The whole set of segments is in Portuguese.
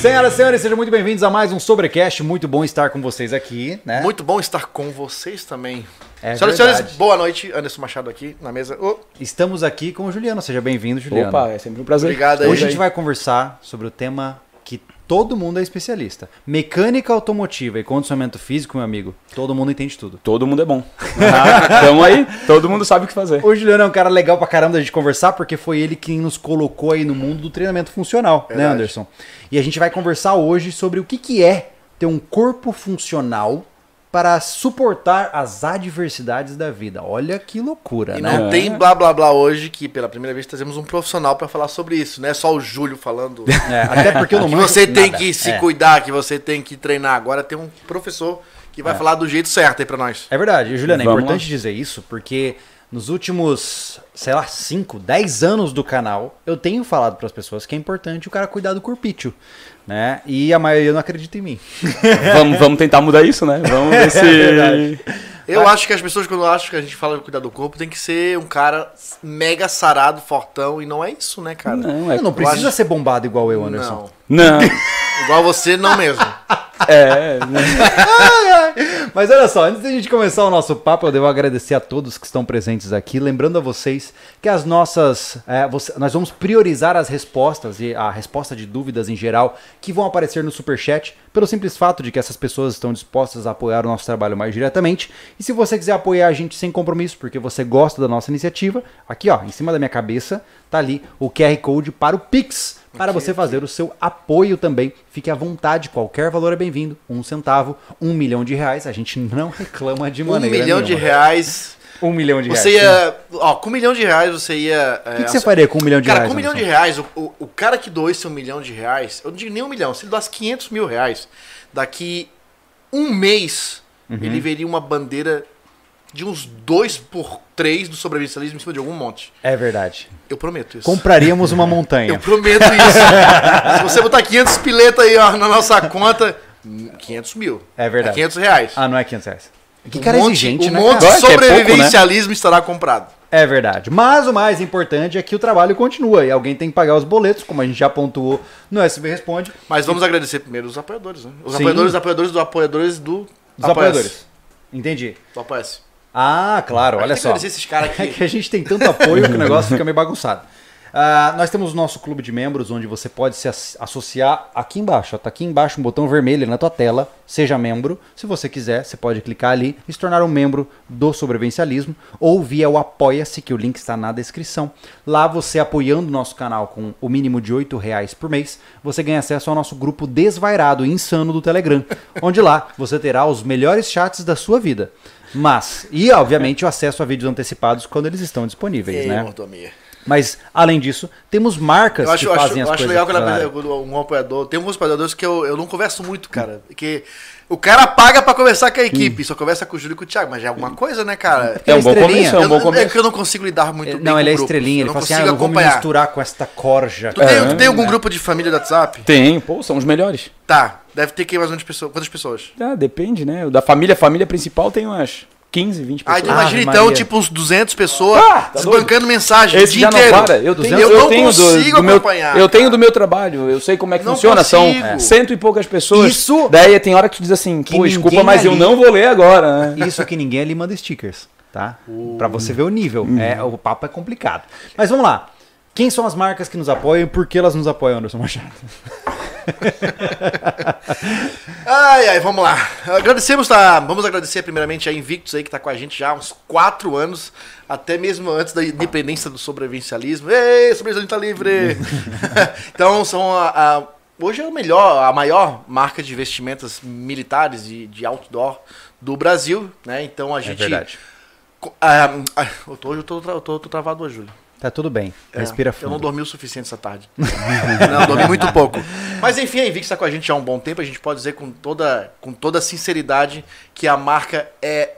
Senhoras e senhores, sejam muito bem-vindos a mais um Sobrecast. Muito bom estar com vocês aqui, né? Muito bom estar com vocês também. É Senhoras e senhores, boa noite. Anderson Machado aqui na mesa. Ô, Estamos aqui com o Juliano. Seja bem-vindo, Juliano. Opa, é sempre um prazer. Obrigado aí. Hoje a gente vai conversar sobre o tema todo mundo é especialista. Mecânica automotiva e condicionamento físico, meu amigo. Todo mundo entende tudo. Todo mundo é bom. Ah, Tamo aí, todo mundo sabe o que fazer. O Juliano é um cara legal pra caramba da gente conversar, porque foi ele quem nos colocou aí no mundo do treinamento funcional, né, Verdade. Anderson? E a gente vai conversar hoje sobre o que, que é ter um corpo funcional para suportar as adversidades da vida. Olha que loucura, E né? não tem blá blá blá hoje, que pela primeira vez trazemos um profissional pra falar sobre isso, não é só o Júlio falando. É, até porque eu não que você tem nada. que se É. cuidar, que você tem que treinar. Agora tem um professor que vai falar do jeito certo aí pra nós. É verdade, Juliana, é Vamos importante lá. dizer isso, porque nos últimos, sei lá, 5, 10 anos do canal, eu tenho falado para as pessoas que é importante o cara cuidar do corpício, né? E a maioria não acredita em mim. Vamos, vamos tentar mudar isso, né? Vamos ver se. verdade. Eu acho que as pessoas, quando acham que a gente fala de cuidar do corpo, tem que ser um cara mega sarado, fortão, e não é isso, né, cara? Não, é. não precisa acho- ser bombado igual eu, Anderson. Não. Não. Igual você, não mesmo. É. né? Mas olha só, antes da gente começar o nosso papo, eu devo agradecer a todos que estão presentes aqui. Lembrando a vocês que as nossas. é, você- nós vamos priorizar as respostas e a resposta de dúvidas em geral que vão aparecer no Superchat, pelo simples fato de que essas pessoas estão dispostas a apoiar o nosso trabalho mais diretamente. E se você quiser apoiar a gente sem compromisso, porque você gosta da nossa iniciativa, aqui ó, em cima da minha cabeça, tá ali o QR Code para o Pix. Para você fazer o seu apoio também, fique à vontade, qualquer valor é bem-vindo. Um centavo, um milhão de reais, a gente não reclama de Um maneira milhão de nenhuma. reais. Um milhão de Você reais. ia. Ó, com um milhão de reais você ia. O que, que você faria com um milhão de Cara, reais? com um milhão de reais, o, o, o cara que doou esse um milhão de reais, eu não digo nem um milhão, se ele doasse 500 mil reais, daqui um mês Uhum. ele veria uma bandeira de uns dois por três do sobrevivencialismo em cima de algum monte. É verdade. Eu prometo isso. Compraríamos uma montanha. Eu prometo isso. se você botar 500 pileta aí ó, na nossa conta, hum, 500 mil. É verdade. 500 reais. Ah, não é 500 reais. Que Um cara monte- exigente, um né? monte cara? de que é pouco, né? sobrevivencialismo estará comprado. É verdade. Mas o mais importante é que o trabalho continua e alguém tem que pagar os boletos, como a gente já pontuou no SB Responde. Mas vamos agradecer primeiro os apoiadores, né? Os Sim. apoiadores, apoiadores do apoiadores do Dos apoiadores. Entendi. Do Apoia-se. Ah, claro, olha que só. agradecer esses caras É aqui. que a gente tem tanto apoio que o negócio fica meio bagunçado. Ah, nós temos o nosso clube de membros, onde você pode se as- associar aqui embaixo. Ó, tá aqui embaixo um botão vermelho na tua tela. Seja membro. Se você quiser, você pode clicar ali e se tornar um membro do Sobrevivencialismo. Ou via o Apoia-se, que o link está na descrição. Lá você apoiando o nosso canal com o mínimo de 8 reais por mês, você ganha acesso ao nosso grupo desvairado e insano do Telegram. onde lá você terá os melhores chats da sua vida. Mas, e obviamente o acesso a vídeos antecipados quando eles estão disponíveis, Ei, né? mordomia. Mas, além disso, temos marcas Eu acho, que eu acho, fazem eu as acho coisas. legal quando um apoiador. Tem alguns apoiadores que eu, eu não converso muito, cara. Porque o cara paga pra conversar com a equipe, só conversa com o Júlio e com o Thiago, mas já é alguma coisa, né, cara? É um bom estrelinha. começo, é um Eu- bom é começo. que eu não consigo lidar muito Ele- bem Não, com ele é estrelinha, Eu ele não fala assim: ah, consigo eu vou me acompanhar. misturar com esta corja. Tu tem, É. tu tem algum grupo de família do WhatsApp? Tem, pô, são os melhores. Tá, deve ter que mais ou menos pessoas. Quantas pessoas? Ah, depende, né? O Da família, a família principal tem umas 15, 20 Ah, pessoas. então Ave imagina então, Maria. tipo, uns 200 pessoas Ah, tá desbancando mensagem Esse o dia já não inteiro. para. Eu tenho, Eu eu não tenho do, consigo do meu, acompanhar, Eu tenho cara. do meu trabalho, eu sei como é que Não funciona. São consigo. cento e poucas pessoas. Isso- Daí tem hora que tu diz assim, Que pô, desculpa, mas eu ali- não vou ler agora, né? Isso que ninguém ali manda stickers, tá? Uh. Pra você ver o nível. Uhum. É, o papo é complicado. Mas vamos lá. Quem são as marcas que nos apoiam e por que elas nos apoiam, Anderson Machado? Ai, ai, vamos lá. Agradecemos, tá? Vamos agradecer primeiramente a Invictus aí, que tá com a gente já há uns quatro anos, até mesmo antes da independência do sobrevivencialismo. Ei, sobrevivencialismo tá livre! então, são a, a- hoje é o melhor, a maior marca de vestimentas militares e de outdoor do Brasil, né? Então a É gente. verdade. Co- ah, ah, eu tô, hoje eu tô, eu tô, tô travado hoje, Júlio. Tá tudo bem. É, Respira Eu fundo. não dormi o suficiente essa tarde. não, dormi muito pouco. Mas enfim, a Invictus está com a gente há um bom tempo. A gente pode dizer com toda, com toda sinceridade que a marca é,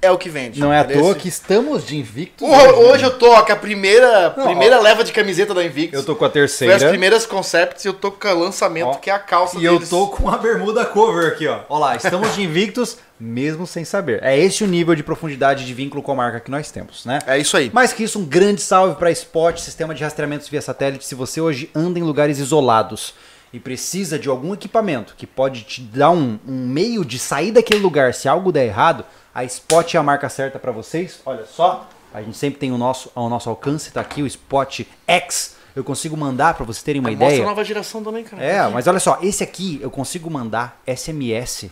é o que vende. Não é à toa que estamos de invicto. Ho- Hoje eu tô ó, com a primeira, Não, primeira leva de camiseta da Invictus. Eu tô com a Foi terceira. as primeiras concepts e eu tô com o lançamento, Ó, que é a calça E eu deles. tô com a bermuda cover aqui, ó. Olha lá, estamos de invictos, mesmo sem saber. É esse o nível de profundidade de vínculo com a marca que nós temos, né? É isso aí. Mais que isso, um grande salve para Spot, sistema de rastreamentos via satélite. Se você hoje anda em lugares isolados e precisa de algum equipamento que pode te dar um, um meio de sair daquele lugar se algo der errado, a Spot é a marca certa para vocês. Olha só, a gente sempre tem o nosso ao nosso alcance, tá aqui o Spot X. Eu consigo mandar para vocês terem uma Mostra ideia. a nova geração também, cara. É, mas olha só, esse aqui eu consigo mandar SMS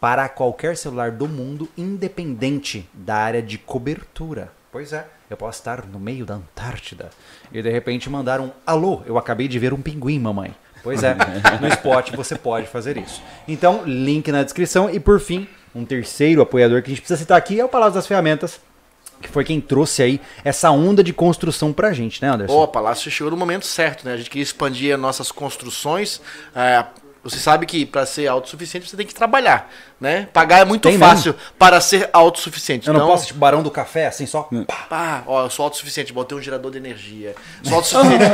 para qualquer celular do mundo, independente da área de cobertura. Pois é, eu posso estar no meio da Antártida e de repente mandar um alô, eu acabei de ver um pinguim, mamãe. Pois é, no Spot você pode fazer isso. Então, link na descrição e por fim, um terceiro apoiador que a gente precisa citar aqui é o Palácio das Ferramentas, que foi quem trouxe aí essa onda de construção pra gente, né, Anderson? Pô, o Palácio chegou no momento certo, né? A gente queria expandir as nossas construções. É, você sabe que para ser autossuficiente você tem que trabalhar, né? Pagar é muito Tem fácil para ser autossuficiente. eu não então, posso, tipo, barão do café, assim, só... Pá, ó, eu sou autossuficiente, botei um gerador de energia. Sou autossuficiente,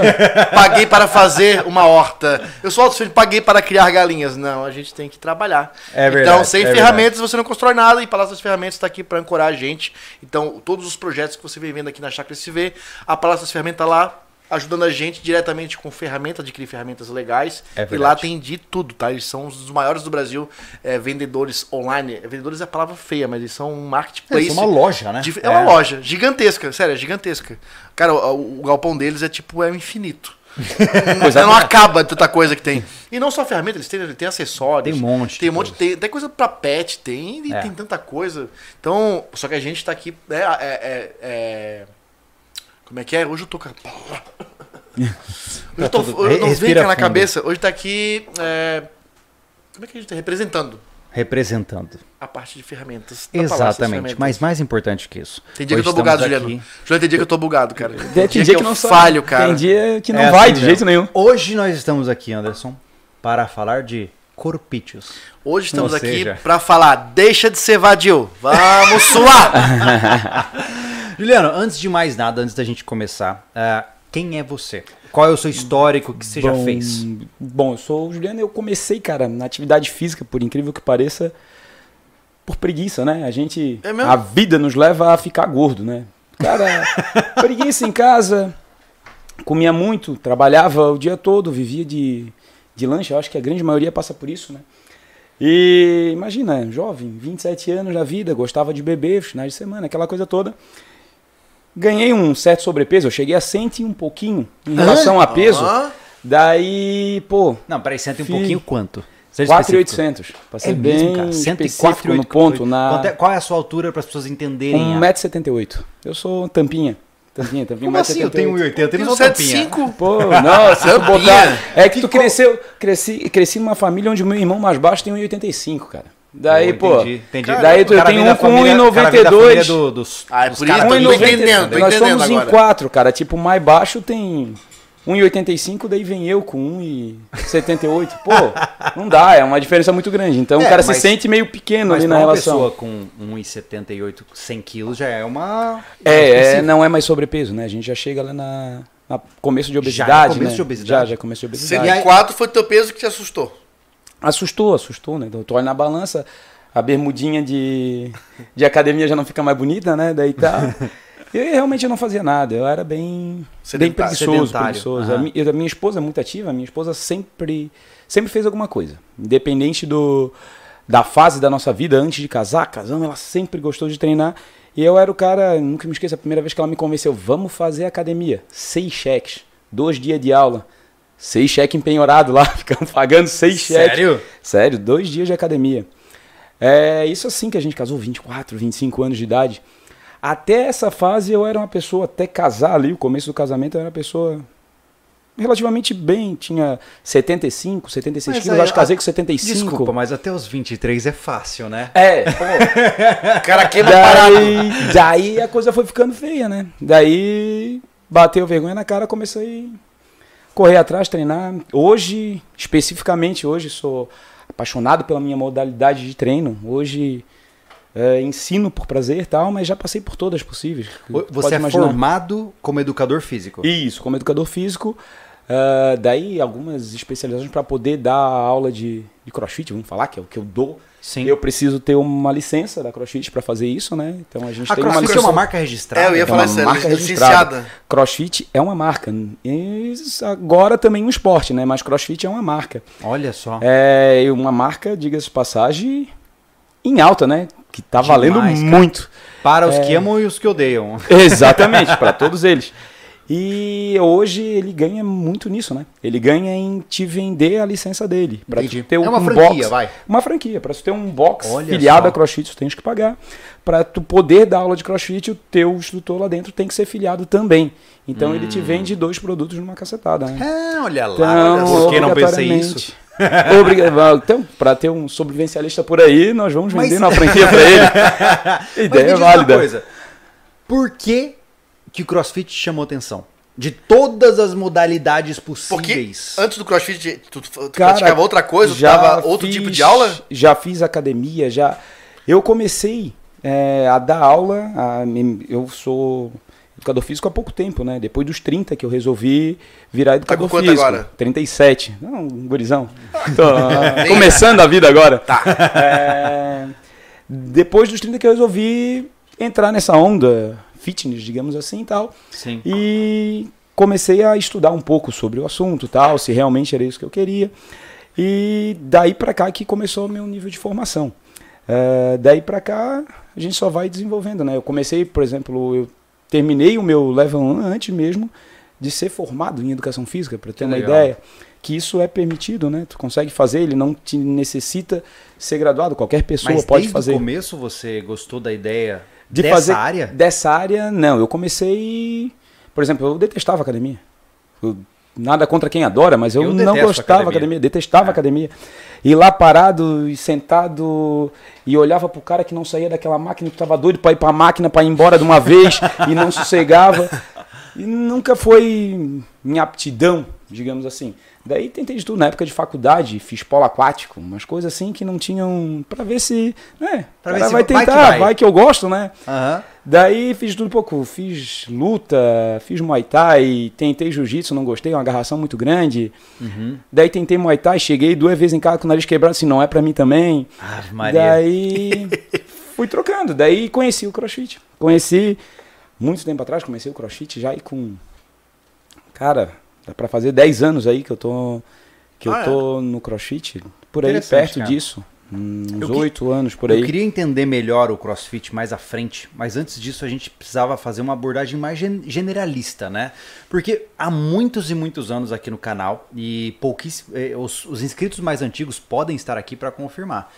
paguei para fazer uma horta. Eu sou autossuficiente, paguei para criar galinhas. Não, a gente tem que trabalhar. É verdade, então, sem é ferramentas você não constrói nada e Palácio das Ferramentas está aqui para ancorar a gente. Então, todos os projetos que você vem vendo aqui na Chácara SV, a Palácio das Ferramentas tá lá ajudando a gente diretamente com ferramentas, adquirir ferramentas legais. É e lá tem de tudo, tá? Eles são os maiores do Brasil, é, vendedores online. Vendedores é a palavra feia, mas eles são um marketplace. É, uma loja, né? de- é uma loja gigantesca, sério, é gigantesca. Cara, o, o galpão deles é tipo, é infinito. Coisa não acaba tanta coisa que tem. E não só ferramenta, eles têm, eles têm acessórios. Tem um monte Tem um monte, tem até coisa pra pet, tem, É. tem tanta coisa. Então, só que a gente tá aqui, né, é, é- é- como é que é? Hoje eu tô com a... Hoje eu tô, tudo- eu não vem na cabeça. Hoje tá aqui, é, como é que a gente tá representando? Representando. A parte de ferramentas. das Exatamente. Ferramentas. Mas mais importante que isso. Tem dia que eu tô bugado, Juliano. aqui- Juliano, tem dia que eu tô bugado, cara. Tem, tem dia que, eu não falho, cara. Tem dia que não É vai assim de jeito nenhum. Hoje nós estamos aqui, Anderson, para falar de corpítios. Hoje estamos Ou aqui seja- pra falar, deixa de ser vadio, vamos suar! Juliano, antes de mais nada, antes da gente começar, ah, quem é você? Qual é o seu histórico que você já Bom, fez? Bom, eu sou o Juliano eu comecei, cara, na atividade física, por incrível que pareça, por preguiça, né? A gente. É mesmo? a vida nos leva a ficar gordo, né? Cara, preguiça em casa, comia muito, trabalhava o dia todo, vivia de, de lanche, eu acho que a grande maioria passa por isso, né? E imagina, jovem, 27 anos da vida, gostava de beber, finais de semana, aquela coisa toda. Ganhei um certo sobrepeso, eu cheguei a 100 e um pouquinho em relação a peso. Hã? Daí, pô, Não, peraí, senta um Fi- pouquinho quanto? Seja específico. 4,800. Pra ser É bem mesmo, cara. específico 104,8. no ponto. Na é- qual é a sua altura para as pessoas entenderem? a- 1,78m. Eu sou tampinha. Tampinha, tampinha. Como assim? Eu tenho 1,80 e Tem não um sou tampinha. 75. Pô, não, se tu Tampinha. botar. É que tu Ficou- cresceu. Cresci, cresci numa família onde o meu irmão mais baixo tem 1,85, cara. Daí, pô. entendi, entendi. Daí tu cara tem um com família- o cara vem da 1,92. família do- dos- Ah, é dos por caras isso, que tô 1,90. entendendo, tô Nós entendendo somos em agora. quatro, cara. Tipo, o mais baixo tem 1,85, daí vem eu com 1,78. Pô, não dá, é uma diferença muito grande. Então É, o cara mas- se sente meio pequeno Mas ali na uma relação. pessoa com 1,78, 100 quilos já é uma... É, é, não é mais sobrepeso, né? A gente já chega lá na, na começo de obesidade, começo né? de obesidade? Já, já começo de obesidade. 104 foi teu peso que te assustou. Assustou, assustou, né? Então, tu olha na balança, a bermudinha de, de academia já não fica mais bonita, né? Daí tá... Eu realmente não fazia nada, eu era bem, bem preguiçoso. Preguiçoso. Aham. A, mi- eu- a minha esposa é muito ativa, a minha esposa sempre, sempre fez alguma coisa. Independente do, da fase da nossa vida, antes de casar, casamos, ela sempre gostou de treinar. E eu era o cara, nunca me esqueço, a primeira vez que ela me convenceu, vamos fazer academia. Seis cheques, dois dias de aula. Seis cheques empenhorado lá, ficamos pagando seis cheques. Sério? Sério, dois dias de academia. É isso assim que a gente casou, 24, 25 anos de idade. Até essa fase eu era uma pessoa, até casar ali, o começo do casamento eu era uma pessoa relativamente bem, tinha 75, 76 Mas quilos, aí, acho que casei com 75. Desculpa, mas até os 23 é fácil, né? É, pô, cara quebra parado. daí, daí a coisa foi ficando feia, né? Daí bateu vergonha na cara, comecei a correr atrás, treinar. Hoje, especificamente hoje, sou apaixonado pela minha modalidade de treino. Hoje é, ensino por prazer e tal, mas já passei por todas possíveis. Você é imaginar. formado como educador físico. Isso, como educador físico. ah, daí algumas especializações para poder dar aula de, de crossfit, vamos falar, que é o que eu dou Sim. Eu preciso ter uma licença da CrossFit para fazer isso, né? Então a gente A tem uma CrossFit é licença. uma marca registrada? É, eu ia É falar uma isso, é marca licenciada. registrada. CrossFit é uma marca. E agora também um esporte, né? Mas CrossFit é uma marca. Olha só. É uma marca, diga-se de passagem, em alta, né? Que tá valendo Demais, cara. muito. Para os É. que amam e os que odeiam. Exatamente, para todos eles. E hoje ele ganha muito nisso, né? Ele ganha em te vender a licença dele. Pra Entendi. ter É uma um franquia, box, vai. Uma franquia. Para tu ter um box Olha filiado só. a CrossFit, tu tens que pagar. Para tu poder dar aula de CrossFit, o teu instrutor lá dentro tem que ser filiado também. Então ele Hum. te vende dois produtos numa cacetada, né? Ah, olha lá. Então, Por que não pensei isso? Obrigado. Então, para ter um sobrevivencialista por aí, nós vamos Mas- vender uma franquia para ele. Mas me Ideia diz é uma válida. coisa. Por que que o CrossFit chamou atenção? De todas as modalidades Porque possíveis. antes do CrossFit, tu, tu Cara, praticava outra coisa, tu dava outro fiz- tipo de aula? Já fiz academia, já. Eu comecei é, a dar aula. a eu sou educador físico há pouco tempo, né? Depois dos 30 que eu resolvi virar educador com quanto físico. agora? 37. Não, um gurizão. Tô começando a vida agora. Tá. É, depois dos 30 que eu resolvi entrar nessa onda fitness, digamos assim e tal. Sim. E comecei a estudar um pouco sobre o assunto, tal, se realmente era isso que eu queria. E daí pra cá que começou o meu nível de formação. É, daí pra cá a gente só vai desenvolvendo, né? Eu comecei, por exemplo, eu terminei o meu level 1 antes mesmo de ser formado em educação física, para ter Que uma legal. ideia. Que isso é permitido, né? Tu consegue fazer, ele não te necessita ser graduado, qualquer pessoa Mas pode desde fazer. o começo você gostou da ideia De dessa fazer área? Dessa área, não. Eu comecei. Por exemplo, eu detestava academia. Eu- nada contra quem adora, mas eu, Eu não gostava academia. academia. detestava É. academia. E lá parado e sentado e olhava pro cara que não saía daquela máquina, que tava doido pra ir pra máquina, pra ir embora de uma vez e não sossegava. E nunca foi minha aptidão, digamos assim. Daí tentei de tudo. Na época de faculdade, fiz polo aquático, umas coisas assim que não tinham. Pra ver se. Né, Pra ver se vai vai que tentar, vai. vai que eu gosto, né? Aham. Daí fiz tudo um pouco, fiz luta, fiz Muay Thai, tentei Jiu-Jitsu, não gostei, uma agarração muito grande. Uhum. Daí tentei Muay Thai, cheguei duas vezes em casa com o nariz quebrado, assim, não é pra mim também. Ave Maria. Daí fui trocando, daí conheci o CrossFit. Conheci muito tempo atrás, comecei o CrossFit já aí com cara, dá pra fazer 10 anos aí que eu tô que Ah, eu tô no CrossFit, por aí perto cara. disso. Uns Eu oito anos por Eu aí. queria entender melhor o CrossFit mais à frente, mas antes disso a gente precisava fazer uma abordagem mais gen- generalista, né? Porque há muitos e muitos anos aqui no canal e pouquíssimos, eh, os, os inscritos mais antigos podem estar aqui para confirmar.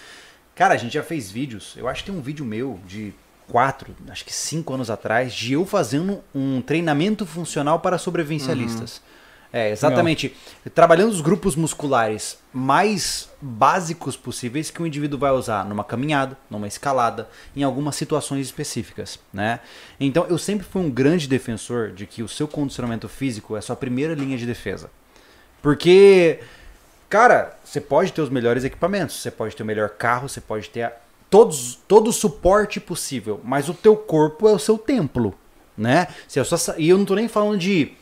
Cara, a gente já fez vídeos. Eu acho que tem um vídeo meu de quatro, acho que cinco anos atrás, de eu fazendo um treinamento funcional para sobrevivencialistas. É, exatamente. Trabalhando os grupos musculares mais básicos possíveis que o indivíduo vai usar numa caminhada, numa escalada, em algumas situações específicas, né? Então, eu sempre fui um grande defensor de que o seu condicionamento físico é a sua primeira linha de defesa. Porque, cara, você pode ter os melhores equipamentos, você pode ter o melhor carro, você pode ter a- todos, todo o suporte possível, mas o teu corpo é o seu templo, né? Se a sua e eu não tô nem falando de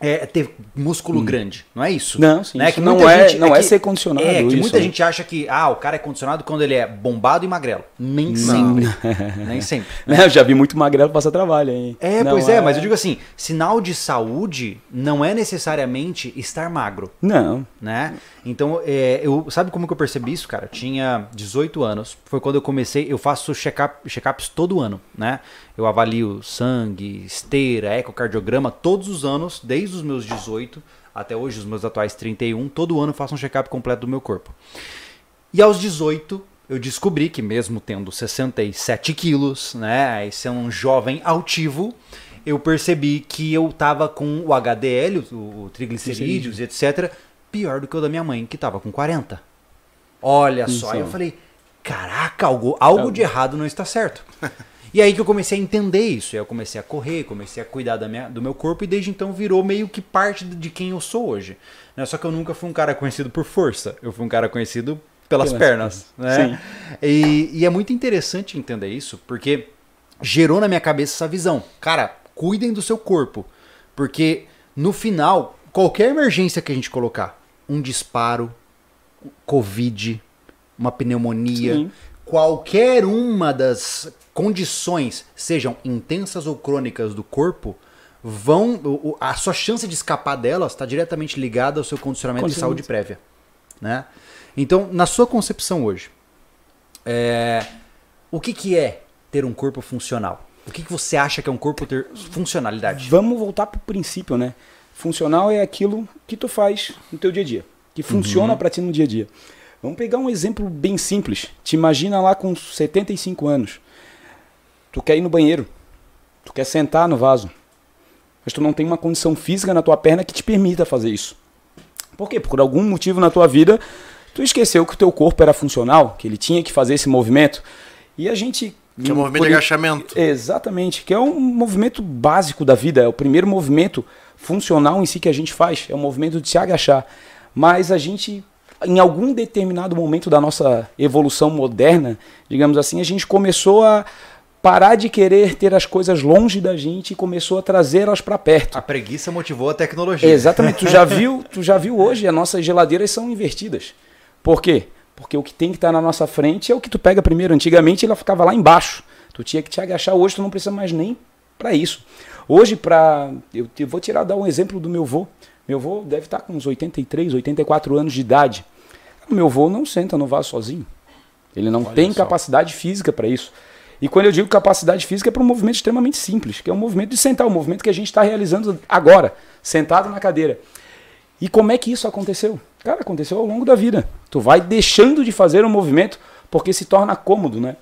é, ter músculo grande, não é isso? Hum. Não, sim, Né? isso não é- gente- não é que- ser condicionado É, que isso, muita gente acha que ah, o cara é condicionado quando ele é bombado e magrelo. Nem sempre. Nem sempre. Né, Eu já vi muito magrelo passar trabalho aí. É, Não pois é, mas eu digo assim, sinal de saúde não é necessariamente estar magro Não. né? Então, é, eu, sabe como que eu percebi isso, cara? Eu tinha 18 anos, foi quando eu comecei, eu faço check-up, check-ups todo ano, né? Eu avalio sangue, esteira, ecocardiograma todos os anos, desde os meus 18 até hoje, os meus atuais 31, todo ano eu faço um check-up completo do meu corpo. E aos 18, eu descobri que mesmo tendo 67 quilos, né, e sendo um jovem altivo, eu percebi que eu tava com o HDL, o, o triglicerídeos etc., pior do que o da minha mãe, que tava com 40. Olha só, aí eu Isso. falei, caraca, algo, algo de errado não está certo. E aí que eu comecei a entender isso. Aí eu comecei a correr, comecei a cuidar da minha, do meu corpo e desde então virou meio que parte de quem eu sou hoje. Né? Só que eu nunca fui um cara conhecido por força. Eu fui um cara conhecido pelas Pelas pernas. Né? E, e é muito interessante entender isso, porque gerou na minha cabeça essa visão. Cara, cuidem do seu corpo. Porque no final, qualquer emergência que a gente colocar, um disparo, Covid, uma pneumonia, Sim. qualquer uma das condições, sejam intensas ou crônicas do corpo, vão o- o- a sua chance de escapar delas está diretamente ligada ao seu condicionamento de saúde prévia, né? Então, na sua concepção hoje, é, o que, que é ter um corpo funcional? O que, que você acha que é um corpo ter funcionalidade? Vamos voltar pro princípio, né? Funcional é aquilo que tu faz no teu dia a dia, que funciona Uhum. pra ti no dia a dia. Vamos pegar um exemplo bem simples. Te imagina lá com 75 anos. Tu quer ir no banheiro. Tu quer sentar no vaso. Mas tu não tem uma condição física na tua perna que te permita fazer isso. Por quê? Por algum motivo na tua vida, tu esqueceu que o teu corpo era funcional, que ele tinha que fazer esse movimento. E a gente Que é o movimento de agachamento. Exatamente, que é um movimento básico da vida, é o primeiro movimento funcional em si que a gente faz, é o movimento de se agachar. Mas a gente, em algum determinado momento da nossa evolução moderna, digamos assim, a gente começou a parar de querer ter as coisas longe da gente e começou a trazê-las para perto. A preguiça motivou a tecnologia. Exatamente, tu já viu, tu já viu hoje, as nossas geladeiras são invertidas. Por quê? Porque o que tem que estar na nossa frente é o que tu pega primeiro. Antigamente ela ficava lá embaixo. Tu tinha que te agachar, hoje tu não precisa mais nem para isso. Hoje para eu, te- vou tirar dar um exemplo do meu avô. Meu avô deve estar com uns 83, 84 anos de idade. O meu avô não senta no vaso sozinho. Ele não Olha tem só. capacidade física para isso. E quando eu digo capacidade física é para um movimento extremamente simples, que é o movimento de sentar, o movimento que a gente está realizando agora, sentado na cadeira. E como é que isso aconteceu? Cara, aconteceu ao longo da vida. Tu vai deixando de fazer um movimento porque se torna cômodo, né?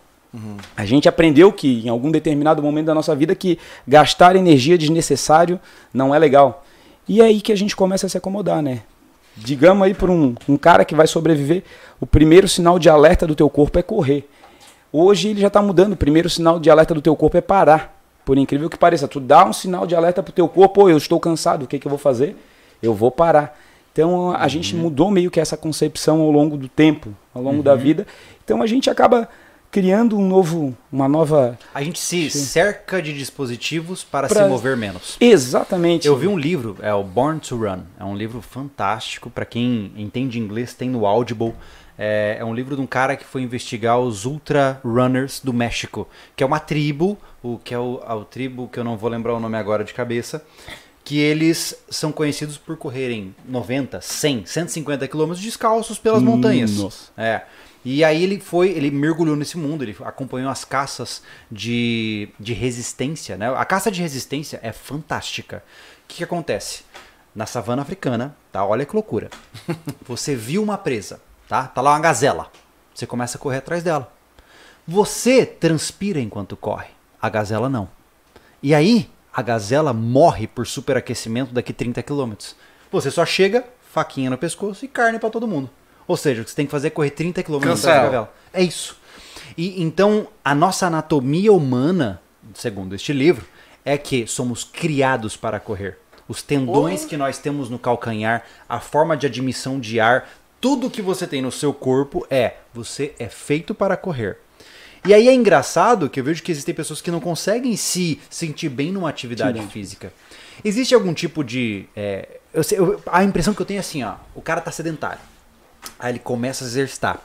A gente aprendeu que em algum determinado momento da nossa vida que gastar energia desnecessário não é legal. E é aí que a gente começa a se acomodar, né? Digamos aí por um, um cara que vai sobreviver, o primeiro sinal de alerta do teu corpo é correr. Hoje ele já está mudando, o primeiro sinal de alerta do teu corpo é parar. Por incrível que pareça, tu dá um sinal de alerta pro teu corpo, "Ô, eu estou cansado, o que, que eu vou fazer? Eu vou parar. Então a gente mudou meio que essa concepção ao longo do tempo, ao longo da vida. Então a gente acaba criando um novo, uma nova. A gente se cerca de dispositivos para, Pra- se mover menos. Exatamente. Eu vi um livro, é o Born to Run. É um livro fantástico. Para quem entende inglês, tem no Audible. É, é um livro de um cara que foi investigar os Ultra Runners do México, que é uma tribo, o que é o, a tribo que eu não vou lembrar o nome agora de cabeça, que eles são conhecidos por correrem 90, 100, 150 quilômetros descalços pelas montanhas. nossa. É. E aí ele foi, ele mergulhou nesse mundo, ele acompanhou as caças de, de resistência, né? A caça de resistência é fantástica. O que, que acontece? Na savana africana, tá? Olha que loucura. Você viu uma presa, tá? Tá lá uma gazela. Você começa a correr atrás dela. Você transpira enquanto corre. A gazela não. E aí, a gazela morre por superaquecimento daqui 30 quilômetros. Você só chega, faquinha no pescoço e carne pra todo mundo. Ou seja, o que você tem que fazer é correr 30 quilômetros Cancela. atrás da gazela. É isso. E então, a nossa anatomia humana, segundo este livro, é que somos criados para correr. Os tendões que nós temos no calcanhar, a forma de admissão de ar, tudo que você tem no seu corpo é você é feito para correr. E aí é engraçado que eu vejo que existem pessoas que não conseguem se sentir bem numa atividade Sim. física. Existe algum tipo de. é, eu sei- eu- a impressão que eu tenho é assim, ó. O cara tá sedentário. Aí ele começa a exercitar.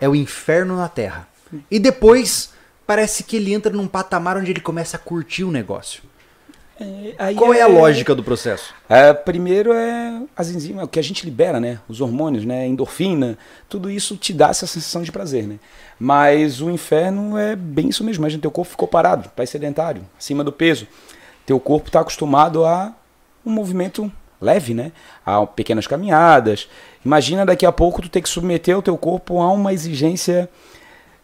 É o inferno na terra. E depois parece que ele entra num patamar onde ele começa a curtir o negócio. É, aí Qual é a lógica do processo? É, primeiro é as enzimas, o que a gente libera, né? Os hormônios, né? Endorfina, tudo isso te dá essa sensação de prazer, né? Mas o inferno é bem isso mesmo. Imagina, teu corpo ficou parado, pai sedentário, acima do peso. Teu corpo está acostumado a um movimento leve, né? A pequenas caminhadas. Imagina daqui a pouco tu ter que submeter o teu corpo a uma exigência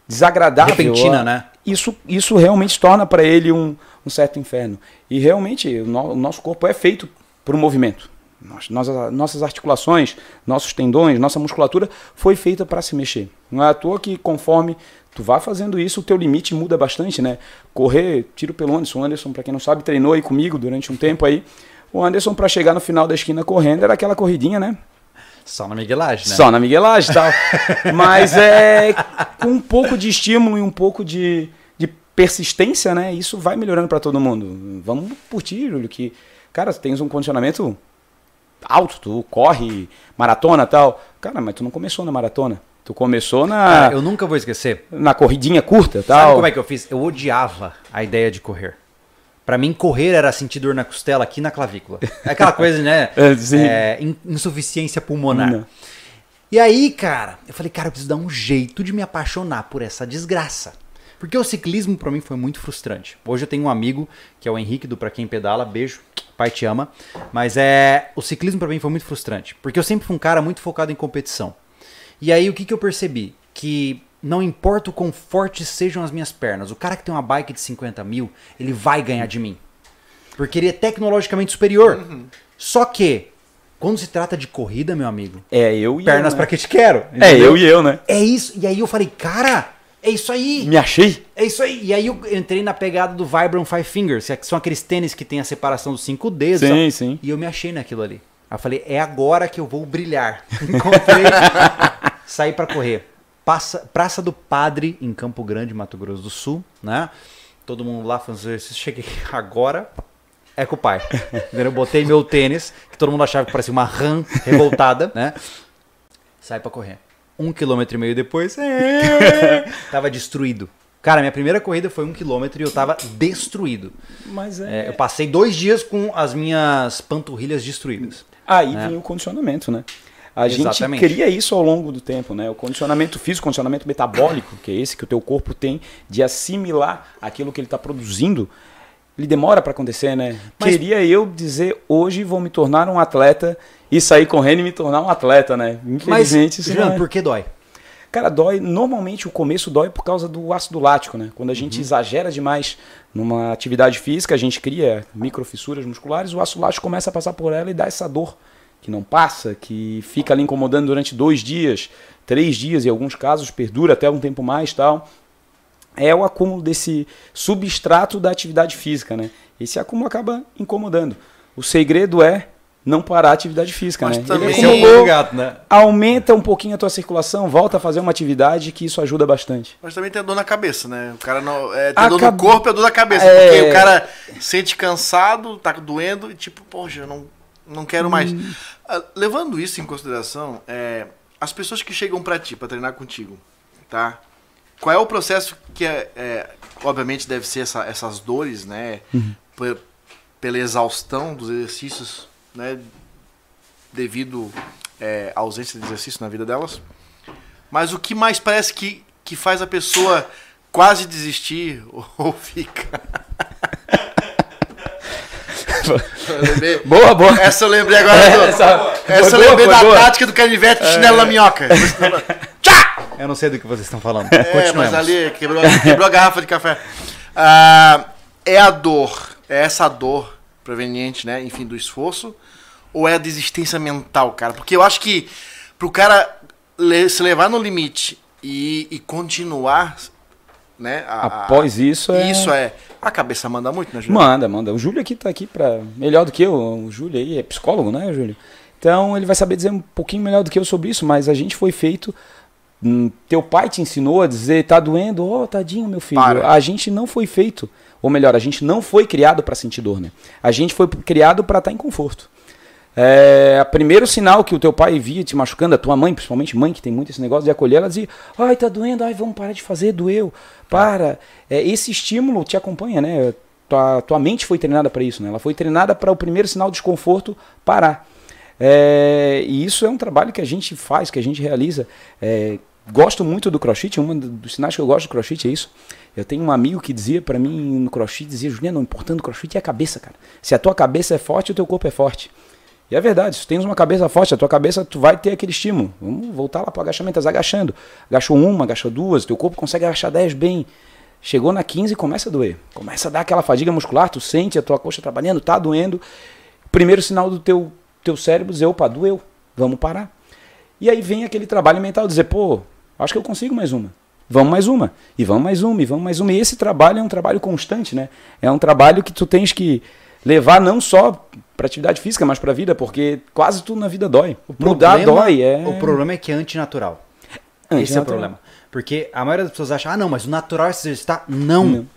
desagradável. Repentina, né? Isso, isso realmente torna para ele um, um certo inferno. E realmente o, no- o nosso corpo é feito por um movimento. Nós, nós- nossas articulações, nossos tendões, nossa musculatura foi feita para se mexer. Não é à toa que conforme tu vai fazendo isso, o teu limite muda bastante, né? Correr, tiro pelo Anderson. O Anderson, para quem não sabe, treinou aí comigo durante um tempo aí. O Anderson, para chegar no final da esquina correndo, era aquela corridinha, né? Só na miguelagem, né? Só na miguelagem e tal. Mas é com um pouco de estímulo e um pouco de, de persistência, né? Isso vai melhorando para todo mundo. Vamos por ti, Júlio, que, cara, tu tens um condicionamento alto, tu corre maratona e tal. Cara, mas tu não começou na maratona. Tu começou na, Cara, eu nunca vou esquecer. na corridinha curta tal. Sabe como é que eu fiz? Eu odiava a ideia de correr. Pra mim, correr era sentir dor na costela aqui na clavícula. É aquela coisa, né? É. É, in- insuficiência pulmonar. Não. E aí, cara, eu falei, cara, eu preciso dar um jeito de me apaixonar por essa desgraça. Porque o ciclismo pra mim foi muito frustrante. Hoje eu tenho um amigo, que é o Henrique do Pra Quem Pedala, beijo, pai te ama. Mas é, o ciclismo pra mim foi muito frustrante. Porque eu sempre fui um cara muito focado em competição. E aí o que, que eu percebi? Que não importa o quão fortes sejam as minhas pernas, o cara que tem uma bike de 50 mil, ele vai ganhar de mim. Porque ele é tecnologicamente superior. Só que, quando se trata de corrida, meu amigo, É, eu e pernas eu, pra né? que te quero. É, entendeu? eu e eu, né? É isso. E aí eu falei, cara, é isso aí. Me achei. É isso aí. E aí eu entrei na pegada do Vibram Five Fingers, que são aqueles tênis que tem a separação dos cinco dedos. Sim, ó. sim. E eu me achei naquilo ali. Aí eu falei, é agora que eu vou brilhar. Encontrei, saí pra correr. Passa, Praça do Padre, em Campo Grande, Mato Grosso do Sul, né? Todo mundo lá fazendo exercício. Cheguei agora, é com o pai. Eu botei meu tênis, que todo mundo achava que parecia uma rã revoltada, né? Sai pra correr. Um quilômetro e meio depois, é, tava destruído. Cara, minha primeira corrida foi um quilômetro e eu tava destruído. Mas é. É, eu passei dois dias com as minhas panturrilhas destruídas. Aí É. vem o condicionamento, né? A Exatamente. gente cria isso ao longo do tempo, né? O condicionamento físico, o condicionamento metabólico, que é esse que o teu corpo tem de assimilar aquilo que ele está produzindo, ele demora para acontecer, né? Mas- Queria eu dizer hoje vou me tornar um atleta e sair correndo e me tornar um atleta, né? Mas, Infelizmente isso Juliano, não é. por que dói? Cara, dói. Normalmente o começo dói por causa do ácido lático, né? Quando a gente Uhum. exagera demais numa atividade física, a gente cria microfissuras musculares, o ácido lático começa a passar por ela e dá essa dor que não passa, que fica ali incomodando durante dois dias, três dias, em alguns casos perdura até um tempo mais tal. É o acúmulo desse substrato da atividade física, né? Esse acúmulo acaba incomodando. O segredo é não parar a atividade física, Mas né? também- Ele é acumulou, pulo do gato, né? aumenta um pouquinho a tua circulação, volta a fazer uma atividade que isso ajuda bastante. Mas também tem a dor na cabeça, né? O cara não. É, tem A dor cab- no corpo e a dor na cabeça. É. Porque o cara sente cansado, tá doendo e tipo, poxa, eu não, não quero mais. Hum. Levando isso em consideração, é, as pessoas que chegam pra ti, pra treinar contigo, tá? Qual é o processo que é. é, obviamente deve ser essa- essas dores, né? Uhum. pe- pela exaustão dos exercícios, né? Devido é, à ausência de exercício na vida delas. Mas o que mais parece que, que faz a pessoa quase desistir ou, ou fica? Boa, boa. essa eu lembrei agora. do- Essa- essa, eu lembrei da boa. tática do canivete com chinelo na minhoca. Tchá! Eu não sei do que vocês estão falando. É, mas ali quebrou, quebrou a garrafa de café. Ah, é a dor, é essa dor proveniente, né, enfim, do esforço, ou é a desistência mental, cara? Porque eu acho que pro cara se levar no limite e, e continuar, né, a- Após isso é. isso é, a cabeça manda muito, né, Júlio? Manda, manda. O Júlio aqui tá aqui para melhor do que eu. O Júlio aí é psicólogo, né, Júlio? Então ele vai saber dizer um pouquinho melhor do que eu sobre isso, mas a gente foi feito. hum, Teu pai te ensinou a dizer, tá doendo, ó, tadinho, meu filho. Para. A gente não foi feito, ou melhor, a gente não foi criado para sentir dor, né? A gente foi criado para estar em conforto. É, o primeiro sinal que o teu pai via te machucando, a tua mãe, principalmente mãe, que tem muito esse negócio de acolher, ela dizia, ai, tá doendo, ai, vamos parar de fazer, doeu, para. É, esse estímulo te acompanha, né? Tua, tua mente foi treinada para isso, né? Ela foi treinada para o primeiro sinal de desconforto parar. É, e isso é um trabalho que a gente faz, que a gente realiza. É, gosto muito do crossfit, um dos sinais que eu gosto do crossfit é isso. Eu tenho um amigo que dizia para mim no crossfit, dizia, Juliano, o importante do crossfit é a cabeça, cara. Se a tua cabeça é forte, o teu corpo é forte. E é verdade, se tens uma cabeça forte, a tua cabeça tu vai ter aquele estímulo. Vamos voltar lá para o agachamento, estás agachando. Agachou uma, agachou duas, teu corpo consegue agachar 10 bem. Chegou na 15 começa a doer. Começa a dar aquela fadiga muscular, tu sente a tua coxa trabalhando, tá doendo. Primeiro sinal do teu, teu cérebro dizer, opa, doeu, vamos parar. E aí vem aquele trabalho mental, dizer, pô, acho que eu consigo mais uma. Vamos mais uma. E vamos mais uma, e vamos mais uma. E esse trabalho é um trabalho constante, né? É um trabalho que tu tens que levar não só para atividade física, mas para a vida, porque quase tudo na vida dói. Mudar problema- dói, é. O problema é que é antinatural. Esse é o Antinatural. problema. Porque a maioria das pessoas acha, ah, não, mas o natural é se exercitar. Não. Não.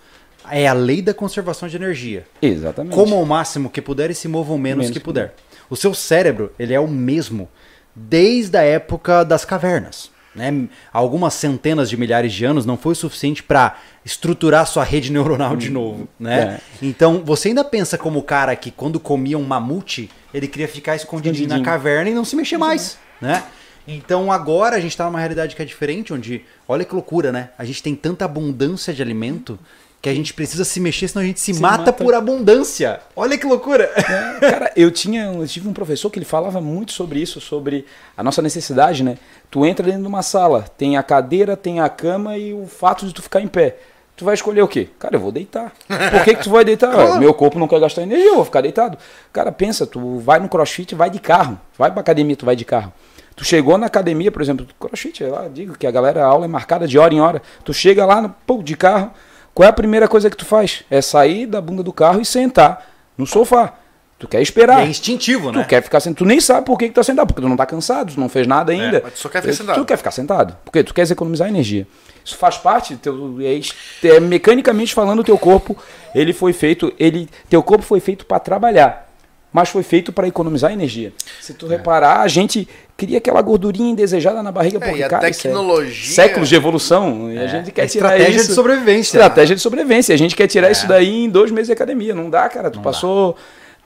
É a lei da conservação de energia. Exatamente. Como ao máximo que puder e se mova o menos, Menos que que puder. O seu cérebro, ele é o mesmo desde a época das cavernas. Né, algumas centenas de milhares de anos não foi o suficiente para estruturar sua rede neuronal de novo, né? Então, você ainda pensa como o cara que quando comia um mamute, ele queria ficar escondidinho na caverna e não se mexer mais, né? Então agora a gente tá numa realidade que é diferente, onde, olha que loucura, né? A gente tem tanta abundância de alimento que a gente precisa se mexer, senão a gente se, Se mata, mata. por abundância. Olha que loucura. É, Cara, eu tinha, eu tive um professor que ele falava muito sobre isso, sobre a nossa necessidade, né? Tu entra dentro de uma sala, tem a cadeira, tem a cama e o fato de tu ficar em pé. Tu vai escolher o quê? Cara, eu vou deitar. Por que, que tu vai deitar? Ué, Meu corpo não quer gastar energia, eu vou ficar deitado. Cara, pensa, tu vai no crossfit, vai de carro. Vai pra academia, tu vai de carro. Tu chegou na academia, por exemplo, crossfit, lá, digo que a galera, a aula é marcada de hora em hora. Tu chega lá, no, pô, de carro, qual é a primeira coisa que tu faz? É sair da bunda do carro e sentar no sofá. Tu quer esperar. é instintivo, né? Tu quer ficar sentado. Tu nem sabe por que, que tá sentado, porque tu não tá cansado, tu não fez nada ainda. mas tu só quer ficar sentado. Tu quer ficar sentado. Porque tu quer economizar energia. Isso faz parte, teu, é, é, mecanicamente falando, o teu corpo, ele foi feito, ele, teu corpo foi feito para trabalhar, mas foi feito para economizar energia. Se É. tu reparar, a gente cria aquela gordurinha indesejada na barriga, É, porque, a cara, é tecnologia- séculos de evolução, e a gente quer é tirar estratégia isso. de sobrevivência. Estratégia de sobrevivência. A gente quer tirar É. isso daí em dois meses de academia. Não dá, cara. Tu passou.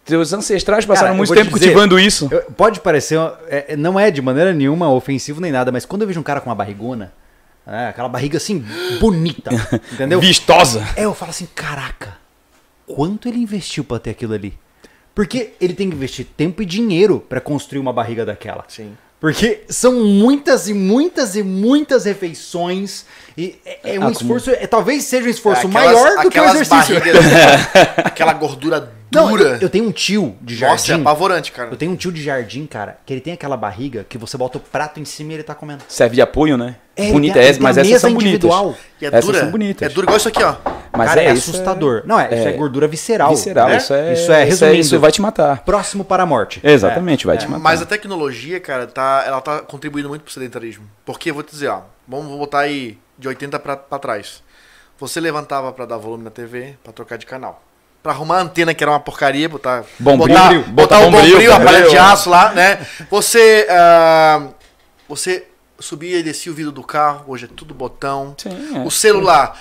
Teus ancestrais passaram Cara, muito vou te tempo dizer, cultivando isso. Eu- pode parecer, é, é, não é de maneira nenhuma ofensivo nem nada, mas quando eu vejo um cara com uma barrigona, né, aquela barriga assim, bonita, entendeu? Vistosa. É, eu falo assim, caraca, quanto ele investiu pra ter aquilo ali? Porque ele tem que investir tempo e dinheiro pra construir uma barriga daquela. Sim. Porque são muitas e muitas e muitas refeições e é, é um Ah, esforço, é, talvez seja um esforço Aquelas- maior do que o exercício. barrigas, aquela gordura Não, dura. eu, eu tenho um tio de Nossa, é jardim. apavorante, cara. Eu tenho um tio de jardim, cara, que ele tem aquela barriga que você bota o prato em cima e ele tá comendo. Serve de apoio, né? É, Bonita é, mas essas são bonitas. individual. E é essas dura. são bonitas. É dura igual isso aqui, ó. Mas cara, é, isso assustador. Não, é, isso é gordura visceral. Visceral, né? isso é. Isso é, isso, resumindo, isso vai te matar. próximo para a morte. Exatamente, vai te matar. Mas a tecnologia, cara, tá, ela tá contribuindo muito pro sedentarismo. Porque eu vou te dizer, ó, vamos botar aí de 80 pra, pra trás. Você levantava pra dar volume na TV, pra trocar de canal. Pra arrumar a antena, que era uma porcaria, botar. Bombril, botar, bombril, botar botar o bombril, bombril, a bombril. palha de aço lá, né? Você. ah, você subia e descia o vidro do carro, hoje é tudo botão. Sim, é. O celular.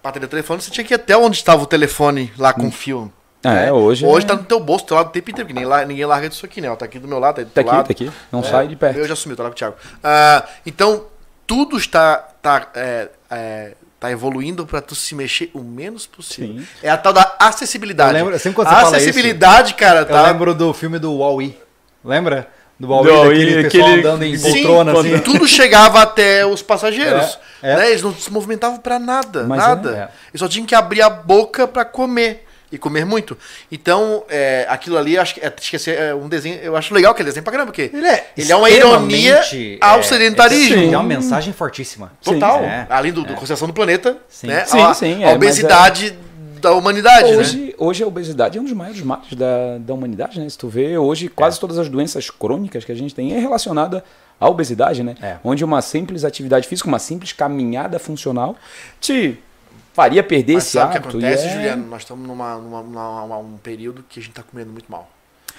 Pra atender o telefone, você tinha que ir até onde estava o telefone lá com o fio. É, né? hoje Hoje é- tá no teu bolso, do teu lado o tempo inteiro, que nem lá- ninguém larga disso aqui, né? Tá aqui do meu lado, tá do Tá aqui, lado. tá aqui. Não É, sai de perto. Eu já sumiu, tá lá com o Thiago. Ah, então, tudo está tá, é, é, tá evoluindo para tu se mexer o menos possível. Sim. É a tal da acessibilidade. Eu lembro- sempre quando você a fala acessibilidade, cara, Eu tá. lembro do filme do Wall-E. Lembra? Do Do daquele pessoal aquele- andando em Sim, poltrona assim. quando tudo chegava até os passageiros. É, é. né? Eles não se movimentavam para nada, Mas nada. é. Eles só tinham que abrir a boca para comer. E comer muito. Então, é, aquilo ali, acho que, é, é um desenho. Eu acho legal aquele desenho pra caramba, porque Ele é, ele é uma ironia ao é, sedentarismo. É, é uma mensagem fortíssima. Total. É. Além do, da conservação do planeta, Sim. né? Sim, a, sim, a é, obesidade da humanidade, né? Hoje, hoje a obesidade é um dos maiores males da, da humanidade, né? Se tu vê, hoje quase todas as doenças crônicas que a gente tem é relacionada à obesidade, né? É. Onde uma simples atividade física, uma simples caminhada funcional te faria perder Mas esse sabe o que hábito. acontece, e é- Juliano? Nós estamos numa, numa, numa- um período que a gente tá comendo muito mal.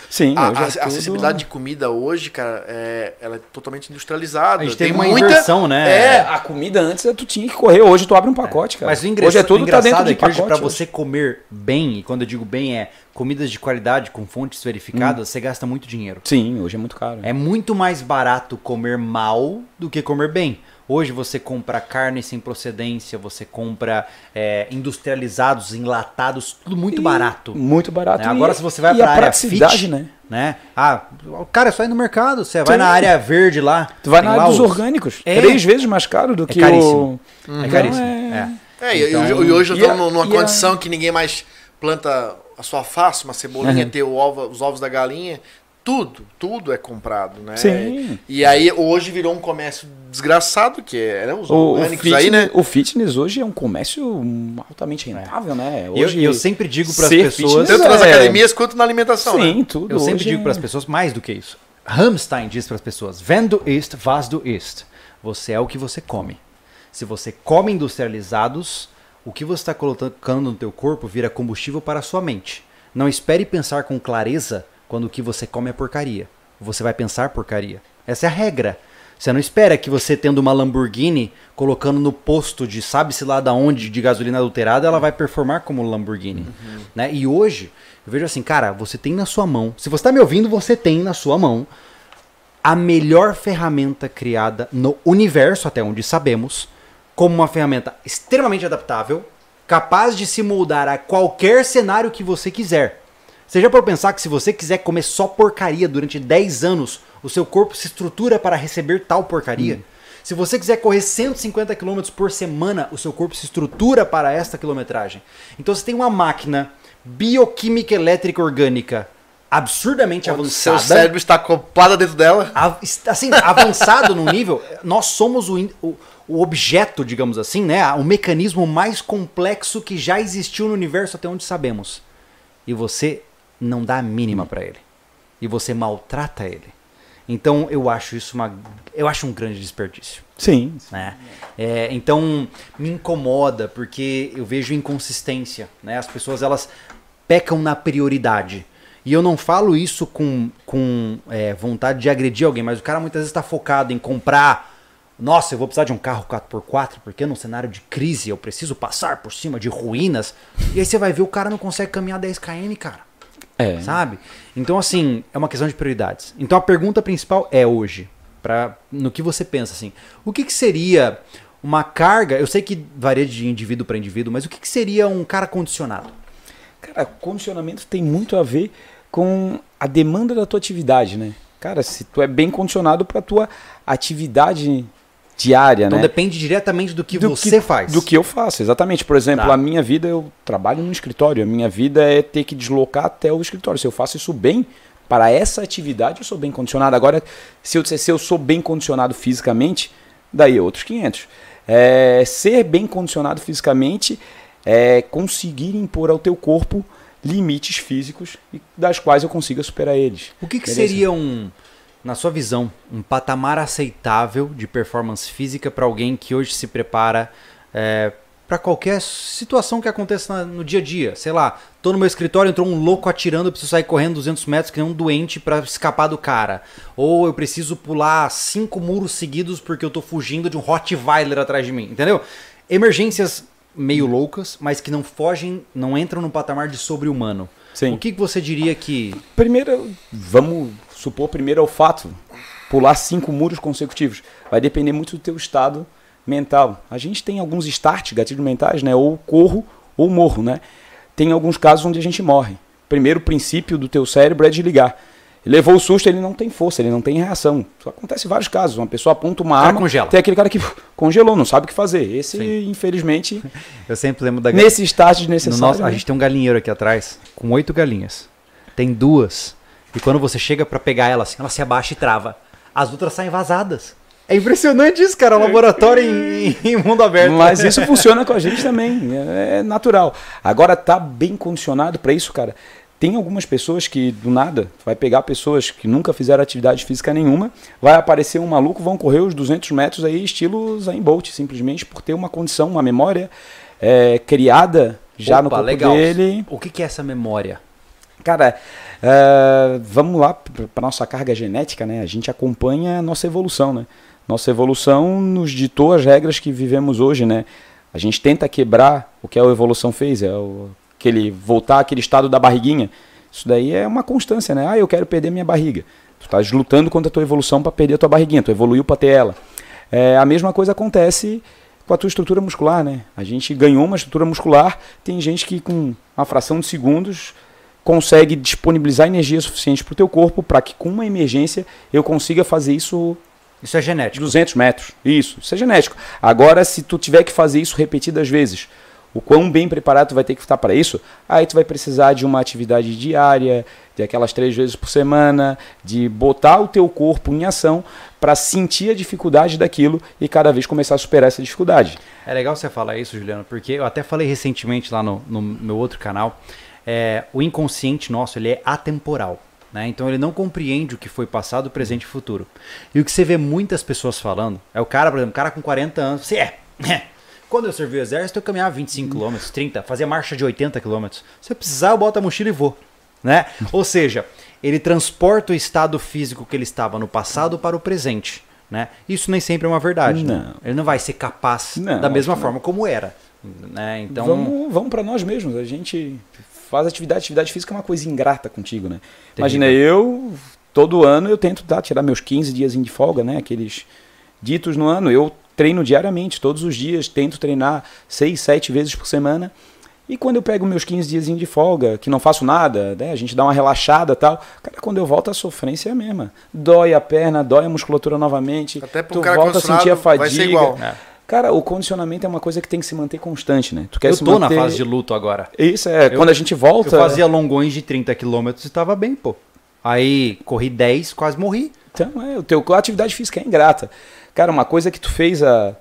Sim, A, é a- a tudo- acessibilidade de comida hoje, cara, é, ela é totalmente industrializada. A gente Tem teve uma muita, inversão, né? É, É, a comida antes tu tinha que correr, hoje tu abre um pacote, cara. Mas o engraçado, hoje é tudo tá dentro engraçado de é que hoje pacote. pra você comer bem, e quando eu digo bem é comidas de qualidade com fontes verificadas, você gasta muito dinheiro. Sim, hoje é muito caro. É muito mais barato comer mal do que comer bem. Hoje você compra carne sem procedência, você compra é, industrializados, enlatados, tudo muito E barato. Muito barato. Né? Agora, E- se você vai pra a área fit, né? né? Ah, o cara é só ir no mercado. Você vai Sim. na área verde lá. Tu vai na lá área dos os- orgânicos. É. Três vezes mais caro do É que caríssimo. o... É caríssimo. é- é. É, e- Então, e, e hoje eu tô a- numa e a- condição que ninguém mais planta a sua face, uma cebolinha, Uhum. ter o ovo- os ovos da galinha. Tudo, tudo é comprado, né? Sim. E aí hoje virou um comércio desgraçado, que é né, os O, o, orgânicos fitness, aí, né? o fitness hoje é um comércio altamente rentável, né? Eu, Hoje, eu sempre digo para as pessoas. Tanto nas é- academias quanto na alimentação, Sim, né? tudo. Eu sempre digo é- para as pessoas mais do que isso. Hamstein diz para as pessoas: Wenn du isst, was du isst. Você é o que você come. Se você come industrializados, o que você está colocando no teu corpo vira combustível para a sua mente. Não espere pensar com clareza quando o que você come é porcaria. Você vai pensar porcaria. Essa é a regra. Você não espera que você tendo uma Lamborghini, colocando no posto de sabe-se lá da onde de gasolina adulterada, ela vai performar como Lamborghini. Né? E hoje, eu vejo assim, cara, você tem na sua mão. Se você está me ouvindo, você tem na sua mão a melhor ferramenta criada no universo, até onde sabemos, como uma ferramenta extremamente adaptável, capaz de se moldar a qualquer cenário que você quiser. Você já pode pensar que se você quiser comer só porcaria durante 10 anos, o seu corpo se estrutura para receber tal porcaria? Se você quiser correr 150 km por semana, o seu corpo se estrutura para esta quilometragem. Então você tem uma máquina bioquímica elétrica orgânica absurdamente Onde avançada Seu cérebro está acoplado dentro dela. assim, avançado num nível, nós somos o, o, o objeto, digamos assim, né? O mecanismo mais complexo que já existiu no universo até onde sabemos. E você não dá a mínima pra ele. E você maltrata ele. Então eu acho isso uma. Eu acho um grande desperdício. Sim. Né? É, então me incomoda porque eu vejo inconsistência. Né? As pessoas elas pecam na prioridade. E eu não falo isso com, com é, vontade de agredir alguém, mas o cara muitas vezes está focado em comprar. Nossa, eu vou precisar de um carro 4x4 porque num cenário de crise eu preciso passar por cima de ruínas. E aí você vai ver o cara não consegue caminhar 10 km, cara É. sabe? Então, assim, é uma questão de prioridades. Então, a pergunta principal é hoje, pra, no que você pensa, assim, o que, que seria uma carga, eu sei que varia de indivíduo para indivíduo, mas o que, que seria um cara condicionado? Cara, condicionamento tem muito a ver com a demanda da tua atividade, né? Cara, se tu é bem condicionado para tua atividade diária, Então, né? depende diretamente do que do você faz. Do que eu faço, exatamente. Por exemplo, Tá. a minha vida, eu trabalho no escritório. A minha vida é ter que deslocar até o escritório. Se eu faço isso bem, para essa atividade, eu sou bem condicionado. Agora, se eu disser se eu sou bem condicionado fisicamente, daí é outros 500. É, ser bem condicionado fisicamente é conseguir impor ao teu corpo limites físicos e das quais eu consiga superar eles. O que, que seria um, na sua visão, um patamar aceitável de performance física para alguém que hoje se prepara para qualquer situação que aconteça no dia a dia? Sei lá, tô no meu escritório, entrou um louco atirando, eu preciso sair correndo 200 metros que nem um doente para escapar do cara. Ou eu preciso pular cinco muros seguidos porque eu tô fugindo de um Rottweiler atrás de mim, entendeu? Emergências meio loucas, mas que não fogem, não entram no patamar de sobre-humano. O que, que você diria que Primeiro, vamos supor primeiro é o fato, pular cinco muros consecutivos. Vai depender muito do teu estado mental. A gente tem alguns starts, gatilhos mentais, né? Ou corro ou morro, né? Tem alguns casos onde a gente morre. Primeiro princípio do teu cérebro é desligar. Levou o susto, ele não tem força, ele não tem reação. Isso acontece em vários casos. Uma pessoa aponta uma arma, congela. tem aquele cara que congelou, não sabe o que fazer. Esse, Sim. infelizmente, Eu sempre lembro da nesse start no desnecessário. nosso, a né? gente tem um galinheiro aqui atrás com oito galinhas. Tem duas. E quando você chega pra pegar ela assim, ela se abaixa e trava. As outras saem vazadas. É impressionante isso, cara. Laboratório em, em mundo aberto. Mas isso funciona com a gente também, é é natural. Agora tá bem condicionado para isso, cara. Tem algumas pessoas que do nada vai pegar pessoas que nunca fizeram atividade física nenhuma, vai aparecer um maluco, vão correr os 200 metros aí estilo Zayn Bolt, simplesmente por ter uma condição, uma memória é, criada já no Opa, corpo legal. dele. O que é essa memória? Cara, é, vamos lá para nossa carga genética, né? A gente acompanha a nossa evolução, né? Nossa evolução nos ditou as regras que vivemos hoje, né? A gente tenta quebrar o que a evolução fez, é o, aquele voltar àquele estado da barriguinha. Isso daí é uma constância, né? Ah, eu quero perder minha barriga. Tu estás lutando contra a tua evolução para perder a tua barriguinha, tu evoluiu para ter ela. É, a mesma coisa acontece com a tua estrutura muscular, né? A gente ganhou uma estrutura muscular, tem gente que com uma fração de segundos consegue disponibilizar energia suficiente para o teu corpo para que com uma emergência eu consiga fazer isso Isso é genético. 200 metros. Isso, isso é genético. Agora, se tu tiver que fazer isso repetidas vezes, o quão bem preparado tu vai ter que estar para isso, aí tu vai precisar de uma atividade diária, de aquelas três vezes por semana, de botar o teu corpo em ação para sentir a dificuldade daquilo e cada vez começar a superar essa dificuldade. É legal você falar isso, Juliano, porque eu até falei recentemente lá no, no meu outro canal, é, o inconsciente nosso ele é atemporal. Né? Então ele não compreende o que foi passado, presente e futuro. E o que você vê muitas pessoas falando é o cara, por exemplo, o cara com 40 anos, você é, é. Quando eu servi o exército, eu caminhava 25 km, 30, fazia marcha de 80 km. Se eu precisar, eu boto a mochila e vou. Né? Ou seja, ele transporta o estado físico que ele estava no passado para o presente. Né? Isso nem sempre é uma verdade. né? Não. Ele não vai ser capaz Não, da mesma forma como era. Né? Então, vamos vamos para nós mesmos. A gente faz atividade. Atividade física é uma coisa ingrata contigo, né? Imagina, eu, todo ano, eu tento tá, tirar meus 15 dias de folga, né? Aqueles ditos no ano. Eu treino diariamente, todos os dias, tento treinar 6, 7 vezes por semana. E quando eu pego meus 15 dias de folga, que não faço nada, né? A gente dá uma relaxada e tal. Cara, quando eu volto, a sofrência é a mesma. Dói a perna, dói a musculatura novamente. Até pro tu cara volta a sentir a condicionado, vai fadiga. ser igual. É. Cara, o condicionamento é uma coisa que tem que se manter constante, né? Tu quer eu se tô na manter... fase de luto agora. Isso é, Eu- quando a gente Eu volta. fazia longões de 30 km e tava bem, pô. Aí corri 10, quase morri. Então, é, o teu, a atividade física é ingrata. Cara, uma coisa que tu fez há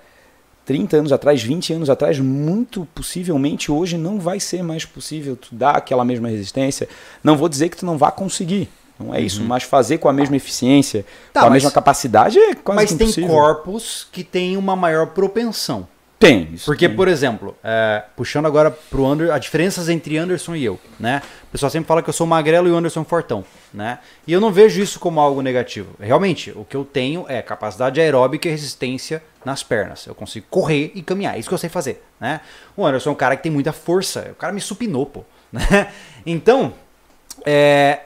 30 anos atrás, 20 anos atrás, muito possivelmente hoje não vai ser mais possível tu dar aquela mesma resistência. Não vou dizer que tu não vá conseguir. Não é isso, mas fazer com a mesma eficiência, Uhum. Tá, com a mas- mesma capacidade é quase Mas tem corpos que têm uma maior propensão. Tem. Isso Porque, tem. por exemplo, é, puxando agora pro Anderson, as diferenças entre Anderson e eu, né? O pessoal sempre fala que eu sou magrelo e o Anderson fortão, né? E eu não vejo isso como algo negativo. Realmente, o que eu tenho é capacidade aeróbica e resistência nas pernas. Eu consigo correr e caminhar, é isso que eu sei fazer, né? O Anderson é um cara que tem muita força, o cara me supinou, pô, né? Então, é,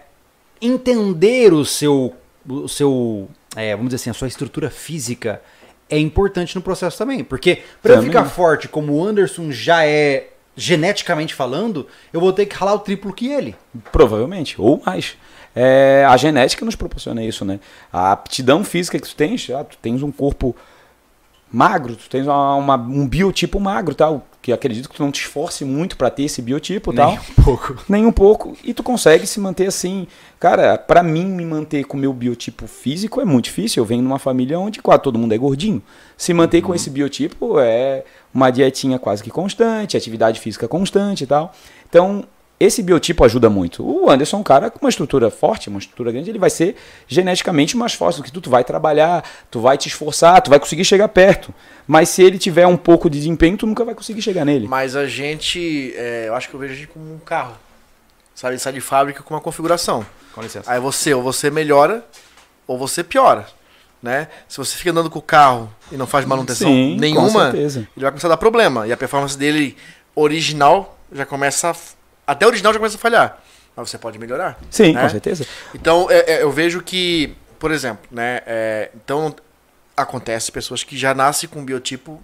entender o seu, o seu é, vamos dizer assim, a sua estrutura física é importante no processo também. Porque para eu ficar forte como o Anderson já é geneticamente falando, eu vou ter que ralar o triplo que ele. Provavelmente, ou mais. É, a genética nos proporciona isso, né? A aptidão física que tu tens, ah, tu tens um corpo magro, tu tens uma, uma- um biotipo magro, tal, que acredito que tu não te esforce muito para ter esse biotipo, tal. Nem um pouco. Nem um pouco. E tu consegue se manter assim. Cara, pra mim me manter com o meu biotipo físico é muito difícil. Eu venho numa família onde quase todo mundo é gordinho. Se manter com esse biotipo é uma dietinha quase que constante, atividade física constante e tal. Então, esse biotipo ajuda muito. O Anderson é um cara com uma estrutura forte, uma estrutura grande, ele vai ser geneticamente mais forte do que tu. Tu vai trabalhar, tu vai te esforçar, tu vai conseguir chegar perto. Mas se ele tiver um pouco de desempenho, tu nunca vai conseguir chegar nele. Mas a gente, é, eu acho que eu vejo a gente como um carro. Sabe, ele sai de fábrica com uma configuração. Com licença. Aí você, ou você melhora, ou você piora. Né? Se você fica andando com o carro e não faz manutenção Sim, com nenhuma, ele vai começar a dar problema. E a performance dele original já começa a, Até original já começa a falhar. Mas você pode melhorar. Sim, né? com certeza. Então, é- é, eu vejo que, por exemplo, né? é, então, acontece pessoas que já nascem com um biotipo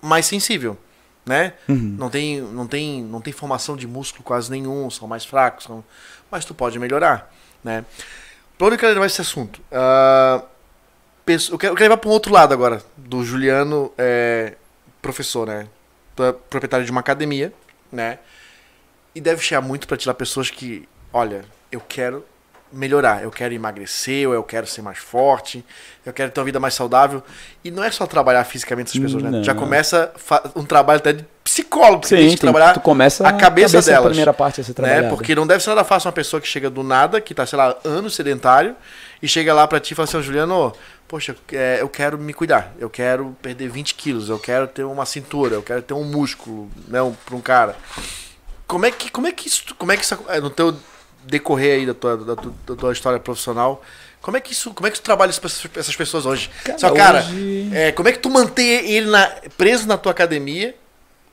mais sensível, né? Uhum. Não tem, não tem, não tem formação de músculo quase nenhum, são mais fracos, são- mas tu pode melhorar, né? Pra onde eu quero levar esse assunto? Pesso- eu, quero, eu quero levar para um outro lado agora, do Juliano, é, professor, né? Proprietário de uma academia, né? E deve chegar muito para tirar pessoas que, olha, eu quero melhorar, eu quero emagrecer, ou eu quero ser mais forte, eu quero ter uma vida mais saudável. E não é só trabalhar fisicamente essas pessoas, né? Já começa um trabalho até de psicólogo, que Sim, tem que trabalhar tu começa a cabeça é a delas. primeira parte a ser né? Porque não deve ser nada fácil uma pessoa que chega do nada, que tá, sei lá, anos sedentário, e chega lá pra ti e fala assim, "Ô, Juliano, poxa, é, eu quero me cuidar, eu quero perder 20 quilos, eu quero ter uma cintura, eu quero ter um músculo, né, um, pra um cara. Como é que, como é que isso, como é que isso, é, no teu decorrer aí da tua, da, tu- da tua história profissional, como é que isso, como é que tu trabalha isso pra essas- pessoas hoje? Cara, Só, cara, hoje- é, como é que tu mantém ele na- preso na tua academia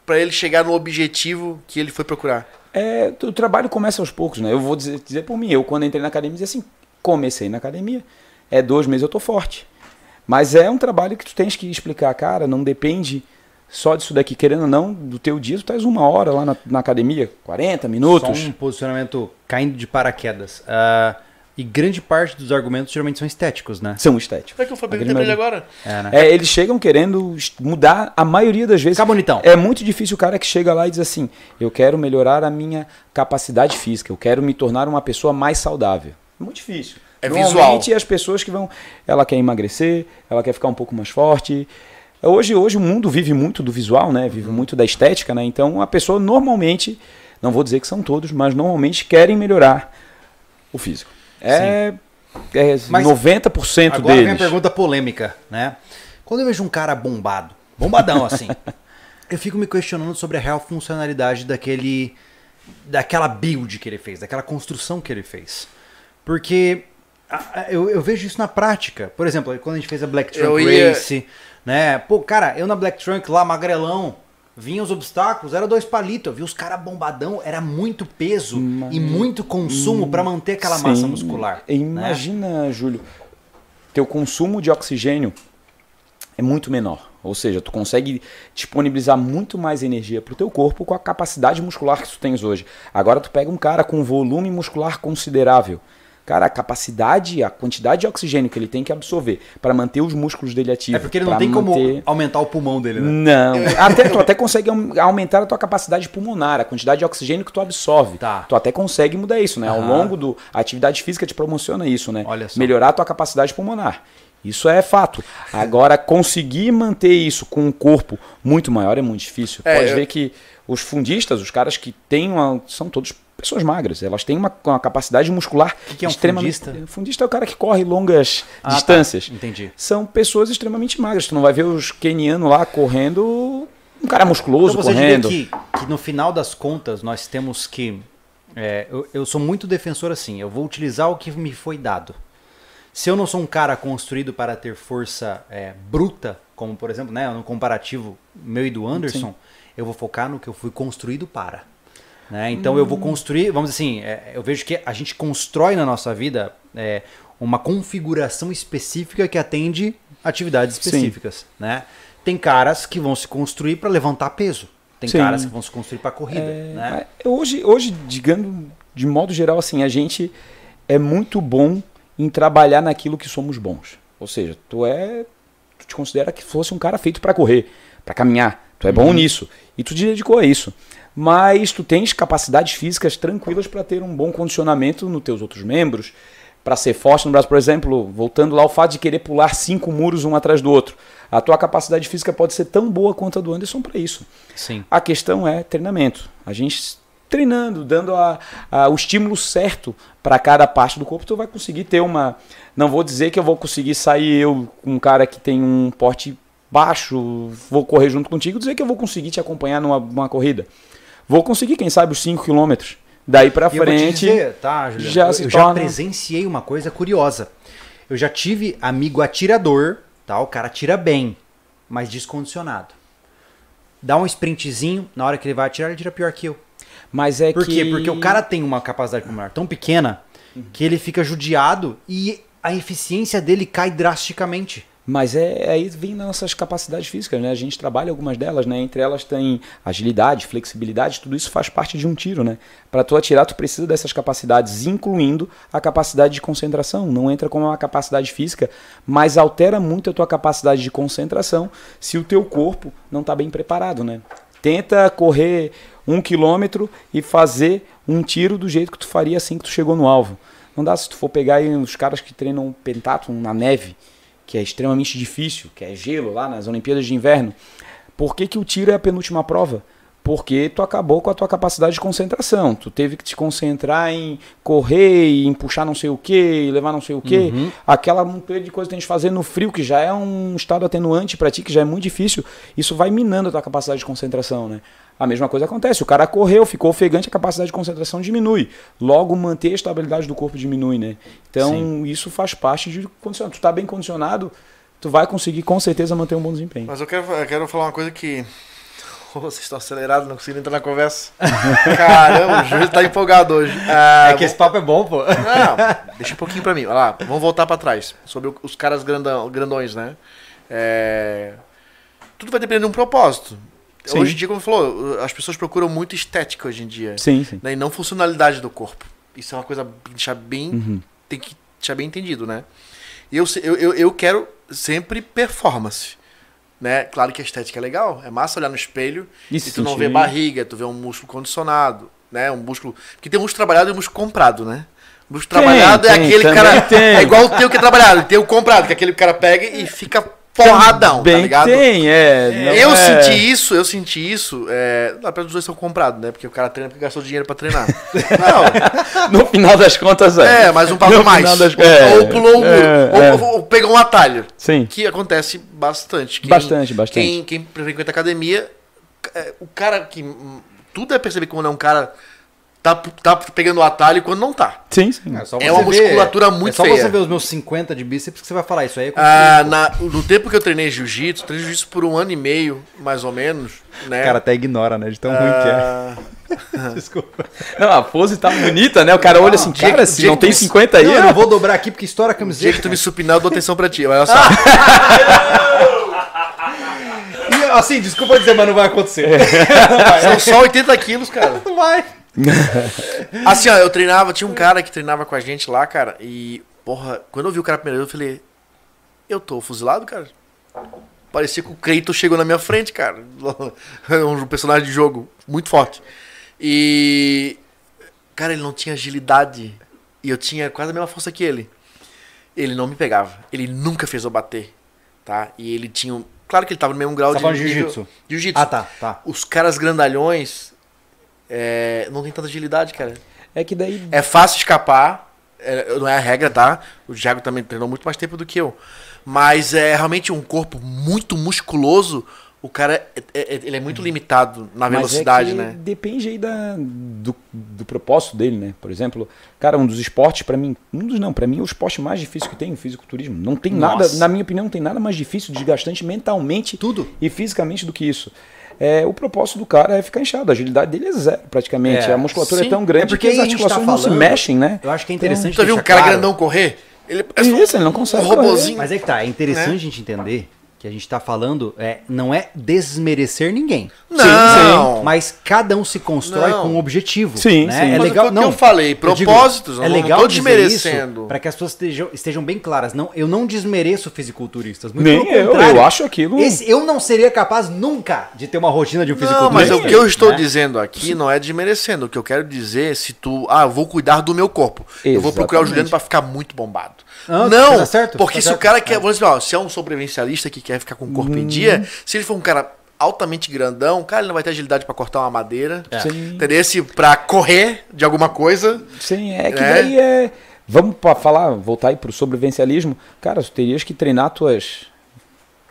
pra ele chegar no objetivo que ele foi procurar? É, o trabalho começa aos poucos, né? Eu vou dizer, dizer por mim, eu quando entrei na academia, dizia assim, comecei na academia, é dois meses eu tô forte. Mas é um trabalho que tu tens que explicar, cara, não depende só disso daqui, querendo ou não, do teu dia, tu estás uma hora lá na, na academia, 40 minutos. Só um posicionamento caindo de paraquedas. Ah, e grande parte dos argumentos geralmente são estéticos, né? São estéticos. É que perguntar grande pra ele agora? É, né? É, eles chegam querendo mudar a maioria das vezes. Ficar bonitão. É muito difícil o cara que chega lá e diz assim: eu quero melhorar a minha capacidade física, eu quero me tornar uma pessoa mais saudável. É muito difícil. É Normalmente visual. as pessoas que vão. Ela quer emagrecer, ela quer ficar um pouco mais forte. Hoje, hoje o mundo vive muito do visual, né? Vive muito da estética, né? Então a pessoa normalmente, não vou dizer que são todos, mas normalmente querem melhorar o físico. É, é Mas 90% Agora vem a deles. pergunta polêmica, né? Quando eu vejo um cara bombado, bombadão assim, eu fico me questionando sobre a real funcionalidade daquele daquela build que ele fez, daquela construção que ele fez. Porque eu, eu vejo isso na prática. Por exemplo, quando a gente fez a Black Eu ia- Race, né? Pô, cara, eu na Black Trunk lá, magrelão, vinha os obstáculos, era dois palitos. Eu vi os caras bombadão, era muito peso e muito consumo pra manter aquela massa Sim. muscular. E né? Imagina, Júlio, teu consumo de oxigênio é muito menor. Ou seja, tu consegue disponibilizar muito mais energia para o teu corpo com a capacidade muscular que tu tens hoje. Agora tu pega um cara com volume muscular considerável. Cara, a capacidade, a quantidade de oxigênio que ele tem que absorver para manter os músculos dele ativos. É porque ele não tem como manter- aumentar o pulmão dele, né? Não. Até, tu até consegue aum- aumentar a tua capacidade pulmonar, a quantidade de oxigênio que tu absorve. Tá. Tu até consegue mudar isso, né? Ao Aham. longo do. A atividade física te promociona isso, né? Olha só. Melhorar a tua capacidade pulmonar. Isso é fato. Agora, conseguir manter isso com um corpo muito maior é muito difícil. É, Pode eu- ver que os fundistas, os caras que têm uma. são todos pessoas magras. Elas têm uma, uma capacidade muscular que que é um extremamente. fundista? Fundista é o cara que corre longas Ah, tá. distâncias Entendi. são pessoas extremamente magras. Tu não vai ver os kenianos lá correndo, um cara musculoso Então você correndo. diria que, que no final das contas nós temos que. é, eu, eu sou muito defensor assim, eu vou utilizar o que me foi dado. Se eu não sou um cara construído para ter força é, bruta, como por exemplo, né, no comparativo meu e do Anderson, eu vou focar no que eu fui construído para. Né? Então eu vou construir, vamos dizer assim, é, eu vejo que a gente constrói na nossa vida é, uma configuração específica que atende atividades Sim. específicas. Né? Tem caras que vão se construir para levantar peso. Tem Sim. caras que vão se construir para corrida. É, né? Hoje, hoje, digamos, de modo geral, assim, a gente é muito bom em trabalhar naquilo que somos bons. Ou seja, tu é, tu te considera que fosse um cara feito para correr, para caminhar. Tu é bom nisso e tu te dedicou a isso. Mas tu tens capacidades físicas tranquilas para ter um bom condicionamento nos teus outros membros, para ser forte no braço, por exemplo, voltando lá ao fato de querer pular cinco muros um atrás do outro. A tua capacidade física pode ser tão boa quanto a do Anderson para isso. Sim. A questão é treinamento. A gente treinando, dando a, a- o estímulo certo para cada parte do corpo, tu vai conseguir ter uma. Não vou dizer que eu vou conseguir sair eu com um cara que tem um porte baixo, vou correr junto contigo, dizer que eu vou conseguir te acompanhar numa, numa corrida. Vou conseguir, quem sabe, os 5 km. Daí para frente. dizer, tá, Juliano? já eu se eu já torna- presenciei uma coisa curiosa. Eu já tive amigo atirador, tá? O cara atira bem, mas descondicionado. Dá um sprintzinho, na hora que ele vai atirar, ele tira pior que eu. Mas é Por que. quê? Porque o cara tem uma capacidade pulmonar tão pequena que ele fica judiado e a eficiência dele cai drasticamente. Mas é aí vem nossas capacidades físicas, né? A gente trabalha algumas delas, né? Entre elas tem agilidade, flexibilidade, tudo isso faz parte de um tiro, né? Para tu atirar, tu precisa dessas capacidades, incluindo a capacidade de concentração. Não entra como uma capacidade física, mas altera muito a tua capacidade de concentração se o teu corpo não está bem preparado, né? Tenta correr um quilômetro e fazer um tiro do jeito que tu faria assim que tu chegou no alvo. Não dá se tu for pegar os caras que treinam pentathlon na neve, que é extremamente difícil, que é gelo lá nas Olimpíadas de Inverno. Por que, que o tiro é a penúltima prova? Porque tu acabou com a tua capacidade de concentração. Tu teve que te concentrar em correr, em puxar não sei o que, levar não sei o que. Aquela montanha de coisa que tem que fazer no frio, que já é um estado atenuante para ti, que já é muito difícil. Isso vai minando a tua capacidade de concentração, né? A mesma coisa acontece. O cara correu, ficou ofegante, a capacidade de concentração diminui. Logo, manter a estabilidade do corpo diminui, né? Então, isso faz parte de condicionar. Tu tá bem condicionado, tu vai conseguir com certeza manter um bom desempenho. Mas eu quero, eu quero falar uma coisa que. Vocês estão acelerados, não consigo entrar na conversa. Caramba, o Júlio tá empolgado hoje. Ah, é que esse papo é bom, pô. Não, deixa um pouquinho pra mim. Olha lá, vamos voltar pra trás. Sobre os caras grandão, grandões, né? É, Tudo vai depender de um propósito. Sim. Hoje em dia, como você falou, as pessoas procuram muito estética hoje em dia. Sim, sim. né? E não funcionalidade do corpo. Isso é uma coisa que deixar bem. Uhum. Tem que deixar bem entendido, né? Eu, eu, eu, quero sempre performance. Né? Claro que a estética é legal. É massa olhar no espelho E e, tu não vê barriga, tu vê um músculo condicionado, né? Um músculo. Porque tem músculo trabalhado e músculo comprado, né? O músculo Tem, trabalhado é tem, aquele também cara. tem. É igual o teu que é trabalhado. Tem o comprado, que é aquele cara pega e fica porradão, tá Bem ligado? tem, é. eu é- senti isso, eu senti isso. É... Verdade, os dois são comprados, né? Porque o cara treina porque gastou dinheiro pra treinar. Não, No final das contas, é. é, mas um No mais. das- Ou, é, ou pulou um muro, é, ou, é. ou- ou pegou um atalho. Sim. Que acontece bastante. Quem- Bastante, bastante. Quem, quem frequenta academia, é, o cara que. Tudo é perceber como não é um cara tá, tá pegando o atalho quando não tá. Sim, sim. só É uma você ver- musculatura muito É só feia. você ver os meus 50 de bíceps que você vai falar isso aí. É com Ah, na- no tempo que eu treinei jiu-jitsu, treinei jiu-jitsu por um ano e meio, mais ou menos, né? O cara até ignora, né? De tão ruim que Ah, é. Desculpa. Não, a pose tá bonita, né? O cara olha assim, dia cara, que- se não tem tu- 50 aí, Não, eu não vou dobrar aqui porque estoura a o dia camiseta. que tu me supinar, eu dou atenção pra ti. Olha só. E, assim, desculpa dizer, mas não vai acontecer. São só 80 quilos, cara. Não vai. Assim, ó, eu treinava, tinha um cara que treinava com a gente lá, cara, e, porra, quando eu vi o cara vez, eu falei, eu tô fuzilado, cara. Parecia que o Kratos chegou na minha frente, cara. um personagem de jogo muito forte. E, cara, ele não tinha agilidade. E eu tinha quase a mesma força que ele. Ele não me pegava. Ele nunca fez eu bater, tá? E ele tinha, um- claro que ele tava no mesmo grau Você tá de jiu-jitsu? Jiu-jitsu. Ah, tá, tá. Os caras grandalhões é, não tem tanta agilidade, cara. É que daí. É fácil escapar, é, não é a regra, tá? O Thiago também treinou muito mais tempo do que eu. Mas é realmente um corpo muito musculoso. O cara é, é- ele é muito limitado na Mas velocidade, é que né? Depende aí da, do, do propósito dele, né? Por exemplo, cara, um dos esportes pra mim, um dos não, para mim é o esporte mais difícil que tem, o fisiculturismo. Não tem nada, Nossa. na minha opinião, não tem nada mais difícil, desgastante mentalmente Tudo. e fisicamente do que isso. É, o propósito do cara é ficar inchado, a agilidade dele é zero, praticamente. É, a musculatura sim. é tão grande É porque que as aí a gente tá articulações não se falando- mexem, né? Eu acho que é interessante Tu viu um cara claro- grandão correr? Ele é Isso, ele não consegue um robozinho. Mas é que tá, é interessante Né? a gente entender que a gente tá falando, é, não é desmerecer ninguém. Não. Mas cada um se constrói Não. com um objetivo. Sim, né? sim. É Mas legal, não, eu falei, digo, propósitos, eu é não- não legal tô dizer desmerecendo. para que as pessoas estejam, estejam bem claras. Não, eu não desmereço fisiculturistas. Muito Nem eu, eu acho aquilo- Esse- eu não seria capaz nunca de ter uma rotina de um Não, fisiculturista. mas o que eu estou né? dizendo aqui não é desmerecendo. O que eu quero dizer é se tu, ah, eu vou cuidar do meu corpo. Eu vou procurar o Exatamente. Juliano pra ficar muito bombado. Não, Não, tá certo, porque tá se o certo. cara quer, vamos dizer, ó, se é um sobrevivencialista que quer ficar com o corpo em dia, se ele for um cara altamente grandão, cara, ele não vai ter agilidade pra cortar uma madeira. Entendeu? Se pra correr de alguma coisa. Sim, é que É. daí é. Vamos para falar, voltar aí pro sobrevivencialismo. Cara, tu terias que treinar tuas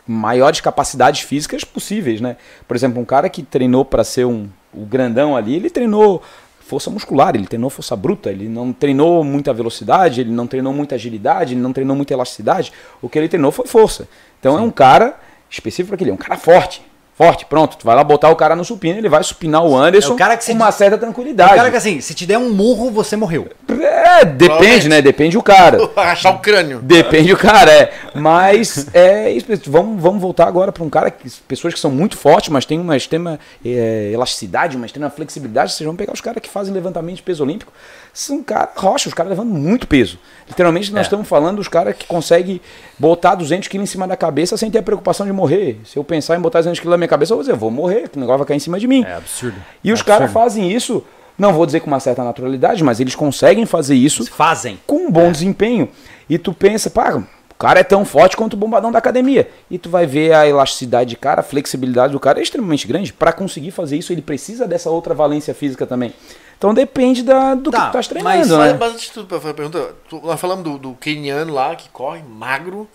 maiores capacidades físicas possíveis, né? Por exemplo, um cara que treinou para ser um o grandão ali, ele treinou força muscular, ele treinou força bruta, ele não treinou muita velocidade, ele não treinou muita agilidade, ele não treinou muita elasticidade. O que ele treinou foi força. Então é um cara específico para aquele, é um cara forte. Forte, pronto. Tu vai lá botar o cara no supino, ele vai supinar o Anderson É o cara que com uma diz- certa O tranquilidade. cara que assim, se te der um murro, você morreu. É, depende, né? Depende o cara. Achar o crânio. Depende o cara, é. Mas é isso. Vamos, vamos voltar agora para um cara que. Pessoas que são muito fortes, mas têm uma extrema é, elasticidade, uma extrema flexibilidade. Vocês vão pegar os caras que fazem levantamento de peso olímpico. São caras rocha, os caras levando muito peso. Literalmente, nós É. estamos falando dos caras que conseguem botar 200 quilos em cima da cabeça sem ter a preocupação de morrer. Se eu pensar em botar 200 quilos na minha cabeça, eu vou dizer, eu vou morrer, que o negócio vai cair em cima de mim. É absurdo. E os Absurdo. caras fazem isso, não vou dizer com uma certa naturalidade, mas eles conseguem fazer isso Fazem. com um bom desempenho. E tu pensa, pá, o cara é tão forte quanto o bombadão da academia. E tu vai ver a elasticidade de cara, a flexibilidade do cara é extremamente grande. Para conseguir fazer isso, ele precisa dessa outra valência física também. Então depende da, do Tá, que tu estás mas- treinando, Mas, né? mas antes de tudo, pergunta, nós falamos do, do keniano lá, que corre, magro.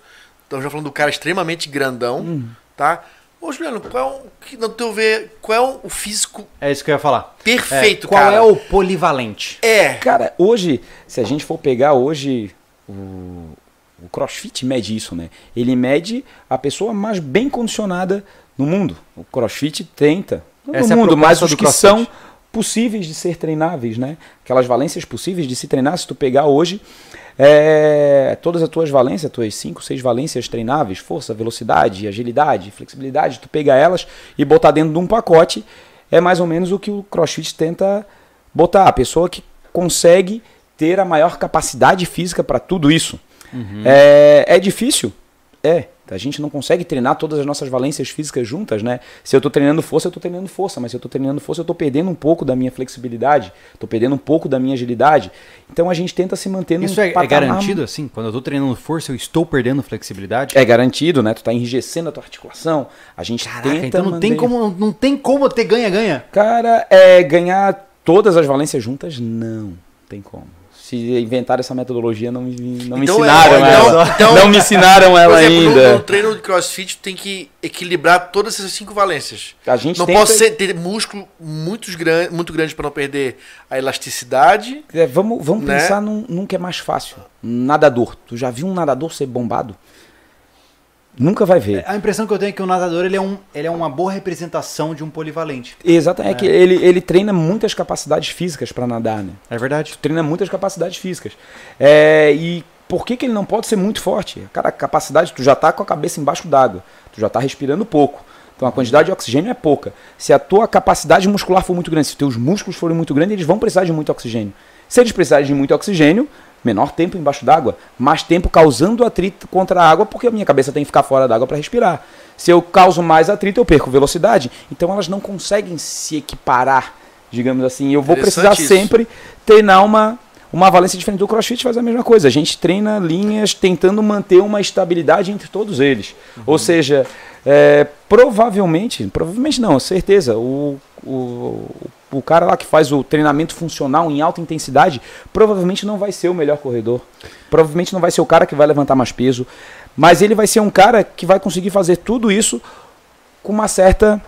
Estamos já falando do cara extremamente grandão, Hum. tá? Ô, Juliano, qual é o, no teu ver, qual é o físico É isso que eu ia falar. perfeito, É, qual cara? é o polivalente? É. Cara, hoje, se a gente for pegar hoje o, o CrossFit mede isso, né? Ele mede a pessoa mais bem condicionada no mundo. O CrossFit tenta no Essa é a mundo, mas proposta os do que CrossFit. são possíveis de ser treináveis, né? Aquelas valências possíveis de se treinar, se tu pegar hoje é, todas as tuas valências, as tuas 5, 6 valências treináveis, força, velocidade, agilidade, flexibilidade, tu pegar elas e botar dentro de um pacote, é mais ou menos o que o CrossFit tenta botar. A pessoa que consegue ter a maior capacidade física para tudo isso. É, é difícil? É. A gente não consegue treinar todas as nossas valências físicas juntas, né? Se eu estou treinando força, eu estou treinando força, mas se eu estou treinando força, eu estou perdendo um pouco da minha flexibilidade, estou perdendo um pouco da minha agilidade. Então a gente tenta se manter num Isso é, é garantido, assim? Quando eu tô treinando força, eu estou perdendo flexibilidade? É garantido, né? Tu tá enrijecendo a tua articulação. A gente Caraca, tenta então não tem, manter- como, não tem como ter ganha-ganha. Cara, é ganhar todas as valências juntas? Não, tem como. Se inventaram essa metodologia, não me, não me Então, ensinaram é, ela. então- então- não me ensinaram ela Por exemplo, ainda. No, no treino de crossfit tem que equilibrar todas essas cinco valências. A gente não tenta- pode ser, ter músculo muito grande, muito grande para não perder a elasticidade. É, vamos vamos Né? pensar num, num que é mais fácil. Nadador. Tu já viu um nadador ser bombado? Nunca vai ver. A impressão que eu tenho é que o nadador ele é, um, ele é uma boa representação de um polivalente. Exatamente. É que ele, ele treina muitas capacidades físicas para nadar, né? É verdade. treina muitas capacidades físicas. É, e por que, que ele não pode ser muito forte? Cara, a capacidade, tu já tá com a cabeça embaixo d'água, tu já tá respirando pouco. Então a quantidade de oxigênio é pouca. Se a tua capacidade muscular for muito grande, se os teus músculos forem muito grandes, eles vão precisar de muito oxigênio. Se eles precisarem de muito oxigênio, menor tempo embaixo d'água, mais tempo causando atrito contra a água, porque a minha cabeça tem que ficar fora d'água para respirar. Se eu causo mais atrito, eu perco velocidade. Então elas não conseguem se equiparar, digamos assim. Eu vou precisar isso. sempre treinar uma, uma valência diferente. O CrossFit faz a mesma coisa. A gente treina linhas tentando manter uma estabilidade entre todos eles. Ou seja, é, provavelmente, provavelmente não, certeza, o, o, o cara lá que faz o treinamento funcional em alta intensidade provavelmente não vai ser o melhor corredor. Provavelmente não vai ser o cara que vai levantar mais peso. Mas ele vai ser um cara que vai conseguir fazer tudo isso com uma certa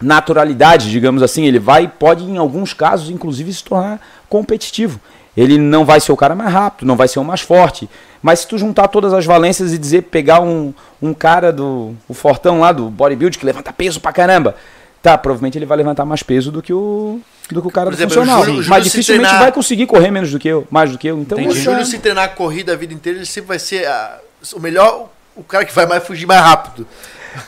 naturalidade, digamos assim. Ele vai, pode em alguns casos, inclusive, se tornar competitivo. Ele não vai ser o cara mais rápido, não vai ser o mais forte. Mas se tu juntar todas as valências e dizer, pegar um, um cara do o fortão lá do bodybuild que levanta peso pra caramba, tá, provavelmente ele vai levantar mais peso do que o do que o cara Por do exemplo, funcional. o Júlio- o Júlio Mas se dificilmente treinar- vai conseguir correr menos do que eu, mais do que eu. Então, O Entendi. essa- Júlio se treinar a corrida a vida inteira, ele sempre vai ser ah, o melhor, o cara que vai mais fugir mais rápido.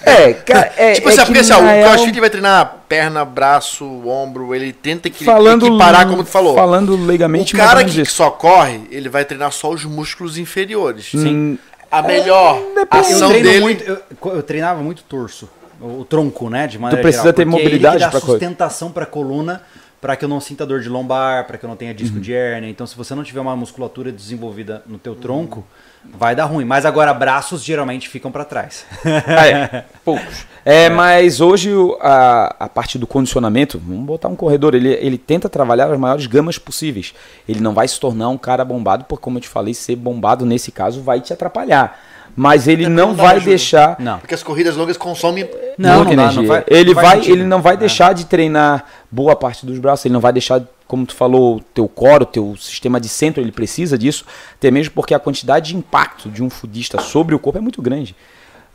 É, cara, é, tipo é assim, que porque assim, o real- crossfit vai treinar perna, braço, ombro, ele tenta equi- falando equiparar, como tu falou. Falando leigamente, o cara que isso. só corre, ele vai treinar só os músculos inferiores. Sim. A melhor Eu, ação dele. muito, eu, eu treinava muito torso. O, tronco, né? De maneira precisa geral, ter mobilidade pra correr. sustentação para a coluna, para que eu não sinta dor de lombar, para que eu não tenha Uhum. disco de hérnia. Então, se você não tiver uma musculatura desenvolvida no teu tronco, vai dar ruim. Mas agora, braços geralmente ficam para trás. Ah, é. Poucos. É, mas hoje a, a parte do condicionamento, vamos botar um corredor, ele, ele tenta trabalhar as maiores gamas possíveis. Ele não vai se tornar um cara bombado, porque como eu te falei, ser bombado nesse caso vai te atrapalhar. Mas ele Até não não dá vai ajuda. deixar Não. Porque as corridas longas consomem. Não, muita não dá, energia. não vai- ele vai, sentido. ele não vai É. deixar de treinar boa parte dos braços, ele não vai deixar, como tu falou, o teu core, o teu sistema de centro, ele precisa disso, até mesmo porque a quantidade de impacto de um fudista sobre o corpo é muito grande.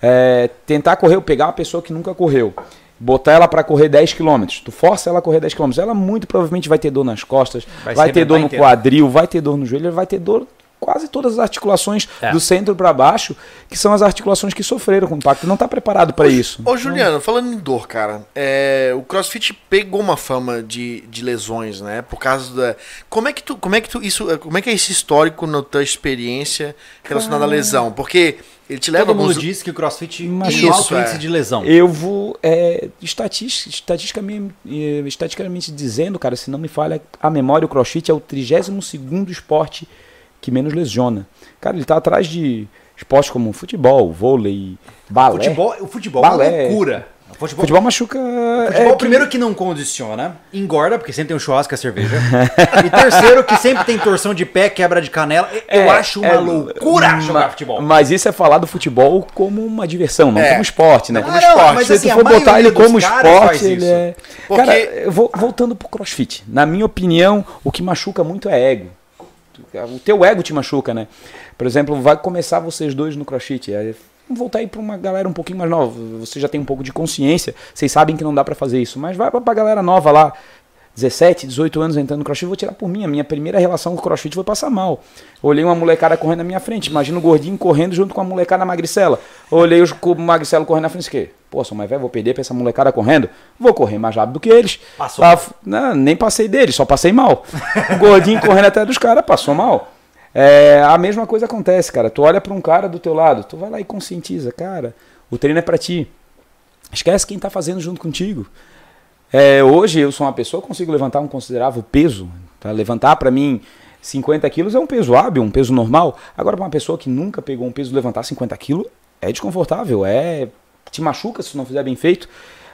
É, tentar correr, pegar uma pessoa que nunca correu, botar ela para correr 10 km, tu força ela a correr 10 km, ela muito provavelmente vai ter dor nas costas, Vai vai, ter dor arrebentar no inteira. quadril, vai ter dor no joelho, vai ter dor quase todas as articulações É. do centro para baixo, que são as articulações que sofreram com o impacto, não está preparado para isso. Ô, Juliano, falando em dor, cara, é, o CrossFit pegou uma fama de, de lesões, né? Por causa da. Como é que tu. Como é que tu. Isso, como é que é esse histórico na tua experiência relacionada à lesão? Porque ele te leva Todo mundo alguns. diz que o crossfit um alto isso, é. índice de lesão. Eu vou. É, estatis- estatisticamente, estatisticamente dizendo, cara, se não me falha a memória, o crossfit é o 32 esporte que menos lesiona. Cara, ele tá atrás de esportes como futebol, vôlei, balé. Futebol, o futebol é Balé. uma loucura. O futebol, Futebol machuca. futebol é, primeiro que não condiciona, engorda, porque sempre tem um churrasco e a cerveja. e terceiro, que sempre tem torção de pé, quebra de canela. Eu É, acho uma é, loucura ma- jogar futebol. Mas isso é falar do futebol como uma diversão, não É. como esporte, né? Como Ah, não, esporte. mas Se assim, tu a for botar ele como esporte, ele é. Porque- Cara, vou, voltando pro crossfit. Na minha opinião, o que machuca muito é ego. O teu ego te machuca, né? Por exemplo, vai começar vocês dois no crossfit. Vamos voltar aí pra uma galera um pouquinho mais nova. Você já tem um pouco de consciência, vocês sabem que não dá pra fazer isso. Mas vai pra, pra galera nova lá, 17, 18 anos entrando no crossfit, vou tirar por mim. A minha primeira relação com o crossfit foi passar mal. Olhei uma molecada correndo na minha frente. Imagina o gordinho correndo junto com a molecada magricela. Olhei os magricelo correndo na frente. quê? Pô, sou mais velho, vou perder pra essa molecada correndo. Vou correr mais rápido que eles. Passou. F- não, nem passei deles, só passei mal. O gordinho correndo atrás dos caras, passou mal. É, a mesma coisa acontece, cara. Tu olha pra um cara do teu lado, tu vai lá e conscientiza, cara. O treino é pra ti. Esquece quem tá fazendo junto contigo. É, hoje eu sou uma pessoa que consigo levantar um considerável peso. Tá? Levantar pra mim 50 quilos é um peso hábil, um peso normal. Agora pra uma pessoa que nunca pegou um peso, levantar 50 quilos é desconfortável, é te machuca se não fizer bem feito.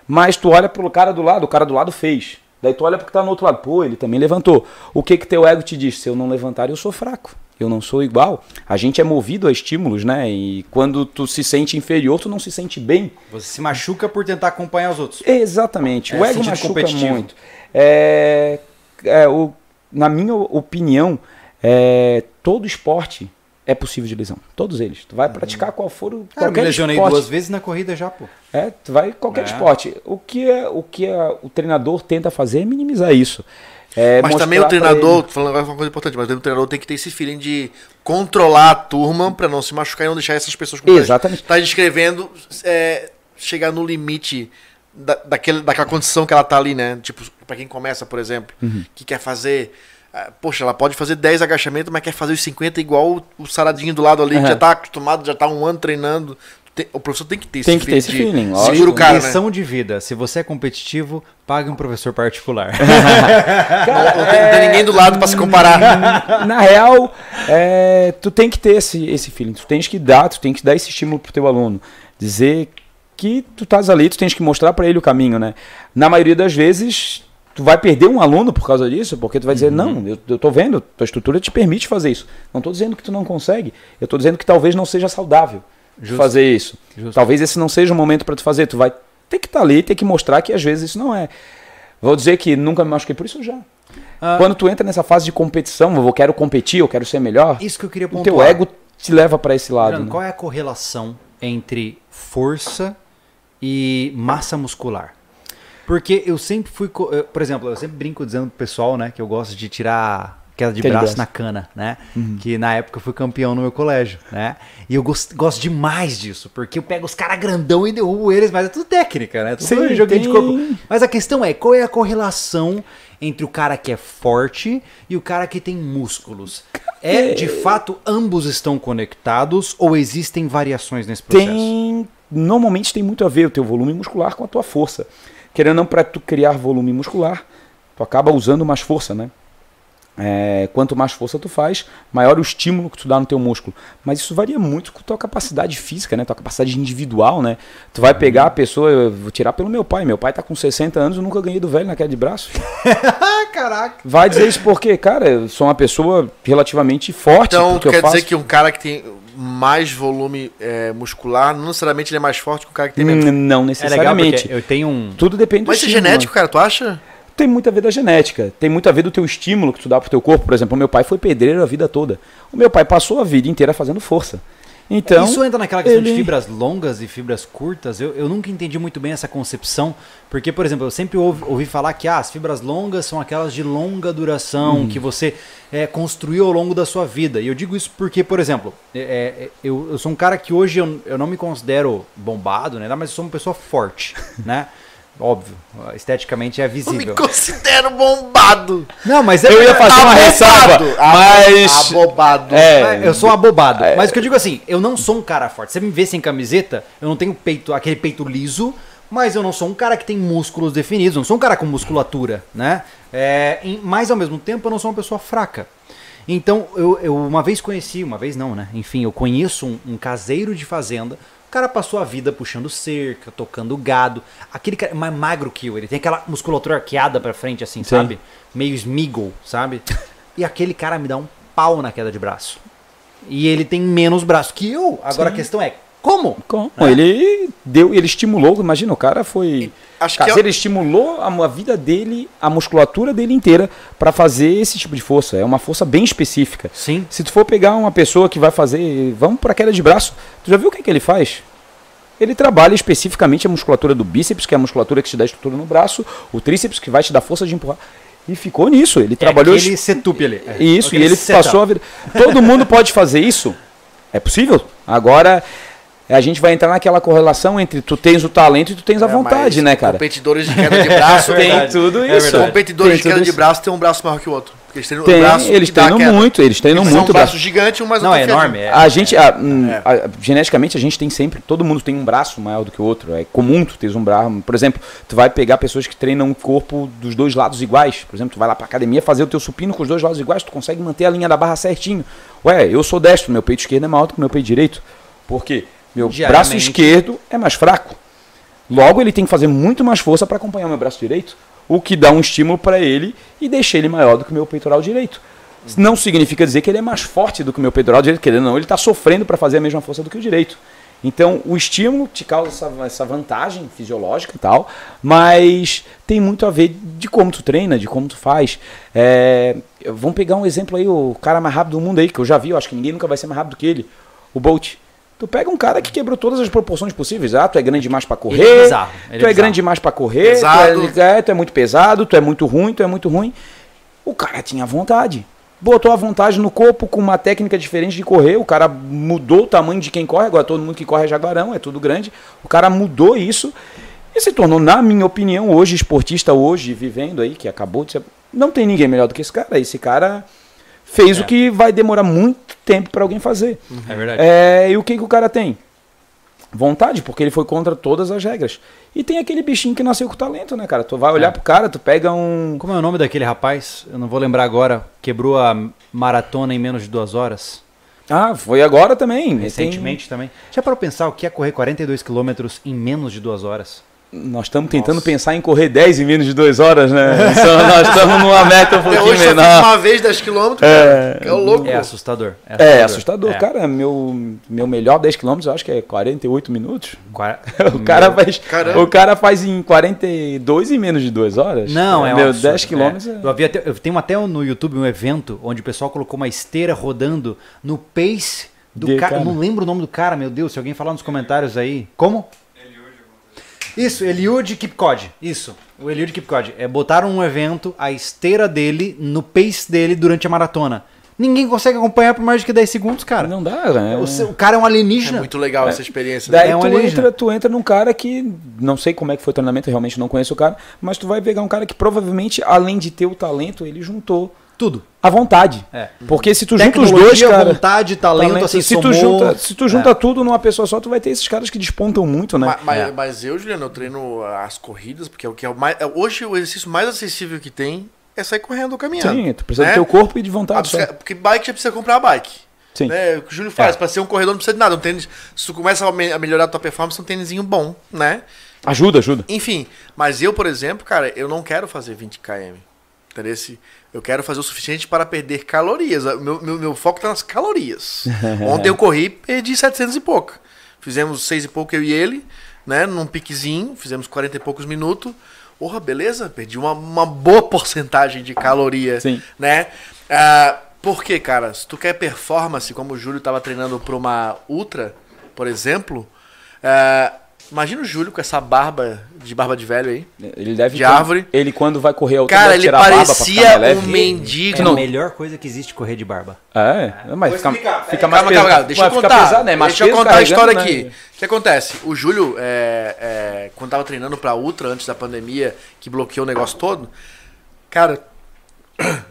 Mas tu olha pro cara do lado, o cara do lado fez. Daí tu olha porque tá no outro lado, pô, ele também levantou. O que que teu ego te diz? Se eu não levantar, eu sou fraco. Eu não sou igual. A gente é movido a estímulos, né? E quando tu se sente inferior, tu não se sente bem. Você se machuca por tentar acompanhar os outros. Exatamente. É, o ego machuca competitivo. muito. É, é, o, na minha opinião, é, todo esporte é possível de lesão. Todos eles. Tu vai praticar qual for o Cara, eu me qualquer lesionei esporte. duas vezes na corrida já, pô. É, tu vai qualquer É. esporte. O que, é, o que é, o treinador tenta fazer é minimizar isso. É Mas também o treinador, falando agora uma coisa importante, mas o treinador tem que ter esse feeling de controlar a turma pra não se machucar e não deixar essas pessoas como Exatamente. Tá descrevendo é, chegar no limite da, daquele, daquela condição que ela tá ali, né? Tipo, pra quem começa, por exemplo, Uhum. que quer fazer. ah, Poxa, ela pode fazer 10 agachamentos, mas quer fazer os 50 igual o, saradinho do lado ali, que Aham. já tá acostumado, já tá um ano treinando. Tem- o professor tem que ter Tem que ter esse de- feeling, Segura lógico. o cara, né? Lição de vida. Se você é competitivo, pague um professor particular. Não tem, não tem ninguém do lado pra se comparar. Na real, é, tu tem que ter esse, esse feeling, tu tens que dar, tu tem que dar esse estímulo pro teu aluno. Dizer que tu estás ali, tu tens que mostrar para ele o caminho, né? Na maioria das vezes, tu vai perder um aluno por causa disso, porque tu vai dizer, não, eu, eu tô vendo, tua estrutura te permite fazer isso. Não tô dizendo que tu não consegue, eu tô dizendo que talvez não seja saudável Justo. fazer isso. Justo. Talvez esse não seja o momento para tu fazer, tu vai ter que estar ali, ter que mostrar que às vezes isso não é. Vou dizer que nunca me machuquei por isso já. Ah, Quando tu entra nessa fase de competição, eu quero competir, eu quero ser melhor, Isso que eu queria o pontuar. teu ego te leva para esse lado. Né? qual é a correlação entre força e massa muscular? Porque eu sempre fui, por exemplo, eu sempre brinco dizendo pro pessoal, né, que eu gosto de tirar queda de de braço braço. na cana, né? Que na época eu fui campeão no meu colégio, né? E eu gosto, gosto demais disso, porque eu pego os caras grandão e derrubo eles, mas é tudo técnica, né? Tudo Sim, joguinho de tem- corpo. Mas a questão é, qual é a correlação entre o cara que é forte e o cara que tem músculos? É, de fato, ambos estão conectados ou existem variações nesse processo? Tem, normalmente tem muito a ver o teu volume muscular com a tua força. Querendo ou não, para tu criar volume muscular, tu acaba usando mais força, né? É, quanto mais força tu faz, maior o estímulo que tu dá no teu músculo. Mas isso varia muito com tua capacidade física, né? Tua capacidade individual, né? Tu vai pegar a pessoa, eu vou tirar pelo meu pai. Meu pai tá com 60 anos, eu nunca ganhei do velho na queda de braço. Caraca! Vai dizer isso porque, cara, eu sou uma pessoa relativamente forte. Então, quer faço... dizer que um cara que tem mais volume é, muscular, não necessariamente ele é mais forte que o cara que tem menos. Hum, Não É legal necessariamente. eu tenho um... Tudo depende do Mas isso é estímulo, genético, cara, tu acha? Tem muito a ver da genética, tem muito a ver do teu estímulo que tu dá pro teu corpo. Por exemplo, o meu pai foi pedreiro a vida toda. O meu pai passou a vida inteira fazendo força. Então, Isso entra naquela questão de ele- fibras longas e fibras curtas. Eu, eu nunca entendi muito bem essa concepção. Porque, por exemplo, eu sempre ouvi, ouvi falar que ah, as fibras longas são aquelas de longa duração, Uhum. que você é, construiu ao longo da sua vida. E eu digo isso porque, por exemplo, é, é, eu, eu sou um cara que hoje eu, eu não me considero bombado, né? Mas eu sou uma pessoa forte, né? Óbvio, esteticamente é Eu me visível. considero bombado. Não, mas é Eu ia fazer uma ressalva, mas... Abobado. É, É, eu sou abobado. É. Mas o que eu digo assim, eu não sou um cara forte. Você me vê sem camiseta, eu não tenho peito, aquele peito liso, mas eu não sou um cara que tem músculos definidos, eu não sou um cara com musculatura, né? É, mas ao mesmo tempo eu não sou uma pessoa fraca. Então, eu, eu uma vez conheci, uma vez não, né? Enfim, eu conheço um, um caseiro de fazenda. O cara passou a vida puxando cerca, tocando gado. Aquele cara é mais magro que eu, ele tem aquela musculatura arqueada pra frente, assim, Sim. sabe? Meio Smiggle, sabe? E aquele cara me dá um pau na queda de braço. E ele tem menos braço que eu. Agora a questão é, como? Como? Ele deu, ele estimulou, imagina, o cara foi. Acho que Caseiro é- ele estimulou a, a vida dele, a musculatura dele inteira pra fazer esse tipo de força. É uma força bem específica. Sim. Se tu for pegar uma pessoa que vai fazer, vamos pra queda de braço, tu já viu o que, que ele faz? Ele trabalha especificamente a musculatura do bíceps, que é a musculatura que te dá estrutura no braço, o tríceps que vai te dar força de empurrar. E ficou nisso. Ele trabalhou é aquele setup ali. É, isso, e ele setup. passou a vida. Todo mundo pode fazer isso? É possível. Agora, a gente vai entrar naquela correlação entre tu tens o talento e tu tens a É, vontade, né, cara? Competidores de queda de braço É Tem verdade. tudo É isso. verdade. Competidores Tem de queda tudo de isso. braço tem um braço maior que o outro. Porque eles treinam Tem, o braço eles a treinam muito, eles treinam Eles são muito um braço braço. gigante, um mais Não, é enorme. É, A gente, a- hum, É. a- geneticamente, a gente tem sempre, todo mundo tem um braço maior do que o outro. É comum tu teres um braço. Por exemplo, tu vai pegar pessoas que treinam o corpo dos dois lados iguais. Por exemplo, tu vai lá pra academia fazer o teu supino com os dois lados iguais, tu consegue manter a linha da barra certinho. Ué, eu sou destro, meu peito esquerdo é maior do que meu peito direito. Por quê? Meu braço esquerdo é mais fraco. Logo, ele tem que fazer muito mais força para acompanhar o meu braço direito. o que dá um estímulo para ele e deixa ele maior do que o meu peitoral direito. Não significa dizer que ele é mais forte do que o meu peitoral direito, querendo não, ele está sofrendo para fazer a mesma força do que o direito. Então, o estímulo te causa essa, essa vantagem fisiológica e tal, mas tem muito a ver de como tu treina, de como tu faz. É, vamos pegar um exemplo aí, o cara mais rápido do mundo aí, que eu já vi, eu acho que ninguém nunca vai ser mais rápido que ele, o Bolt. Tu pega um cara que quebrou todas as proporções possíveis. Ah, tu é grande demais para correr. Ele é bizarro, ele é tu é bizarro. grande demais para correr. Pesado. Tu é, é, tu é muito pesado, tu é muito ruim, tu é muito ruim. O cara tinha vontade. Botou a vontade no corpo com uma técnica diferente de correr. O cara mudou o tamanho de quem corre. Agora todo mundo que corre é jaguarão, é tudo grande. O cara mudou isso e se tornou, na minha opinião, hoje, esportista, hoje, vivendo aí, que acabou de ser. Não tem ninguém melhor do que esse cara. Esse cara fez É. o que vai demorar muito tempo para alguém fazer. É verdade. É, e o que, que o cara tem? Vontade, porque ele foi contra todas as regras. E tem aquele bichinho que nasceu com talento, né, cara? Tu vai olhar É. pro cara, tu pega um. Como é o nome daquele rapaz? Eu não vou lembrar agora. Quebrou a maratona em menos de duas horas. Ah, foi agora também. Recentemente também. Já para pensar o que é correr 42 quilômetros em menos de duas horas? Nós estamos tentando pensar em correr 10 em menos de 2 horas, né? Só nós estamos numa meta um Até pouquinho hoje menor. uma vez 10km, É. cara. É o louco. É assustador. É assustador, É. cara. Meu, meu melhor 10 km eu acho que é 48 minutos. Qua- O cara, faz, Caramba. o cara faz em 42 em menos de 2 horas. Não, é um Meu absurdo. 10 km É. Eu, havia até- eu tenho até no YouTube um evento onde o pessoal colocou uma esteira rodando no pace do De cara. cara. Eu não lembro o nome do cara, meu Deus. Se alguém falar nos comentários aí. Como? Isso, Eliud Kipkod. Isso, o Eliud Kipkod. É, botaram um evento, a esteira dele, no pace dele durante a maratona. Ninguém consegue acompanhar por mais de que 10 segundos, cara. Não dá, né? O, seu- o cara é um É alienígena. muito legal essa experiência. Daí É um tu, alienígena. entra, tu entra num cara que. Não sei como é que foi o treinamento, eu realmente não conheço o cara. Mas tu vai pegar um cara que provavelmente, além de ter o talento, ele juntou Tudo. a vontade. É. Porque se tu junta os dois, cara. vontade, talento, assim, se, tu somou- junta, se tu junta É. tudo numa pessoa só, tu vai ter esses caras que despontam muito, né? Ma- Mas, É. mas eu, Juliano, eu treino as corridas, porque é o que é o mais. é- Hoje o exercício mais acessível que tem é sair correndo ou caminhando. Sim, tu precisa né? do teu corpo e de vontade. porque bike já precisa comprar a bike. Sim. Né? O que o Júlio faz, É. pra ser um corredor não precisa de nada. Um tênis, se tu começa a me- a melhorar a tua performance, um tênisinho bom, né? Ajuda, ajuda. Enfim, mas eu, por exemplo, cara, eu não quero fazer 20 km. Entendeu? Eu quero fazer o suficiente para perder calorias. Meu, meu, meu foco tá nas calorias. Ontem eu corri perdi 700 e pouco. Fizemos 6 e pouco eu e ele, né? Num piquezinho, fizemos 40 e poucos minutos. Porra, beleza? Perdi uma, uma boa porcentagem de caloria, Sim. né? Ah, por quê, cara? Se tu quer performance, como o Júlio tava treinando para uma ultra, por exemplo, ah, imagina o Júlio com essa barba de barba de velho aí. Ele deve De árvore. Ele, quando vai correr, outra Cara, ele tirar a barba pra parecia um mendigo. É Não. a melhor coisa que existe correr de barba. É, mas Vou fica, fica mais calma, pesado. calma, deixa eu Vai ficar contar. pesado, né? Mais deixa eu peso contar a história né? aqui. O que acontece? O Júlio, é, é, quando tava treinando pra Ultra antes da pandemia, que bloqueou o negócio todo, cara,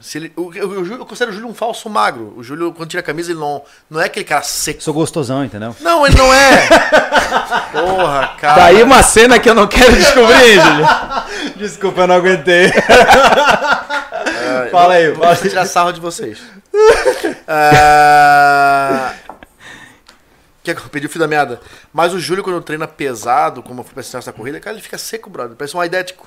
se ele, o, eu, eu, eu considero o Júlio um falso magro. O Júlio, quando tira a camisa, ele não, não é aquele cara seco. Sou gostosão, entendeu? Não, ele não é. Porra, cara. Tá aí uma cena que eu não quero descobrir, Júlio. Desculpa, eu não aguentei. Ah, Fala aí, vou- tirar sarro de vocês. Ah, que eu perdi o fio da meada. Mas o Júlio, quando treina pesado, como eu fui pra ensinar essa corrida, cara, ele fica seco, brother. Parece um aidético.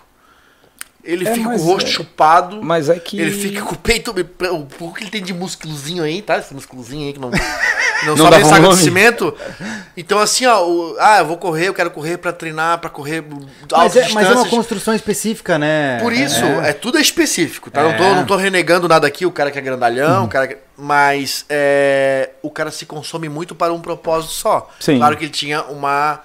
Ele É, fica com o rosto é- chupado. Mas é que. Ele fica com o peito. O pouco que ele tem de músculozinho aí, tá? Esse músculozinho aí que não. Não, Não saco de cimento. Então, assim, ó. o- ah, eu vou correr, eu quero correr pra treinar, pra correr. Mas é, mas é uma construção específica, né? Por isso, é, tudo é específico, tá? Não, tô, É. não tô renegando nada aqui, o cara que é grandalhão, o cara que... Mas é, o cara se consome muito para um propósito só. Sim. Claro que ele tinha uma,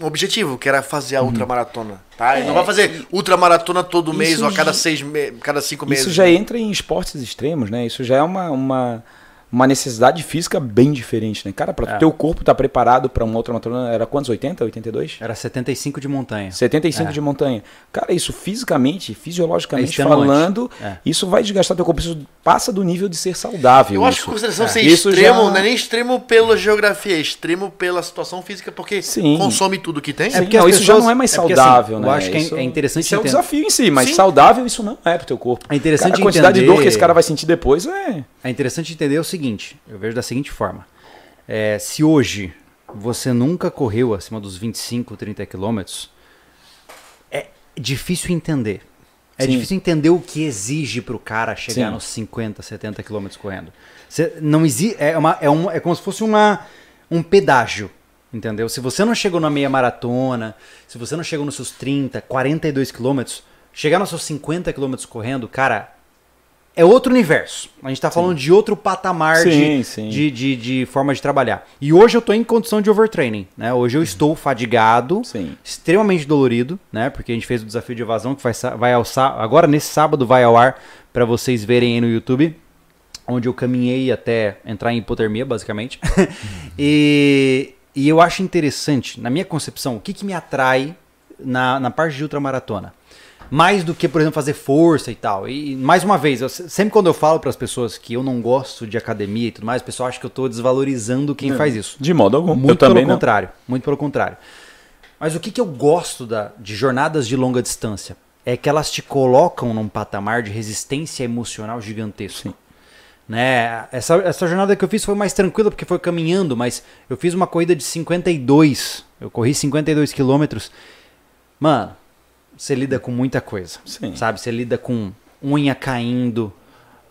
um objetivo, que era fazer a ultramaratona, tá? Ele não vai fazer ultramaratona todo mês ou a cada seis me... cada cinco meses. Isso já entra em esportes extremos, né? Isso já é uma, uma, uma necessidade física bem diferente, né? Cara, pra É. teu corpo estar preparado pra uma outra maratona, era quantos? 80? 82? Era 75 de montanha. 75 É. de montanha. Cara, isso fisicamente, É fisiologicamente extenuante. falando, É. isso vai desgastar teu corpo. Isso passa do nível de ser saudável. Eu acho que isso. consideração É. ser Isso extremo, já- não é nem extremo pela geografia, é extremo pela situação física, porque Sim. consome tudo que tem. Sim, porque não, as isso já pessoas- não é mais é porque, saudável, assim, né? eu acho que é- Isso- é interessante Isso é o entender- desafio em si, mas Sim. saudável isso não é pro teu corpo. É interessante Cara, a quantidade de dor entender- que esse cara vai sentir depois é... É interessante entender o seguinte, eu vejo da seguinte forma. É, se hoje você nunca correu acima dos 25, 30 quilômetros, é difícil entender É Sim. difícil entender o que exige pro cara chegar Sim. nos 50, 70 quilômetros correndo. Você não exi é, uma, é, um, é como se fosse uma, um pedágio, entendeu? Se você não chegou na meia maratona, se você não chegou nos seus 30, 42 quilômetros, chegar nos seus 50 quilômetros correndo, cara, é outro universo. A gente tá falando de outro patamar Sim, de, sim. De, de, de forma de trabalhar. E hoje eu tô em condição de overtraining, né? Hoje eu estou fadigado, Sim. extremamente dolorido, né? Porque a gente fez o desafio de evasão que vai, vai ao agora nesse sábado vai ao ar para vocês verem aí no YouTube, onde eu caminhei até entrar em hipotermia, basicamente. e, e eu acho interessante, na minha concepção, o que, que me atrai na, na parte de ultramaratona? Mais do que, por exemplo, fazer força e tal. E, mais uma vez, eu se- sempre quando eu falo para as pessoas que eu não gosto de academia e tudo mais, o pessoal acha que eu tô desvalorizando quem faz isso. De modo algum. Muito eu também pelo não. contrário. Muito pelo contrário. Mas o que, que eu gosto da, de jornadas de longa distância? É que elas te colocam num patamar de resistência emocional gigantesco. Sim. Né? Essa, essa jornada que eu fiz foi mais tranquila porque foi caminhando, mas eu fiz uma corrida de 52. Eu corri 52 quilômetros. Mano, você lida com muita coisa. Sim. Sabe? Você lida com unha caindo,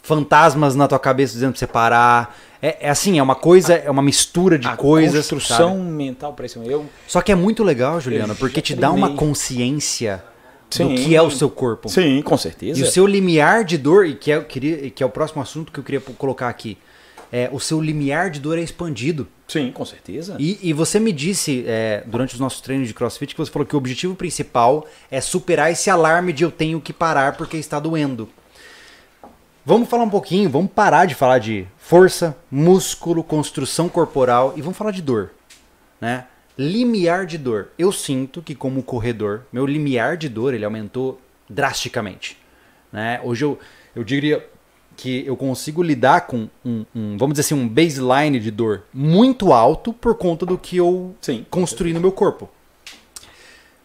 fantasmas na tua cabeça dizendo pra você parar. É, é assim, é uma coisa, é uma mistura de A coisas. construção sabe? mental para isso. Eu, Só que é muito legal, Juliano, Eu porque te dá uma consciência Sim. do que é o seu corpo. sim, com certeza. E o seu limiar de dor, e que é, que é o próximo assunto que eu queria colocar aqui, é o seu limiar de dor é expandido. Sim, com certeza. E, e você me disse é, durante os nossos treinos de crossfit que você falou que o objetivo principal é superar esse alarme de eu tenho que parar porque está doendo. Vamos falar um pouquinho, vamos parar de falar de força, músculo, construção corporal e vamos falar de dor, né? Limiar de dor. Eu sinto que como corredor, meu limiar de dor ele aumentou drasticamente, né? Hoje eu, eu diria que eu consigo lidar com um, um, vamos dizer assim, um baseline de dor muito alto por conta do que eu Sim. construí no meu corpo.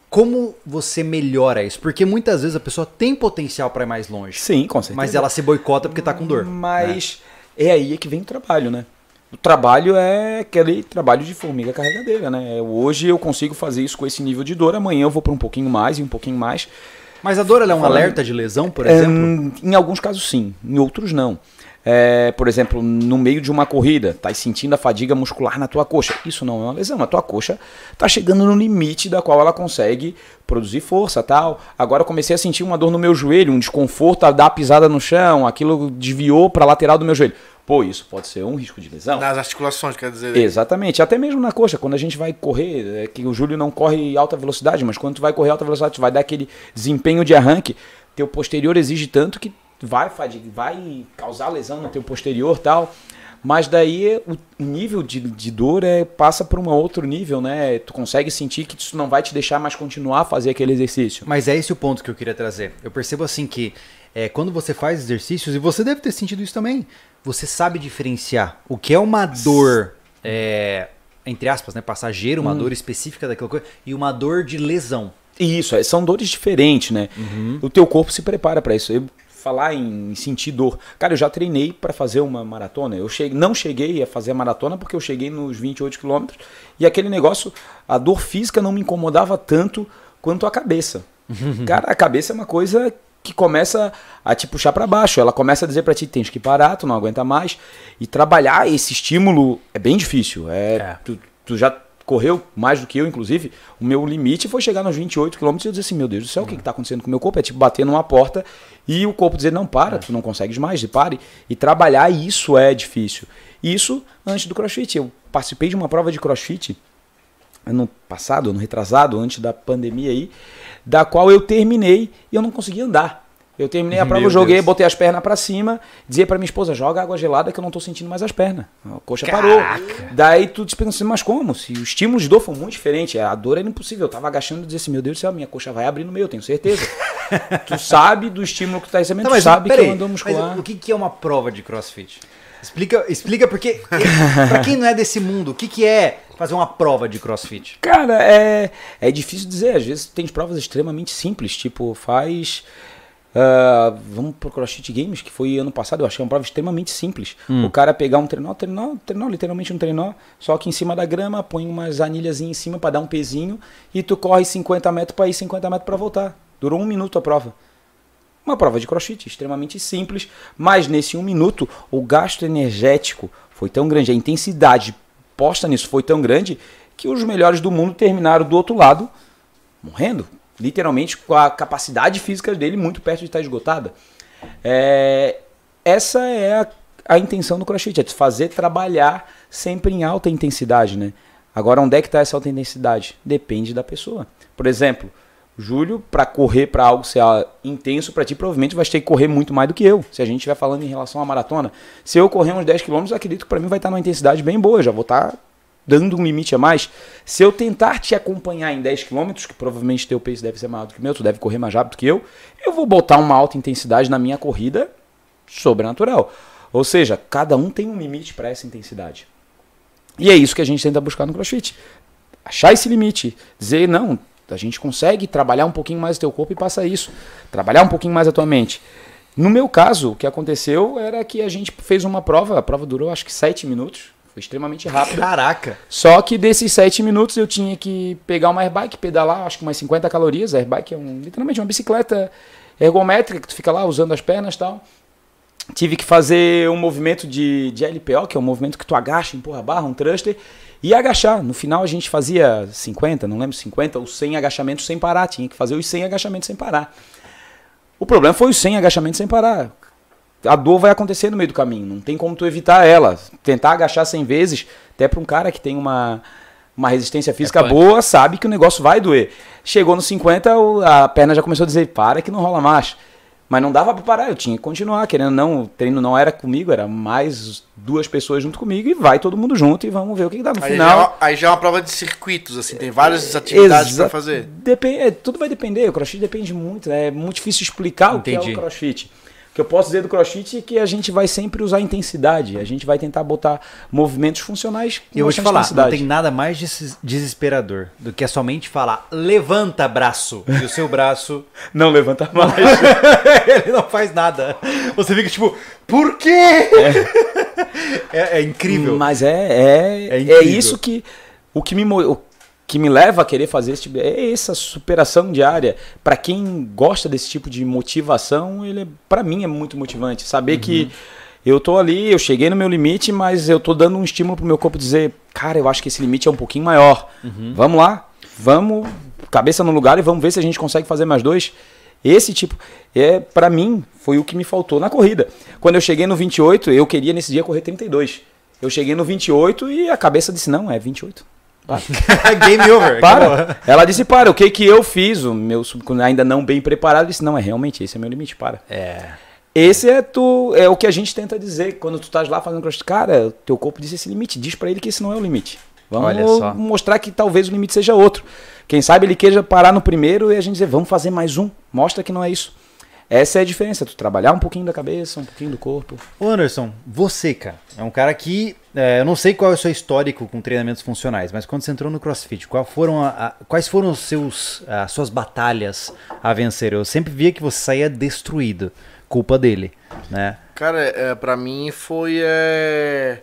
Como você melhora isso? Porque muitas vezes a pessoa tem potencial para ir mais longe, Sim, com certeza. mas ela se boicota porque tá com dor. né? Mas é aí que vem o trabalho, né? O trabalho é aquele trabalho de formiga carregadeira, né? Hoje eu consigo fazer isso com esse nível de dor, amanhã eu vou para um pouquinho mais e um pouquinho mais. Mas a dor ela é um Falando- alerta de lesão, por exemplo? Hum, em alguns casos sim, em outros não. É, por exemplo, no meio de uma corrida, tá sentindo a fadiga muscular na tua coxa. Isso não é uma lesão, a tua coxa tá chegando no limite da qual ela consegue produzir força, tal. Agora eu comecei a sentir uma dor no meu joelho, um desconforto a dar a pisada no chão, aquilo desviou para lateral do meu joelho. Pô, isso pode ser um risco de lesão. Nas articulações, quer dizer. Exatamente, até mesmo na coxa, quando a gente vai correr, é que o Júlio não corre alta velocidade, mas quando tu vai correr alta velocidade, tu vai dar aquele desempenho de arranque, teu posterior exige tanto que vai vai causar lesão no teu posterior tal. Mas daí o nível de, de dor é, passa para um outro nível, né? Tu consegue sentir que isso não vai te deixar mais continuar a fazer aquele exercício. Mas é esse o ponto que eu queria trazer. Eu percebo assim que é, quando você faz exercícios, e você deve ter sentido isso também, você sabe diferenciar o que é uma dor, é, entre aspas, né, passageira, uma dor específica daquela coisa, e uma dor de lesão. E Isso, é, são dores diferentes, né? O teu corpo se prepara para isso. Eu falar em sentir dor. Cara, eu já treinei para fazer uma maratona. Eu cheguei, não cheguei a fazer a maratona porque eu cheguei nos 28 quilômetros e aquele negócio, a dor física não me incomodava tanto quanto a cabeça. Cara, a cabeça é uma coisa que começa a te puxar para baixo. Ela começa a dizer para ti, tens que parar, tu não aguenta mais. E trabalhar esse estímulo é bem difícil. É, É. Tu, tu já correu mais do que eu, inclusive. O meu limite foi chegar nos 28 km e eu dizer assim, meu Deus do céu, o que está acontecendo com o meu corpo? É tipo bater numa porta e o corpo dizer, não, para, tu não consegues mais, pare. E trabalhar isso é difícil. Isso antes do crossfit. Eu participei de uma prova de crossfit ano passado, ano retrasado, antes da pandemia aí, da qual eu terminei e eu não conseguia andar. Eu terminei a prova, Meu eu joguei, Deus. botei as pernas pra cima, dizia pra minha esposa, joga água gelada que eu não tô sentindo mais as pernas. A coxa Caraca. parou. Daí tu te pensa assim, mas como? Se o estímulo de dor foi muito diferente, a dor era impossível. Eu tava agachando e dizia assim, meu Deus do céu, minha coxa vai abrir no meio, eu tenho certeza. tu sabe do estímulo que tu tá recebendo, Tá, tu mas sabe que peraí, é uma dor muscular. mas o que, que é uma prova de crossfit? Explica, explica porque, pra quem não é desse mundo, o que, que é fazer uma prova de crossfit? Cara, é, é difícil dizer. Às vezes tem provas extremamente simples, tipo, faz. Ah, vamos pro CrossFit Games, que foi ano passado, eu achei uma prova extremamente simples. O cara pegar um trenó, trenó, trenó, literalmente um trenó, só que em cima da grama, põe umas anilhazinhas em cima para dar um pezinho e tu corre 50 metros para ir 50 metros para voltar. Durou um minuto a prova. Uma prova de crossfit extremamente simples, mas nesse um minuto o gasto energético foi tão grande, a intensidade posta nisso foi tão grande que os melhores do mundo terminaram do outro lado morrendo, literalmente com a capacidade física dele muito perto de estar esgotada. É, essa é a, a intenção do crossfit, é te fazer trabalhar sempre em alta intensidade, né? Agora, onde é que está essa alta intensidade? Depende da pessoa. Por exemplo, Júlio, para correr para algo ser intenso para ti, provavelmente vai ter que correr muito mais do que eu. Se a gente estiver falando em relação à maratona. Se eu correr uns 10 km, acredito que para mim vai estar tá numa intensidade bem boa. Já vou estar tá dando um limite a mais. Se eu tentar te acompanhar em 10 km, que provavelmente teu pace deve ser maior do que o meu, tu deve correr mais rápido que eu, eu vou botar uma alta intensidade na minha corrida sobrenatural. Ou seja, cada um tem um limite para essa intensidade. E é isso que a gente tenta buscar no CrossFit. Achar esse limite. Dizer, não, a gente consegue trabalhar um pouquinho mais o teu corpo e passa isso. Trabalhar um pouquinho mais a tua mente. No meu caso, o que aconteceu era que a gente fez uma prova, a prova durou acho que 7 minutos. Foi extremamente rápido. Caraca! Só que desses 7 minutos eu tinha que pegar uma airbike, pedalar acho que umas 50 calorias. A airbike é um, literalmente uma bicicleta ergométrica que tu fica lá usando as pernas e tal tive que fazer um movimento de, de LPO, que é um movimento que tu agacha, empurra a barra, um thruster, e agachar. No final a gente fazia 50, não lembro, 50 ou 100 agachamentos sem parar. Tinha que fazer os 100 agachamentos sem parar. O problema foi os 100 agachamentos sem parar. A dor vai acontecer no meio do caminho, não tem como tu evitar ela. Tentar agachar 100 vezes, até para um cara que tem uma, uma resistência física é boa, sabe que o negócio vai doer. Chegou no 50, a perna já começou a dizer: para que não rola mais. Mas não dava para parar, eu tinha que continuar, querendo não, o treino não era comigo, era mais duas pessoas junto comigo e vai todo mundo junto e vamos ver o que, que dá no aí final. Já, aí já é uma prova de circuitos, assim, tem várias atividades para fazer. Depende, é, tudo vai depender, o crossfit depende muito, é muito difícil explicar Entendi. o que é o crossfit. O que eu posso dizer do crossfit é que a gente vai sempre usar intensidade, a gente vai tentar botar movimentos funcionais. Eu vou te falar, não tem nada mais desesperador do que é somente falar levanta braço e o seu braço não levanta mais. Ele não faz nada. Você fica tipo, por quê? É, é, é incrível. Mas é, é, é, é, isso que o que me o que me leva a querer fazer esse tipo de, é essa superação diária. Para quem gosta desse tipo de motivação, ele para mim é muito motivante. Saber uhum. que eu tô ali, eu cheguei no meu limite, mas eu tô dando um estímulo pro meu corpo dizer, cara, eu acho que esse limite é um pouquinho maior. Uhum. Vamos lá, vamos cabeça no lugar e vamos ver se a gente consegue fazer mais dois. Esse tipo, é para mim, foi o que me faltou na corrida. Quando eu cheguei no 28, eu queria nesse dia correr 32. Eu cheguei no 28 e a cabeça disse: não, é 28. Game over. Para. Ela disse: para, o que que eu fiz? O meu ainda não bem preparado disse: não, é realmente esse é meu limite, para. É. Esse é tu é o que a gente tenta dizer quando tu estás lá fazendo crossfit. Cara, teu corpo diz esse limite, diz para ele que esse não é o limite. Vamos mostrar que talvez o limite seja outro. Quem sabe ele queira parar no primeiro e a gente dizer, vamos fazer mais um. Mostra que não é isso. Essa é a diferença, tu trabalhar um pouquinho da cabeça, um pouquinho do corpo. Ô Anderson, você, cara, é um cara que. É, eu não sei qual é o seu histórico com treinamentos funcionais, mas quando você entrou no CrossFit, qual foram a, a, quais foram os seus, as suas batalhas a vencer? Eu sempre via que você saía destruído, culpa dele, né? Cara, é, para mim foi é,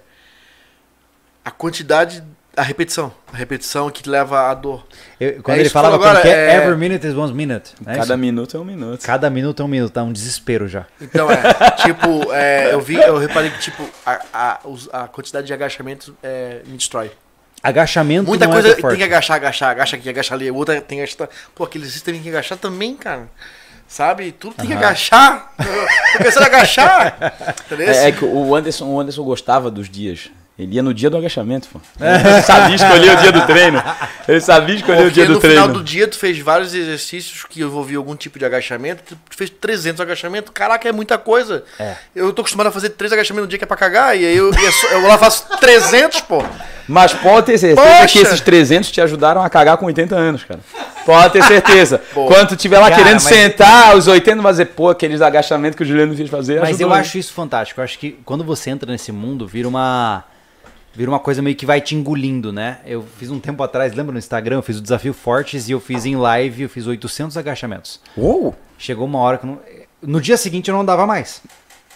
a quantidade a repetição. A repetição que leva à dor. Eu, quando é ele fala agora, que é, every minute is one minute. É Cada isso? minuto é um minuto. Cada minuto é um minuto, tá um desespero já. Então, é, tipo, é, eu vi, eu reparei que, tipo, a, a, a quantidade de agachamentos é, me destrói. Agachamento Muita é coisa tem que agachar, agachar, agacha aqui, agacha ali. Outra tem que agachar. Pô, aquele exercício tem que agachar também, cara. Sabe? Tudo tem que agachar. Tô pensando em agachar. É, é, que o Anderson, o Anderson gostava dos dias. Ele ia no dia do agachamento, pô. Ele sabia escolher o dia do treino. Ele sabia escolher Porque o dia do treino. no final do dia tu fez vários exercícios que envolviam algum tipo de agachamento, tu fez 300 agachamentos. Caraca, é muita coisa. É. Eu tô acostumado a fazer 3 agachamentos no dia que é pra cagar, e aí eu, eu, eu lá faço 300, pô. Mas pode ter certeza Poxa. que esses 300 te ajudaram a cagar com 80 anos, cara. Pode ter certeza. Quando tu estiver lá cara, querendo mas... sentar, os 80 vai dizer, pô, aqueles agachamentos que o Juliano fez fazer. Mas eu acho isso fantástico. Eu acho que quando você entra nesse mundo, vira uma vira uma coisa meio que vai te engolindo, né? Eu fiz um tempo atrás, lembra no Instagram, eu fiz o desafio Fortes e eu fiz em live, eu fiz 800 agachamentos. Uou! Chegou uma hora que não... no dia seguinte eu não dava mais.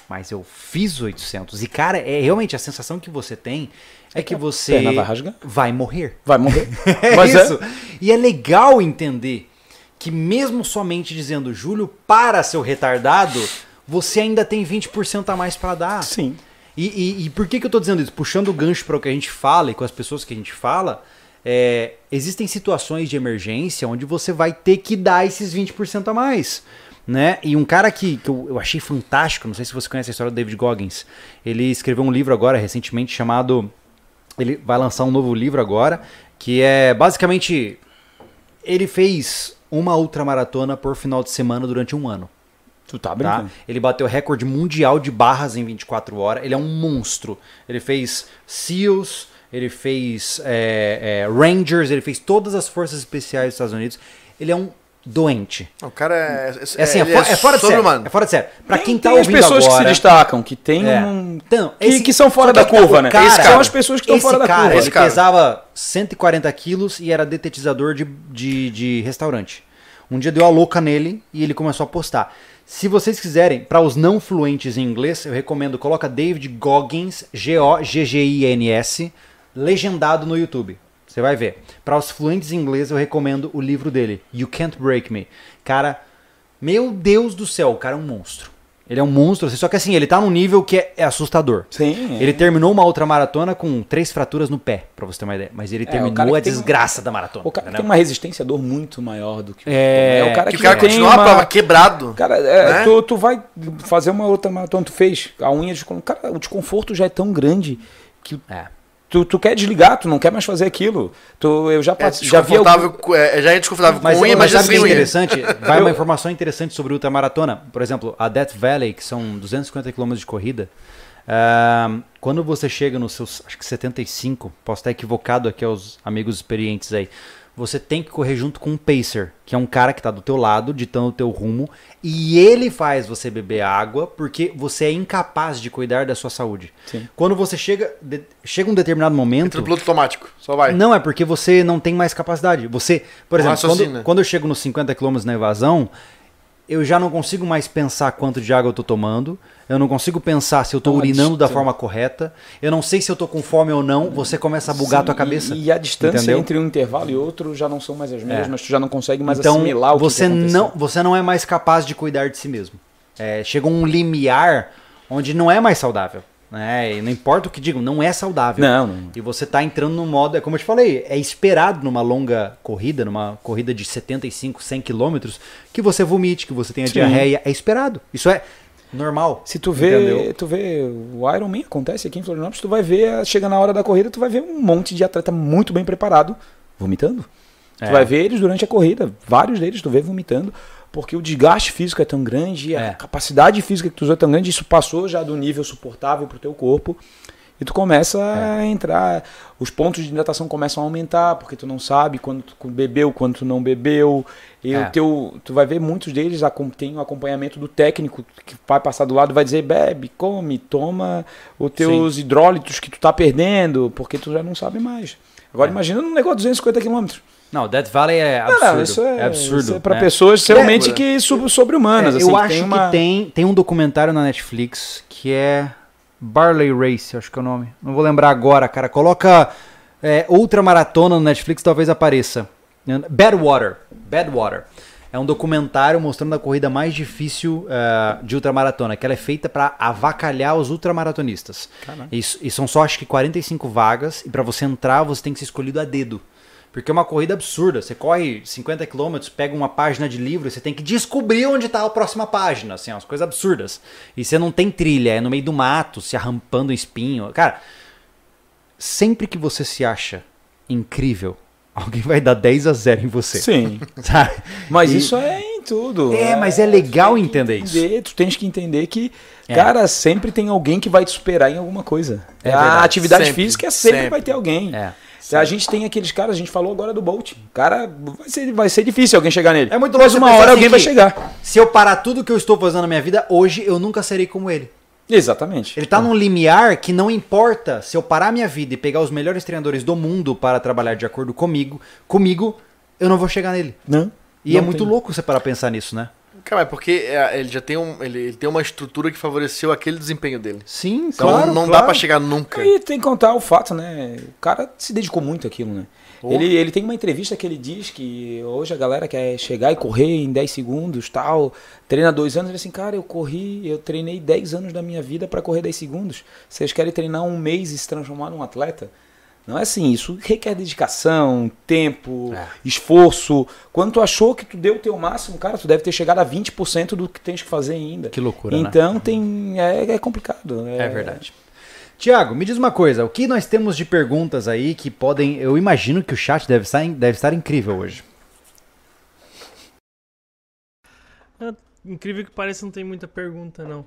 Mas eu fiz 800 e cara, é realmente a sensação que você tem é que você vai, vai morrer. Vai morrer. é Mas é. isso. É. E é legal entender que mesmo somente dizendo Júlio, para seu retardado, você ainda tem 20% a mais para dar. Sim. E, e- e por que, que eu tô dizendo isso? Puxando o gancho para o que a gente fala e com as pessoas que a gente fala, é, existem situações de emergência onde você vai ter que dar esses 20% a mais. Né? E um cara que, que eu, eu achei fantástico, não sei se você conhece a história do David Goggins, ele escreveu um livro agora recentemente chamado. Ele vai lançar um novo livro agora, que é basicamente. Ele fez uma ultramaratona por final de semana durante um ano. Tu tá Tá? brincando? Ele bateu recorde mundial de barras em 24 horas. Ele é um monstro. Ele fez SEALs, ele fez é, é, Rangers, ele fez todas as forças especiais dos Estados Unidos. Ele é um doente. O cara é. É assim, é, ele fo- é fora de sério. sobre-humano. É fora de sério. Pra quem tá tem as ouvindo pessoas que se agora, destacam, que tem É. um. Então, que, esse- que são fora da que curva, né? cara- Esses são as pessoas que estão esse fora da cara, curva. Ele Esse cara. pesava 140 quilos e era detetizador de, de, de restaurante. Um dia deu a louca nele e ele começou a postar. Se vocês quiserem, para os não fluentes em inglês, eu recomendo, coloca David Goggins, G-O-G-G-I-N-S, legendado no YouTube. Você vai ver. Para os fluentes em inglês, eu recomendo o livro dele, You Can't Break Me. Cara, meu Deus do céu, o cara é um monstro. Ele é um monstro, assim, só que assim, ele tá num nível que é, é assustador. Sim. é. Ele terminou uma outra maratona com três fraturas no pé, pra você ter uma ideia. Mas ele É, terminou a desgraça da maratona. O cara entendeu? tem uma resistência à dor muito maior do que o É, o cara Que que, o cara tem continua uma... a prova quebrado. Cara, é, né? tu, tu vai fazer uma outra maratona, tu fez a unha de cara, o desconforto já é tão grande que É. tu, tu quer desligar, tu não quer mais fazer aquilo. Tu, eu já É já vi algum- desconfortável, com- é, já é desconfortável Mas, com unha, mas imagina sabe que é interessante? Vai uma informação interessante sobre ultramaratona. Por exemplo, a Death Valley, que são 250 km de corrida. ah, quando você chega nos seus, acho que 75, posso estar equivocado aqui aos amigos experientes aí. Você tem que correr junto com um pacer, que é um cara que está do teu lado, ditando o teu rumo, e ele faz você beber água porque você é incapaz de cuidar da sua saúde. Sim. Quando você chega, de- chega um determinado momento, Entra no piloto automático, só vai. não, é porque você não tem mais capacidade. Você, por exemplo, quando, quando eu chego nos 50 km na evasão, eu já não consigo mais pensar quanto de água eu tô tomando. Eu não consigo pensar se eu tô Não, a urinando da forma correta. Eu não sei se eu tô com fome ou não. Você começa a bugar a tua Sim, cabeça. E, e a distância entendeu? entre um intervalo e outro já não são mais as mesmas, É. tu já não consegue mais então, assimilar o que você que não, você não é mais capaz de cuidar de si mesmo. É, chega um limiar onde não é mais saudável. Né? E não importa o que digam, não é saudável. Não, não. E você tá entrando num modo, é como eu te falei, é esperado numa longa corrida, numa corrida de 75, 100 quilômetros, que você vomite, que você tenha Sim. diarreia. É esperado. Isso é normal. Se tu vê, Entendeu? tu vê o Iron Man acontece aqui em Florianópolis, tu vai ver, chega na hora da corrida, tu vai ver um monte de atleta muito bem preparado vomitando. É. Tu vai ver eles durante a corrida, vários deles tu vê vomitando, porque o desgaste físico é tão grande, É. a capacidade física que tu usa é tão grande, isso passou já do nível suportável pro teu corpo. E tu começa É. a entrar, os pontos de hidratação começam a aumentar, porque tu não sabe quando tu bebeu, quando tu não bebeu. E É. o teu, tu vai ver muitos deles tem o acompanhamento do técnico que vai passar do lado e vai dizer: bebe, come, toma os teus hidrólitos que tu tá perdendo, porque tu já não sabe mais. Agora É. imagina num negócio de 250 km. Não, Death Valley é Não, absurdo. não, isso é, absurdo. Isso é para né? pessoas realmente É, que sub- sobre-humanas. É, assim, eu acho tem uma... que tem, tem um documentário na Netflix que é Barley Race, acho que é o nome. Não vou lembrar agora, cara. Coloca é, outra maratona no Netflix, talvez apareça. Badwater. Badwater. É um documentário mostrando a corrida mais difícil eh, de ultramaratona, que ela é feita para avacalhar os ultramaratonistas. Isso, e são só acho que 45 vagas, e para você entrar você tem que ser escolhido a dedo. Porque é uma corrida absurda. Você corre 50 km, pega uma página de livro, e você tem que descobrir onde está a próxima página. Assim, umas coisas absurdas. E você não tem trilha, é no meio do mato, se arrampando espinho. Cara, sempre que você se acha incrível, alguém vai dar 10 a 0 em você. Sim. Sabe? Mas E- isso é em tudo. É, mas é legal que entender isso. entender, Tu tens que entender que, É. cara, sempre tem alguém que vai te superar em alguma coisa. É a verdade. atividade Sempre, física sempre, sempre. vai ter alguém. É. A gente tem aqueles caras, a gente falou agora do Bolt. O cara vai ser, vai ser difícil alguém chegar nele. É muito Mas louco uma você pensar hora assim alguém vai que- chegar. Se eu parar tudo que eu estou fazendo na minha vida, hoje eu nunca serei como ele. Exatamente. Ele tá num limiar que não importa se eu parar minha vida e pegar os melhores treinadores do mundo para trabalhar de acordo comigo, comigo, eu não vou chegar nele. Não. E não é muito tem. louco você parar pensar nisso, né? Cara, é porque ele já tem, um, ele, ele tem uma estrutura que favoreceu aquele desempenho dele. Sim, Então claro. não dá claro. pra chegar nunca. E tem que contar o fato, né? O cara se dedicou muito àquilo, né? Oh. Ele, ele tem uma entrevista que ele diz que hoje a galera quer chegar e correr em 10 segundos, tal. Treina dois anos, ele assim, cara, eu corri, eu treinei 10 anos da minha vida pra correr 10 segundos. Vocês querem treinar um mês e se transformar num atleta? Não é assim, isso requer dedicação, tempo, É. esforço. Quando tu achou que tu deu o teu máximo, cara, tu deve ter chegado a 20% do que tens que fazer ainda. Que loucura, né? Então tem. É, é complicado. É verdade. Tiago, me diz uma coisa, o que nós temos de perguntas aí que podem. Eu imagino que o chat deve estar, deve estar incrível hoje. Incrível que pareça, não tem muita pergunta, não.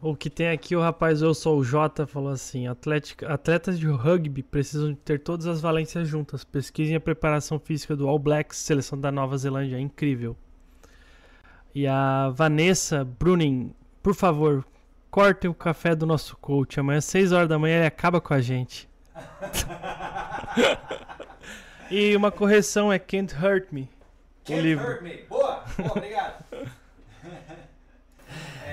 O que tem aqui, o rapaz Eu Sou o Jota falou assim: Atlética, atletas de rugby precisam ter todas as valências juntas. Pesquisem a preparação física do All Blacks, seleção da Nova Zelândia. É incrível. E a Vanessa Bruning, por favor, cortem o café do nosso coach. Amanhã, às 6 horas da manhã, ele acaba com a gente. e uma correção é Can't Hurt Me. O livro. Boa, boa, obrigado.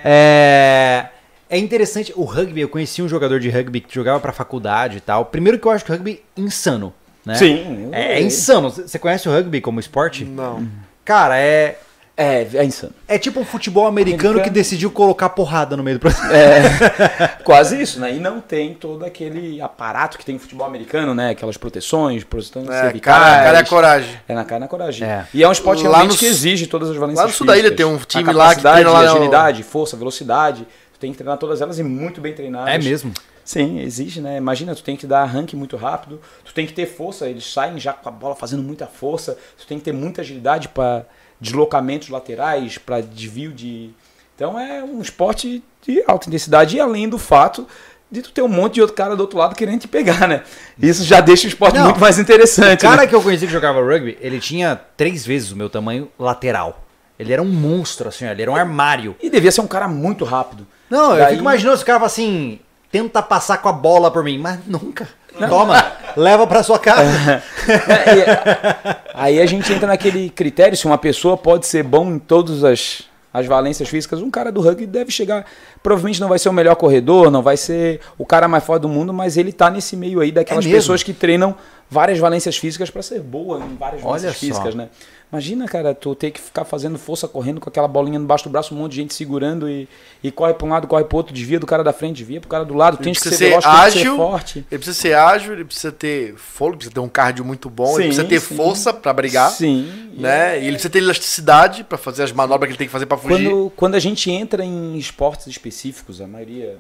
é, é interessante, o rugby, eu conheci um jogador de rugby que jogava pra faculdade e tal. Primeiro que eu acho que o rugby é insano, né? Sim. É, é insano. Você conhece o rugby como esporte? Não. Cara, é, É, é insano. é tipo um futebol americano, Americano. que decidiu colocar porrada no meio do processo. É, quase isso, né? E não tem todo aquele aparato que tem no futebol americano, né? Aquelas proteções, proteções É, cervicais. cara, cara é coragem. É na cara e na coragem. É. E é um esporte Lá realmente no que exige todas as valências lá no sul da ilha tem um A time lá que treina lá agilidade, força, velocidade. Tu tem que treinar todas elas e muito bem treinadas. É mesmo? Sim, exige, né? Imagina, tu tem que dar arranque muito rápido, tu tem que ter força, eles saem já com a bola fazendo muita força, tu tem que ter muita agilidade para deslocamentos laterais, para desvio de. Então é um esporte de alta intensidade e além do fato de tu ter um monte de outro cara do outro lado querendo te pegar, né? Isso já deixa o esporte Não. muito mais O interessante. cara né? que eu conheci que jogava rugby, ele tinha três vezes o meu tamanho lateral. Ele era um monstro, assim, ele era um armário. E devia ser um cara muito rápido. Não, eu Daí- fico imaginando caras falam assim, tenta passar com a bola por mim, mas nunca. Toma, leva pra sua casa. É, aí a gente entra naquele critério se uma pessoa pode ser bom em todas as, as valências físicas. Um cara do rugby deve chegar. Provavelmente não vai ser o melhor corredor, não vai ser o cara mais forte do mundo, mas ele tá nesse meio aí daquelas É pessoas que treinam várias valências físicas para ser boa em várias valências físicas, né? Imagina, cara, tu ter que ficar fazendo força correndo com aquela bolinha debaixo do braço, um monte de gente segurando e, e corre pra um lado, corre pro outro, desvia do cara da frente, desvia pro cara do lado, Ele tem que ser, ser veloz, tem que ser ágil, forte. Ele precisa ser ágil, ele precisa ter fôlego, precisa ter um cardio muito bom, ele Sim, precisa ter sim. força pra brigar, Sim. né? E ele precisa ter elasticidade pra fazer as manobras que ele tem que fazer pra fugir. Quando, quando a gente entra em esportes específicos, a maioria,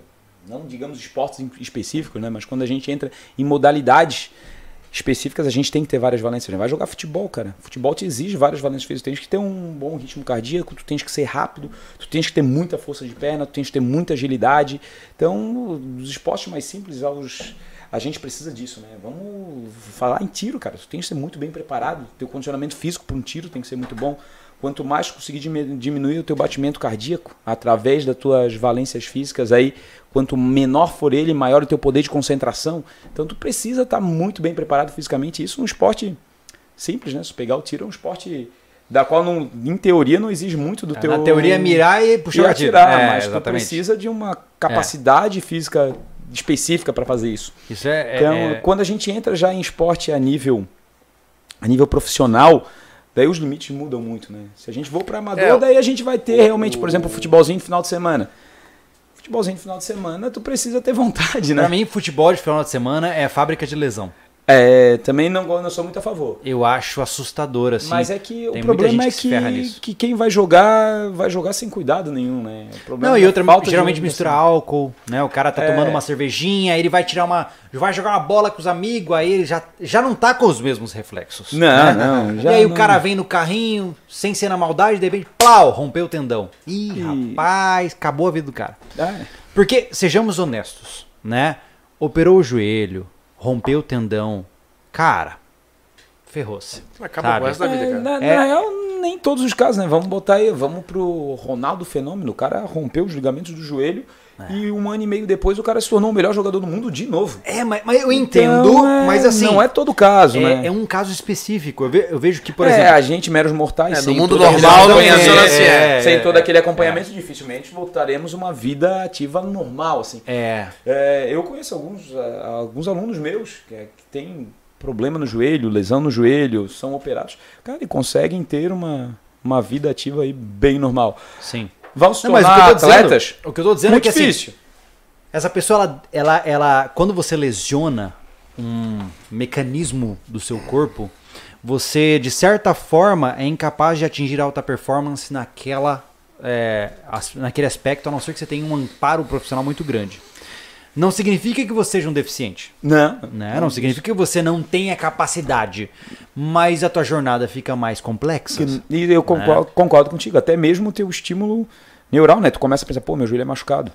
não digamos esportes específicos, né? Mas quando a gente entra em modalidades específicas, a gente tem que ter várias valências. Vai jogar futebol, cara. Futebol te exige várias valências físicas. Tu tens que ter um bom ritmo cardíaco, tu tens que ser rápido, tu tens que ter muita força de perna, tu tens que ter muita agilidade. Então, os esportes mais simples, aos, a gente precisa disso, né? Vamos falar em tiro, cara. Tu tens que ser muito bem preparado. Teu condicionamento físico para um tiro tem que ser muito bom. Quanto mais conseguir dimi- diminuir o teu batimento cardíaco através das tuas valências físicas aí, quanto menor for ele, maior o teu poder de concentração. Então tu precisa estar muito bem preparado fisicamente. Isso é um esporte simples, né? Se pegar o tiro é um esporte da qual não, em teoria não exige muito do teu Na teoria, é mirar e e puxar gatilho. atirar, É, mas tu exatamente. precisa de uma capacidade física específica para fazer isso. Isso é... é- Então, é- quando a gente entra já em esporte a nível a nível profissional, daí os limites mudam muito, né? Se a gente for para amador, É, daí a gente vai ter realmente, por exemplo, futebolzinho no final de semana. Futebolzinho no final de semana, tu precisa ter vontade, Pra né? mim, futebol de final de semana é fábrica de lesão. É, também não, não sou muito a favor. Eu acho assustador, assim. Mas é que o tem problema é que que, quem vai jogar, vai jogar sem cuidado nenhum, né? O Não, e é outra, falta geralmente mistura álcool, né? O cara tá É. tomando uma cervejinha, aí ele vai tirar uma. Vai jogar uma bola com os amigos, aí ele já, já não tá com os mesmos reflexos. Não, né? não, E já aí o não. cara vem no carrinho, sem ser na maldade, de repente, plau, rompeu o tendão. Ih, Ih. rapaz, acabou a vida do cara. É. Porque, sejamos honestos, né? Operou o joelho, rompeu o tendão. Cara, ferrou-se. Acaba sabe? com essa da vida, É, cara. na, É. na real, nem todos os casos, né? Vamos botar aí, vamos pro Ronaldo Fenômeno. O cara rompeu os ligamentos do joelho E um ano e meio depois o cara se tornou o melhor jogador do mundo de novo. É, mas, mas eu entendo, Então, é, mas assim. Não é todo caso, é, né? é um caso específico. Eu, ve- eu vejo que, por é, exemplo. a gente, meros mortais, É, no sem mundo normal não funciona assim, é. sem todo aquele acompanhamento, dificilmente voltaremos uma vida ativa normal, assim. É. É, eu conheço alguns, alguns alunos meus que, é- que têm problema no joelho, lesão no joelho, são operados. Cara, e conseguem ter uma, uma vida ativa aí bem normal. Sim. Vão se Não, mas o tornar tô dizendo- atletas? O que eu tô dizendo Muito é que assim, difícil. essa pessoa, ela, ela, ela, quando você lesiona um mecanismo do seu corpo, você, de certa forma, é incapaz de atingir alta performance naquela, é, naquele aspecto, a não ser que você tenha um amparo profissional muito grande. Não significa que você seja um deficiente. Não, Né? Não significa que você não tenha capacidade, mas a tua jornada fica mais complexa. E eu concordo, concordo contigo. Até mesmo o teu estímulo neural, né? Tu começa a pensar, pô, meu joelho é machucado.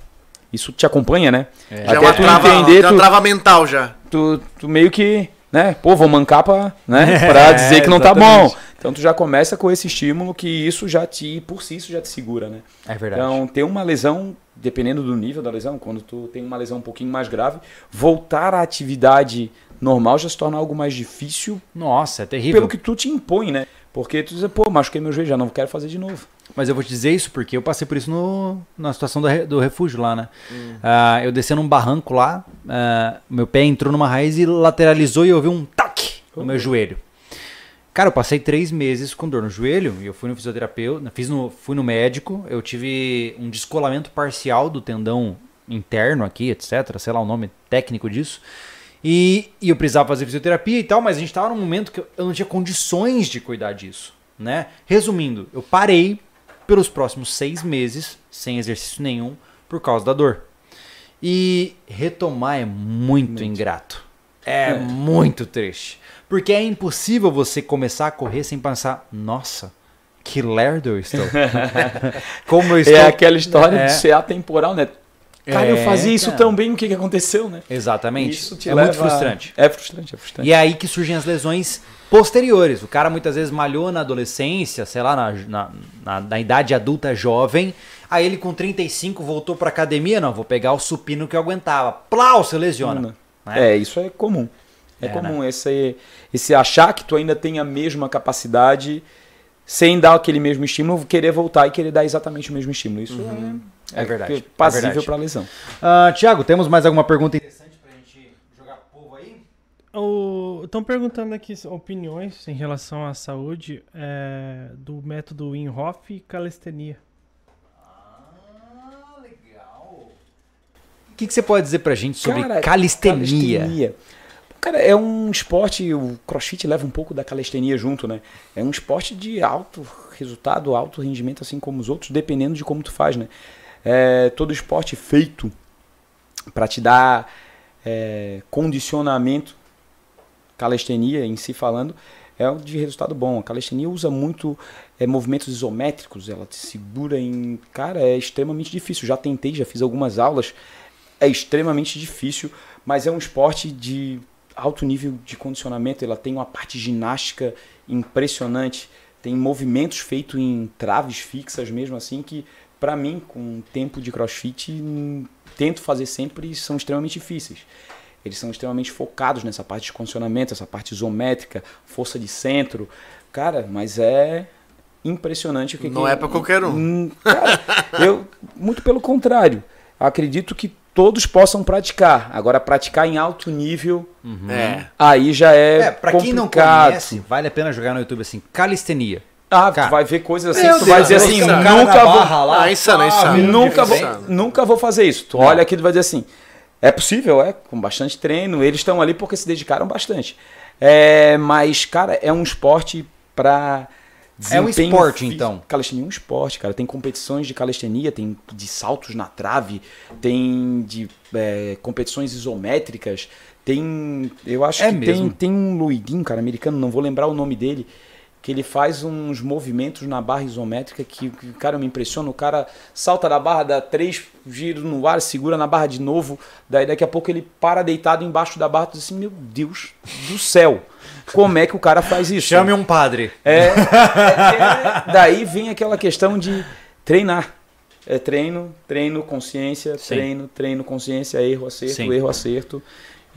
Isso te acompanha, né? Já é Até uma tu trava, entender, já é uma tu, trava mental já. tu, tu meio que, né? Pô, vou mancar pra, né? pra dizer que não tá bom. Então tu já começa com esse estímulo que isso já te, por si, isso já te segura, né? É verdade. Então, ter uma lesão, dependendo do nível da lesão, quando tu tem uma lesão um pouquinho mais grave, voltar à atividade normal já se torna algo mais difícil Nossa, é terrível. pelo que tu te impõe, né? Porque tu diz, pô, machuquei meu joelho, já não quero fazer de novo. Mas eu vou te dizer isso porque eu passei por isso no, na situação do, do refúgio lá, né? Ah, eu descendo um barranco lá, ah, meu pé entrou numa raiz e lateralizou e eu ouvi um tac no meu joelho. Cara, eu passei três meses com dor no joelho e eu fui no fisioterapeuta, fiz no, fui no médico, eu tive um descolamento parcial do tendão interno aqui, etc. Sei lá o nome técnico disso. E, e eu precisava fazer fisioterapia e tal, mas a gente estava num momento que eu não tinha condições de cuidar disso, né? Resumindo, eu parei pelos próximos seis meses sem exercício nenhum por causa da dor. E retomar é muito, ingrato. É, É. muito triste. Porque é impossível você começar a correr sem pensar, nossa, que lerdo eu estou. Como eu estou. É aquela história É. de ser atemporal, né? Cara, eu É, fazia isso cara. tão bem, o que, que aconteceu, né? Exatamente. Isso te é leva... muito frustrante. É frustrante, é frustrante. E é aí que surgem as lesões posteriores. O cara muitas vezes malhou na adolescência, sei lá, na, na, na- na idade adulta jovem. Aí ele com 35 voltou pra academia. Não, vou pegar o supino que eu aguentava. Plau, se lesiona. Né? É, isso é comum. É, É, comum esse, esse achar que tu ainda tem a mesma capacidade sem dar aquele mesmo estímulo, querer voltar e querer dar exatamente o mesmo estímulo. Isso é, É verdade, é passível verdade. para lesão. Ah, Tiago, temos mais alguma pergunta interessante pra gente jogar povo aí? Estão perguntando aqui opiniões em relação à saúde é, do método Inhoff e calistenia. Ah, legal. O que, que você pode dizer pra gente sobre Cara, calistenia? calistenia. Cara, é um esporte, o crossfit leva um pouco da calistenia junto, né? É um esporte de alto resultado, alto rendimento, assim como os outros, dependendo de como tu faz, né? É, todo esporte feito para te dar é, condicionamento, calistenia em si falando, é de resultado bom. A calistenia usa muito é, movimentos isométricos, ela te segura em. Cara, é extremamente difícil. Já tentei, já fiz algumas aulas. É extremamente difícil, mas é um esporte de alto nível de condicionamento. Ela tem uma parte ginástica impressionante. Tem movimentos feitos em traves fixas mesmo assim que, para mim, com tempo de crossfit, hum, tento fazer sempre e são extremamente difíceis. Eles são extremamente focados nessa parte de condicionamento, essa parte isométrica, força de centro. Cara, mas é impressionante o que Não que- é pra qualquer um. Hum, Cara, eu, muito pelo contrário. Acredito que todos possam praticar. Agora, praticar em alto nível, É. aí já é. É, pra quem não complicado. conhece, vale a pena jogar no YouTube assim, calistenia. Ah, Cara, tu vai ver coisas assim tu vai Deus, dizer assim, cara, nunca vou. Ah, insano, Ah, insano. Nunca vou, nunca vou fazer isso. Tu olha aqui e vai dizer assim: é possível, é, com bastante treino. Eles estão ali porque se dedicaram bastante. É, mas, cara, é um esporte pra. É um esporte, físico. então. Calistenia é um esporte, cara. Tem competições de calistenia, tem de saltos na trave, tem de é, competições isométricas, tem. Eu acho É que mesmo? tem, tem um Luidinho, cara, americano, não vou lembrar o nome dele que ele faz uns movimentos na barra isométrica que, que, cara, me impressiona. O cara salta da barra, dá três giros no ar, segura na barra de novo, daí daqui a pouco ele para deitado embaixo da barra, tu diz assim, meu Deus do céu, como é que o cara faz isso? Chame um padre. É, é, é, daí vem aquela questão de treinar. É treino, treino, consciência, Sim. treino, treino, consciência, erro, acerto, Sim. erro, acerto.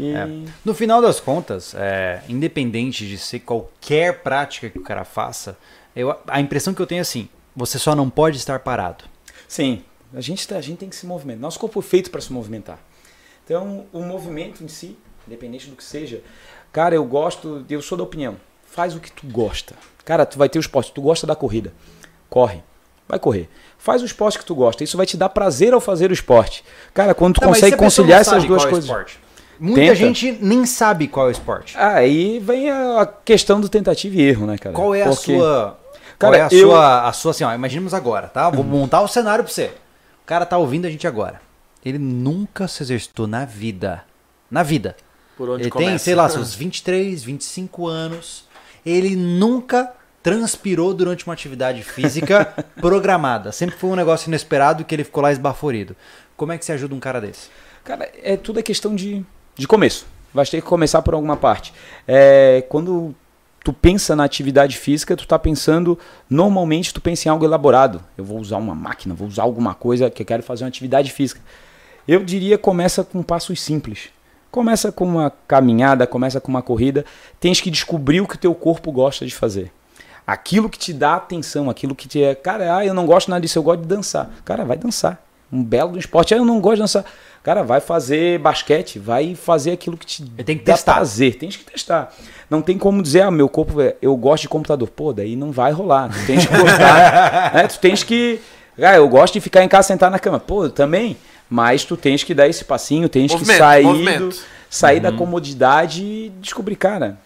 E É. No final das contas, é, independente de ser qualquer prática que o cara faça, eu- a impressão que eu tenho é assim: você só não pode estar parado. sim, a gente, tá- a gente tem que se movimentar. Nosso corpo foi feito para se movimentar. Então, o movimento em si, independente do que seja, cara, eu gosto, eu sou da opinião. Faz o que tu gosta. Cara, tu vai ter o esporte, tu gosta da corrida. Corre. Vai correr. Faz o esporte que tu gosta. Isso vai te dar prazer ao fazer o esporte. Cara, quando tu Não, consegue conciliar essas duas é coisas. Muita Tenta. gente nem sabe qual é o esporte. Aí vem a questão do tentativa e erro, né, cara? Qual é a Porque- sua. Cara, qual é a eu- sua, a sua assim, ó, imaginemos agora, tá? Vou montar o cenário pra você. O cara tá ouvindo a gente agora. Ele nunca se exercitou na vida. Na vida. Por onde Ele começa? tem, sei lá, seus 23, 25 anos. Ele nunca transpirou durante uma atividade física programada. Sempre foi um negócio inesperado que ele ficou lá esbaforido. Como é que você ajuda um cara desse? Cara, é tudo é questão de, de começo. Vai ter que começar por alguma parte. É, quando tu pensa na atividade física, tu tá pensando, normalmente tu pensa em algo elaborado. Eu vou usar uma máquina, vou usar alguma coisa que eu quero fazer uma atividade física. Eu diria começa com passos simples. Começa com uma caminhada, começa com uma corrida. Tens que descobrir o que o teu corpo gosta de fazer. Aquilo que te dá atenção, aquilo que te é. Cara, ah, eu não gosto nada disso, eu gosto de dançar. Cara, vai dançar. Um belo esporte. Ah, eu não gosto de dançar. Cara, vai fazer basquete, vai fazer aquilo que te Tem que dá testar. prazer. Tens que testar. Não tem como dizer, ah, meu corpo, é- eu gosto de computador. Pô, daí não vai rolar. Tu tens que gostar. né? Tu tens que. Ah, eu gosto de ficar em casa sentado na cama. Pô, eu também. Mas tu tens que dar esse passinho, tens Movimento, que sair, movimento. do- sair Uhum. da comodidade e descobrir, cara.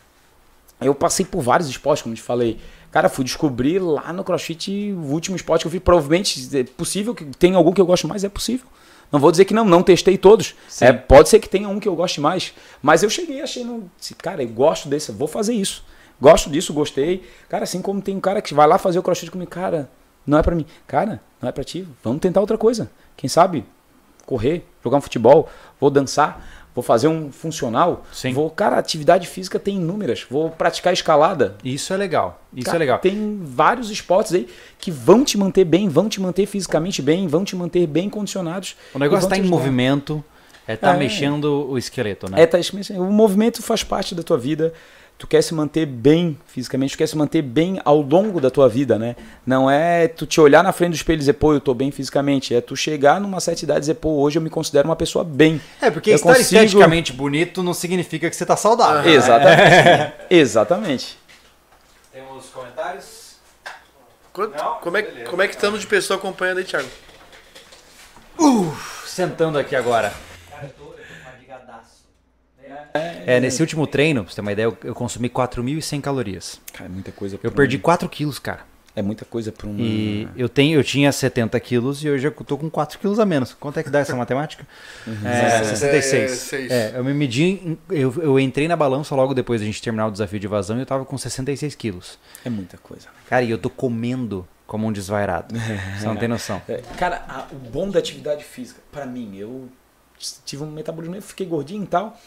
Eu passei por vários esportes, como eu te falei. Cara, fui descobrir lá no CrossFit o último esporte que eu fiz. Provavelmente é possível que tenha algum que eu gosto mais, é possível. Não vou dizer que não, não testei todos. É, pode ser que tenha um que eu goste mais. Mas eu cheguei disse, cara, eu gosto desse, vou fazer isso. Gosto disso, gostei. Cara, assim como tem um cara que vai lá fazer o CrossFit comigo, cara, não é pra mim. Cara, não é pra ti. Vamos tentar outra coisa. Quem sabe correr, jogar um futebol, vou dançar, vou fazer um funcional. Sim. Vou, cara, atividade física tem inúmeras. Vou praticar escalada. Isso é legal. Isso Cara, é legal. Tem vários esportes aí que vão te manter bem, vão te manter fisicamente bem, vão te manter bem condicionados. O negócio e tá te em movimento, é tá É. mexendo o esqueleto, né? É, tá, o movimento faz parte da tua vida. Tu quer se manter bem fisicamente, tu quer se manter bem ao longo da tua vida, né? Não é tu te olhar na frente do espelho e dizer, pô, eu tô bem fisicamente. É tu chegar numa certa idade e dizer, pô, hoje eu me considero uma pessoa bem. É, porque Eu estar consigo- esteticamente bonito não significa que você tá saudável. Exatamente. Exatamente. Temos comentários? Quanto- como, é, como é que estamos de pessoa acompanhando aí, Thiago? Sentando aqui agora. É, nesse último treino, pra você ter uma ideia, eu, eu consumi 4.100 calorias. Cara, é muita coisa. Eu perdi um- 4 quilos, cara. É muita coisa pra um. E eu, tenho, eu tinha 70 quilos e hoje eu tô com 4 quilos a menos. Quanto é que dá essa matemática? É, 66. É, seis. É, eu me medi, eu, eu entrei na balança logo depois da gente terminar o desafio de evasão e eu tava com 66 quilos. É muita coisa. Cara, e eu tô comendo como um desvairado. Você não tem noção. É, cara, a- o bom da atividade física, pra mim, eu tive um metabolismo, eu fiquei gordinho e tal.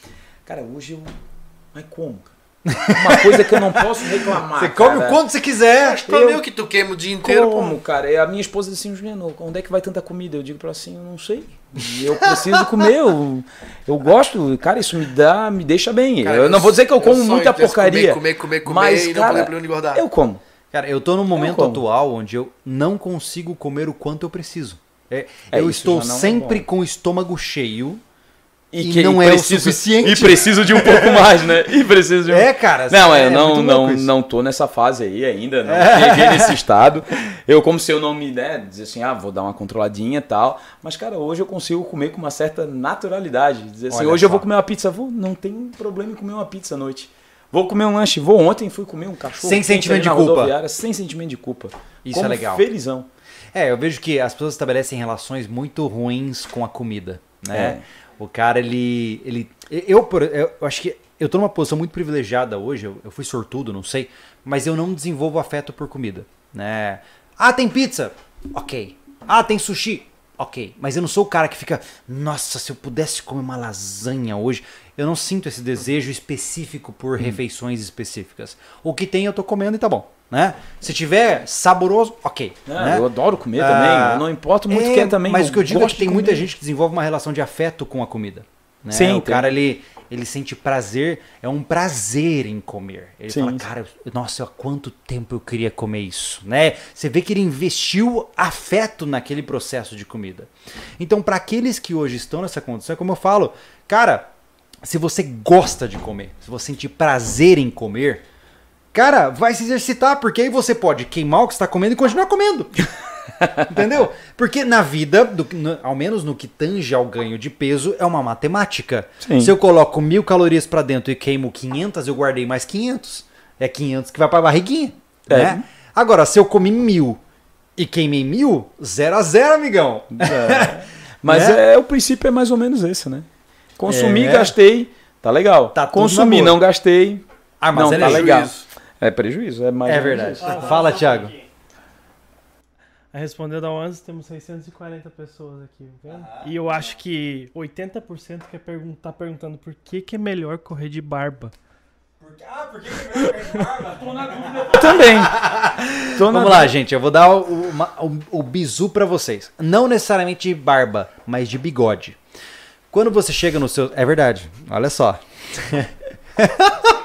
Cara, hoje eu. Mas como? cara? Uma coisa que eu não posso reclamar. Você come o cara. quanto você quiser. Que pra eu- mim o que tu queima o dia inteiro, Como, pô. cara? E a minha esposa disse assim, Juliano, onde é que vai tanta comida? Eu digo pra ela assim, eu não sei. E Eu preciso comer, eu, eu gosto, cara, isso me dá, me deixa bem. Cara, eu não vou dizer que eu como muita porcaria. Comer, comer, comer, mas, e não cara, poder onde engordar. eu como. Cara, eu tô num momento atual onde eu não consigo comer o quanto eu preciso. É, É, eu isso estou não é sempre bom. com o estômago cheio. E que- não é o suficiente. E preciso de um pouco mais, né? E preciso de um É, cara. Não, é eu não, muito não, isso. não tô nessa fase aí ainda, não cheguei nesse estado. Eu, como se eu não me, né, dizer assim, ah, vou dar uma controladinha e tal. Mas, cara, hoje eu consigo comer com uma certa naturalidade. Dizer assim, Olha hoje eu só. vou comer uma pizza, vou, não tem problema em comer uma pizza à noite. Vou comer um lanche, vou ontem, fui comer um cachorro. Sem sentimento de culpa. Sem sentimento de culpa. Isso Como é legal. Felizão. É, eu vejo que as pessoas estabelecem relações muito ruins com a comida, né? É. O cara, ele, ele... Eu, por- eu acho que eu tô numa posição muito privilegiada hoje, eu, eu fui sortudo, não sei, mas eu não desenvolvo afeto por comida, né? Ah, tem pizza? Ok. Ah, tem sushi? Ok. Mas eu não sou o cara que fica, nossa, se eu pudesse comer uma lasanha hoje... Eu não sinto esse desejo específico por refeições específicas. O que tem eu tô comendo e tá bom. Né? Se tiver saboroso, ok. Ah, né? Eu adoro comer Ah, também. Eu não importo muito o que é também. Mas o que eu digo é que tem muita gente que desenvolve uma relação de afeto com a comida. Né? Sim, o tem. cara ele, ele sente prazer, é um prazer em comer. Ele Sim, fala, cara, nossa, há quanto tempo eu queria comer isso, né? Você vê que ele investiu afeto naquele processo de comida. Então, para aqueles que hoje estão nessa condição, é como eu falo, cara, se você gosta de comer, se você sentir prazer em comer, cara, vai se exercitar, porque aí você pode queimar o que está comendo e continuar comendo. Entendeu? Porque na vida, do- no- ao menos no que tange ao ganho de peso, é uma matemática. Sim. Se eu coloco mil calorias pra dentro e queimo 500, eu guardei mais 500. É 500 que vai pra barriguinha. É. Né? Agora, se eu comi mil e queimei mil, zero a zero, amigão. Mas Né? é, o princípio é mais ou menos esse, né? Consumi, É. gastei, tá legal. Tá Consumi, não gastei, Armazenei. não, tá legal. É prejuízo, é mais É verdade. isso. Fala, Thiago. A Respondendo ao antes, temos 640 pessoas aqui, vendo? E eu acho que 80% quer pergun tá perguntando por que, que é melhor correr de barba. Também. Tô na- Vamos lá, gente. Eu vou dar o, o, o- o bizu pra vocês. Não necessariamente de barba, mas de bigode. Quando você chega no seu. É verdade. Olha só.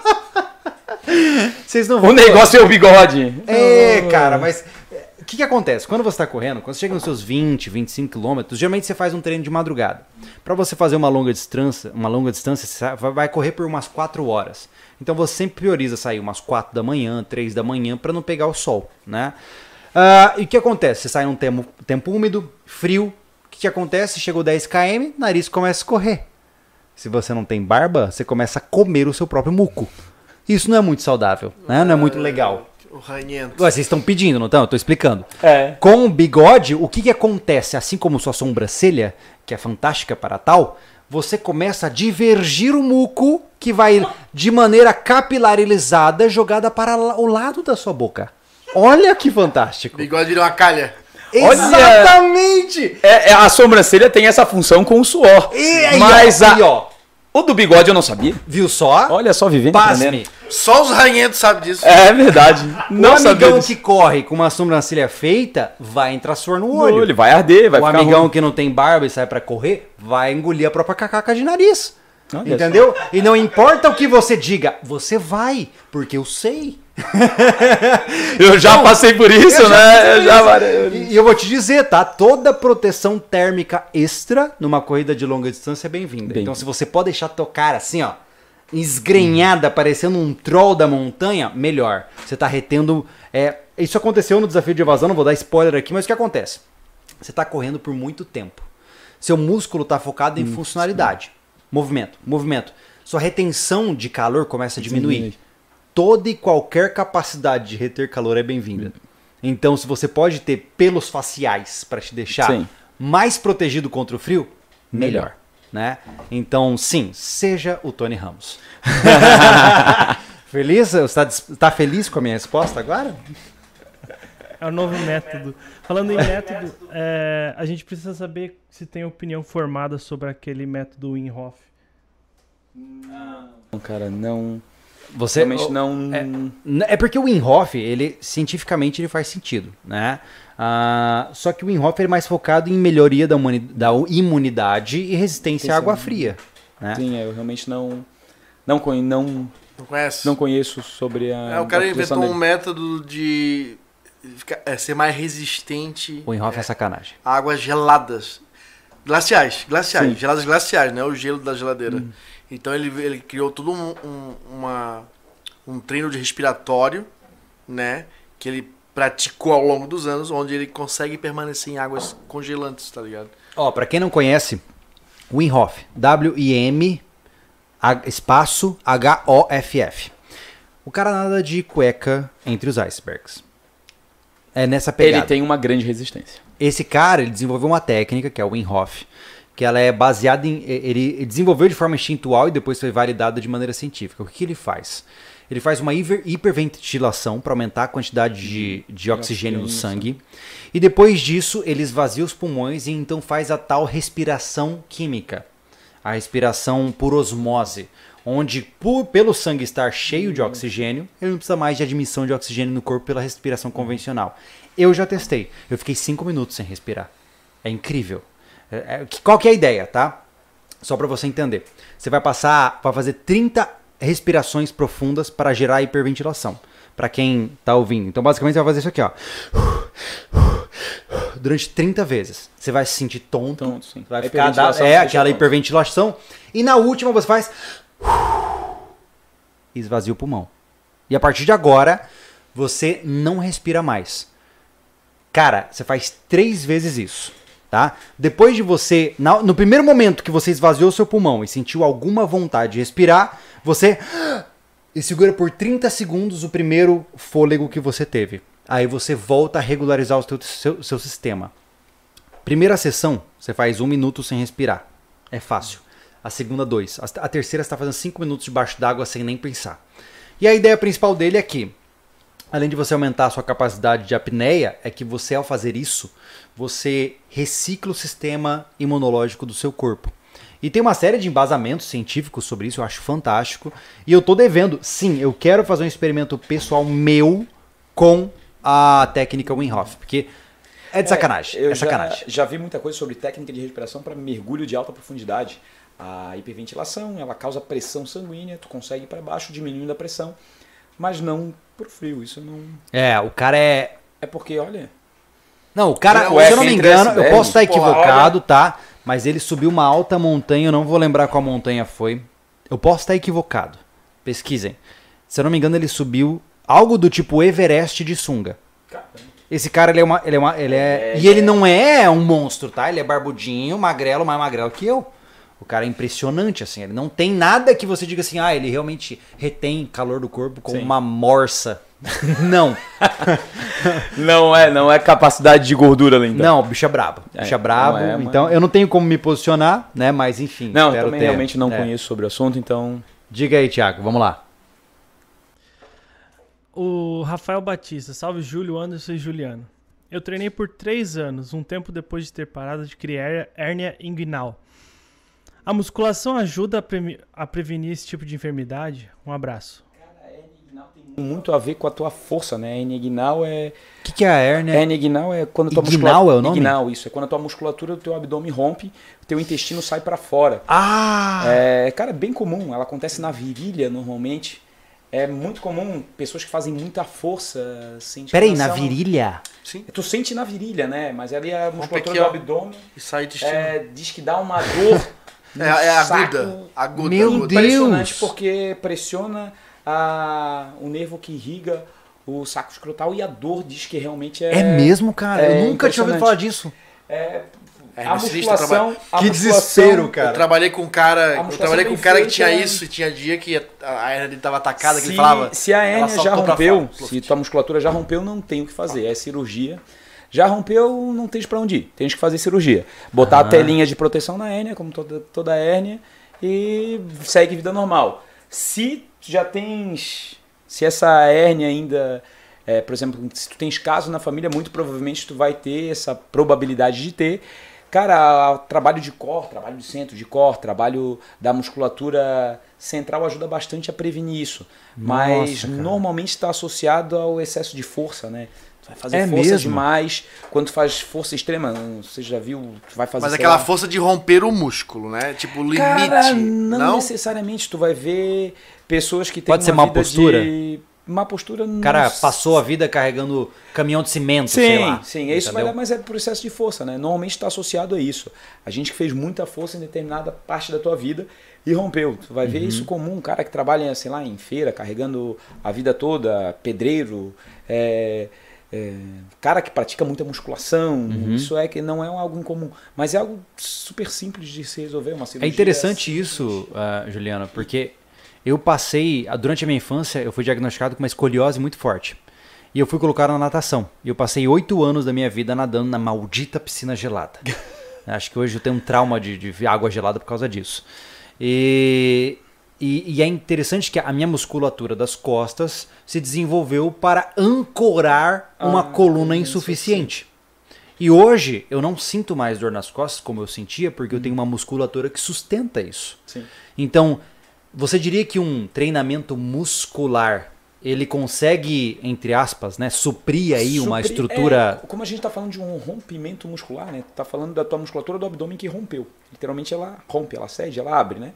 Vocês não O vão. negócio é o bigode. É, cara, mas. é, O que, que acontece? Quando você está correndo, quando você chega nos seus 20, 25 quilômetros, geralmente você faz um treino de madrugada. Para você fazer uma longa distância, uma longa distância, você vai- correr por umas 4 horas. Então você sempre prioriza sair umas 4 da manhã, 3 da manhã, para não pegar o sol, né? Ah, e o que acontece? Você sai num tempo, tempo úmido, frio. O que, que acontece? Chegou 10 km, nariz começa a escorrer. Se você não tem barba, você começa a comer o seu próprio muco. Isso não é muito saudável, né? Não é muito legal. O ranhento. Vocês estão pedindo, não estão? Eu tô explicando. É. Com o bigode, o que, que acontece? Assim como sua sobrancelha, que é fantástica para tal, você começa a divergir o muco que vai de maneira capilarizada jogada para o lado da sua boca. Olha que fantástico. Bigode vira uma calha. Exatamente! É, é, a sobrancelha tem essa função com o suor. E Mas ó, a- aí, ó, o do bigode eu não sabia. viu só? Olha só, vivendo Pasme. aprendendo. Só os ranhentos sabem disso. É verdade. O Não sabia amigão que corre com uma sobrancelha feita vai entrar suor no No olho. olho, vai arder, vai o ficar amigão ruim. que não tem barba e sai pra correr vai engolir a própria cacaca de nariz. Olha Entendeu? E não importa o que você diga, você vai, porque eu sei. Eu já passei por isso, Eu né? Eu já E eu vou te dizer, tá? Toda proteção térmica extra numa corrida de longa distância é bem-vinda. Bem. Então, se você pode deixar teu cara assim, ó, esgrenhada, parecendo um troll da montanha, melhor. Você tá retendo. é, isso aconteceu no desafio de evasão, não vou dar spoiler aqui, mas o que acontece? Você tá correndo por muito tempo. Seu músculo tá focado em funcionalidade. Movimento, movimento. Sua retenção de calor começa a diminuir Diminui. Toda e qualquer capacidade de reter calor é bem-vinda. Então, se você pode ter pelos faciais para te deixar Sim. mais protegido contra o frio, melhor, Melhor. né? Então, sim, seja o Tony Ramos. feliz? Você está, tá feliz com a minha resposta agora? É o novo método. Falando em método, é, a gente precisa saber se tem opinião formada sobre aquele método Wim Hof. Não, cara, não. Você Realmente não. É, É porque o Wim Hof, ele cientificamente ele faz sentido, né? Ah, só que o Wim Hof ele é mais focado em melhoria da, da imunidade e resistência à água fria, né? Sim, é, eu realmente não. Não, conhe- não, Não conhece? não conheço sobre a. É, o cara inventou um dele. método de ficar- é, ser mais resistente O Wim Hof é sacanagem. a águas geladas. Glaciais, glaciais, Sim. geladas glaciais, né? O gelo da geladeira. Então ele, ele criou todo um, um- uma, um treino de respiratório, né? Que ele praticou ao longo dos anos, onde ele consegue permanecer em águas congelantes, tá ligado? Ó, pra quem não conhece, Wim Hof, W-I-M, espaço H-O-F-F. O cara nada de cueca entre os icebergs. É nessa pegada. Ele tem uma grande resistência. Esse cara, ele desenvolveu uma técnica, que é o Wim Hof, que ela é baseada em... Ele desenvolveu de forma instintual e depois foi validada de maneira científica. O que, que ele faz? Ele faz uma hiper- hiperventilação para aumentar a quantidade de, de oxigênio no sangue. E depois disso, ele esvazia os pulmões e então faz a tal respiração química. A respiração por osmose. onde por, pelo sangue estar cheio de oxigênio, ele não precisa mais de admissão de oxigênio no corpo pela respiração convencional. Eu já testei. Eu fiquei 5 minutos sem respirar. É incrível. É, é, qual que é a ideia, tá? Só para você entender. Você vai passar, vai fazer 30 respirações profundas para gerar hiperventilação. Para quem tá ouvindo. Então, basicamente, você vai fazer isso aqui, ó. Durante 30 vezes. Você vai se sentir tonto. Tonto, sim. Vai A ficar da, hiperventilação é aquela tonto. hiperventilação. E na última você faz esvazia o pulmão. E a partir de agora, você não respira mais. Cara, você faz três vezes isso, tá? Depois de você, no primeiro momento que você esvaziou seu pulmão e sentiu alguma vontade de respirar, você e segura por 30 segundos o primeiro fôlego que você teve. Aí você volta a regularizar o teu- seu, seu sistema. Primeira sessão, você faz um minuto sem respirar. É fácil. A segunda, dois. A, a terceira, você está fazendo cinco minutos debaixo d'água sem nem pensar. E a ideia principal dele é que, além de você aumentar a sua capacidade de apneia, é que você, ao fazer isso, você recicla o sistema imunológico do seu corpo. E tem uma série de embasamentos científicos sobre isso, eu acho fantástico. E eu tô devendo, sim, eu quero fazer um experimento pessoal meu com a técnica Wim Hof, porque é de sacanagem, eu é sacanagem. Já, já vi muita coisa sobre técnica de respiração para mergulho de alta profundidade. A hiperventilação, ela causa pressão sanguínea, tu consegue ir para baixo diminuindo a pressão, mas não pro frio. Isso não É, o cara é. é porque, olha, Não, o cara, é se eu não me engano, eu posso estar porra, equivocado, tá? Mas ele subiu uma alta montanha, eu não vou lembrar qual montanha foi. Eu posso estar equivocado. Pesquisem. Se eu não me engano, ele subiu algo do tipo Everest de sunga. Esse cara, ele é uma. Ele é uma ele é, É, e ele não é um monstro, tá? Ele é barbudinho, magrelo, mais magrelo que eu. O cara é impressionante, assim. Ele não tem nada que você diga assim, ah, ele realmente retém calor do corpo como Sim. uma morsa. não. não é, não é capacidade de gordura ainda. Não, o bicho é brabo. O É, bicho é brabo. é, mas- então, eu não tenho como me posicionar, né? Mas enfim. Não, eu também ter. realmente não É. conheço sobre o assunto, então Diga aí, Thiago, vamos lá. O Rafael Batista, salve Júlio, Anderson e Juliano. Eu treinei por três anos, um tempo depois de ter parado de criar hérnia inguinal. A musculação ajuda a, premi- a prevenir esse tipo de enfermidade? Um abraço. tem muito a ver com a tua força, né? Hernia inguinal é O que, que é a hérnia? Hernia inguinal é quando a tua Inguinal musculatura é o nome? Inguinal, isso, é quando a tua musculatura do teu abdômen rompe, o teu intestino sai para fora. Ah! É, cara, é bem comum, ela acontece na virilha normalmente. É muito comum pessoas que fazem muita força sem Peraí, na virilha? Sim. Tu sente na virilha, né? Mas ali a musculatura aqui, do abdômen E sai intestino. é, diz que dá uma dor. É, é aguda. Aguda. Meu aguda. Impressionante Deus! porque pressiona a, o nervo que irriga o saco escrotal e a dor diz que realmente é. É, mesmo, cara? é eu nunca tinha ouvido impressionante. falar disso. É, É, a musculação. a Que musculação- desespero, cara. Eu trabalhei com um cara, eu trabalhei com um cara que tinha é- isso e tinha dia que a a hernia dele tava atacada, que se, ele falava. se a ela hérnia já rompeu, se tua musculatura já rompeu, não tem o que fazer. É cirurgia. Já rompeu, não tens pra onde ir. Tens que fazer cirurgia. Botar Ah. a telinha de proteção na hérnia, como toda, toda hérnia, e segue vida normal. Se tu já tens. Se essa hérnia ainda. é, por exemplo, se tu tens caso na família, muito provavelmente tu vai ter essa probabilidade de ter. Cara, trabalho de core, trabalho de centro de core, trabalho da musculatura central ajuda bastante a prevenir isso. Mas cara. normalmente está associado ao excesso de força, né? Tu vai fazer É força mesmo? demais. Quando tu faz força extrema, você já viu, tu vai fazer Mas sei aquela lá, força de romper o músculo, né? Tipo, o limite. Cara, não, não? necessariamente. Tu vai ver pessoas que têm Pode ser uma postura? De... Má postura O cara não- passou a vida carregando caminhão de cimento, sei Sim, lá. sim, isso vai dar, mas é processo de força, né? Normalmente está associado a isso. A gente que fez muita força em determinada parte da tua vida e rompeu. Tu vai ver Uhum. isso comum, um cara que trabalha, sei lá, em feira, carregando a vida toda, pedreiro, é, é, cara que pratica muita musculação. Uhum. Isso é que não é algo incomum, mas é algo super simples de se resolver. Uma É cirurgia interessante simples. isso, ah, Juliana, porque eu passei, ah, durante a minha infância, eu fui diagnosticado com uma escoliose muito forte. E eu fui colocado na natação. E eu passei oito anos da minha vida nadando na maldita piscina gelada. Acho que hoje eu tenho um trauma de, de água gelada por causa disso. E, e, e é interessante que a minha musculatura das costas se desenvolveu para ancorar uma Ah, coluna insuficiente. E hoje eu não sinto mais dor nas costas como eu sentia, porque eu tenho uma musculatura que sustenta isso. Sim. Então, você diria que um treinamento muscular ele consegue, entre aspas, né, suprir aí uma Supri- estrutura. é, como a gente está falando de um rompimento muscular, né? Tá falando da tua musculatura do abdômen que rompeu. Literalmente ela rompe, ela cede, ela abre, né?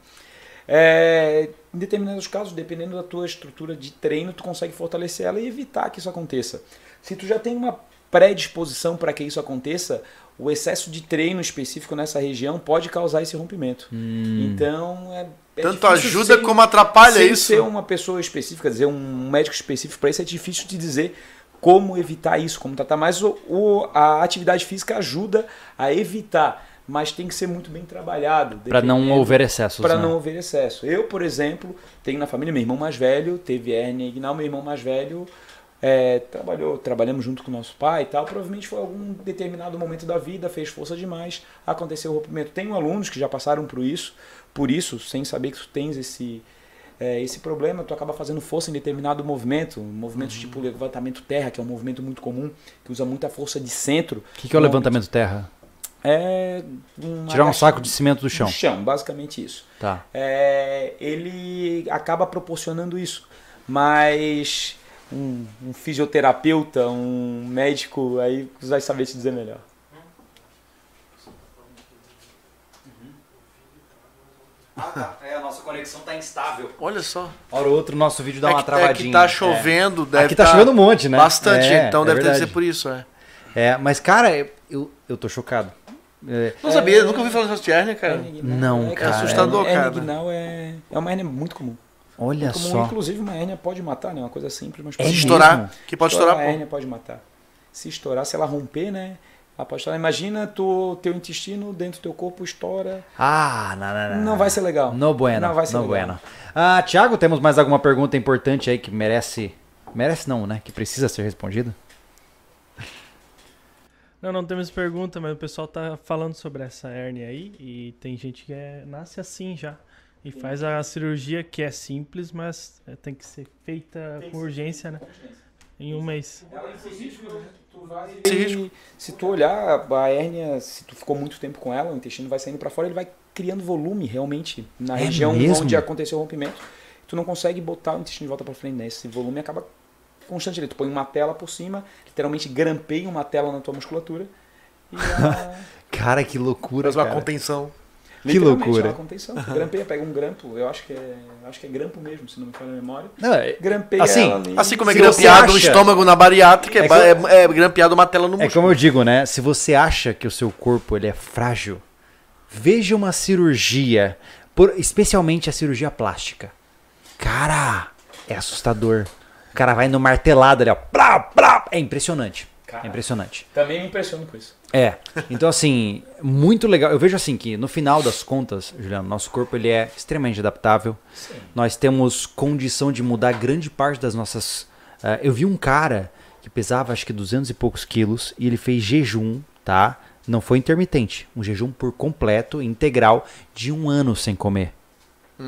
É, em determinados casos, dependendo da tua estrutura de treino, tu consegue fortalecer ela e evitar que isso aconteça. Se tu já tem uma predisposição para que isso aconteça, o excesso de treino específico nessa região pode causar esse rompimento. Então, é, é Tanto ajuda sem- como atrapalha sem isso. ser uma pessoa específica, dizer um médico específico para isso é difícil de dizer como evitar isso, como tratar. Mas o, o- a atividade física ajuda a evitar, mas tem que ser muito bem trabalhado. Para não haver excessos. para né? não haver excesso. Eu, por exemplo, tenho na família meu irmão mais velho, teve hérnia inguinal, meu irmão mais velho é, trabalhou, trabalhamos junto com nosso pai e tal. Provavelmente foi algum determinado momento da vida, fez força demais, aconteceu o rompimento. Tenho alunos que já passaram por isso, por isso, sem saber que tu tens esse é, esse problema, tu acaba fazendo força em determinado movimento, movimentos Uhum. tipo levantamento terra, que é um movimento muito comum, que usa muita força de centro. O que, que é o levantamento terra? É Tirar um saco de cimento do chão. do chão, basicamente isso Tá. é, ele acaba proporcionando isso. Mas um, um fisioterapeuta, um médico, aí vai saber te dizer melhor. É, a nossa conexão tá instável. Olha só. Hora ou outro, nosso vídeo dá é, uma que, é travadinha. que tá chovendo, deve Aqui tá tá chovendo um monte, né? Bastante, É, então é deve ter verdade. ser por isso, é. É, mas cara, eu, eu tô chocado. É, Não sabia, nunca ouvi falar de hérnia, cara. Hernia inguinal Não, é, cara. assustador, hernia cara. é, é uma hernia muito comum. olha comum só. Inclusive, uma hernia pode matar, né? Uma coisa simples, mas É Se pode estourar, mesmo? que pode estourar, a pô. hérnia pode matar. Se estourar, se ela romper, né? Ela pode estourar. Imagina tu, teu intestino dentro do teu corpo estoura. Ah, não, não, não. Não vai ser legal. No bueno. Não vai ser no legal. bueno. Ah, Thiago, temos mais alguma pergunta importante aí que merece. Merece não, né? Que precisa ser respondida? Não, não temos pergunta, mas o pessoal tá falando sobre essa hérnia aí e tem gente que é- nasce assim já. E faz a cirurgia que é simples, mas é, tem que ser feita com urgência, né? Em um mês. Ela, inclusive, tu vai. E, se tu olhar a hérnia, se tu ficou muito tempo com ela, o intestino vai saindo para fora, ele vai criando volume realmente na É região mesmo? onde aconteceu o rompimento. Tu não consegue botar o intestino de volta para frente, né? Esse volume acaba constante ali. Tu põe uma tela por cima, literalmente grampeia uma tela na tua musculatura. E ela, Cara, que loucura, Faz uma cara. contenção. Que loucura. É uma contenção. Tu grampeia, pega um grampo, eu acho que é, acho que é grampo mesmo, se não me falha a memória. Não, é, Grampeia Assim. Assim como é Se grampeado o estômago na bariátrica, é, É é, é grampeado uma tela no é músculo. como eu digo, né? Se você acha que o seu corpo ele é frágil, veja uma cirurgia, por- especialmente a cirurgia plástica. Cara, é assustador. O cara vai no martelado ali, ó. Plá, plá. É impressionante. É impressionante. Também me impressiono com isso. É. Então, assim, muito legal. Eu vejo assim que no final das contas, Juliano, nosso corpo ele é extremamente adaptável. Nós temos condição de mudar grande parte das nossas. eh, eu vi um cara que pesava acho que 200 e poucos quilos e ele fez jejum, tá? Não foi intermitente, um jejum por completo, integral, de um ano sem comer.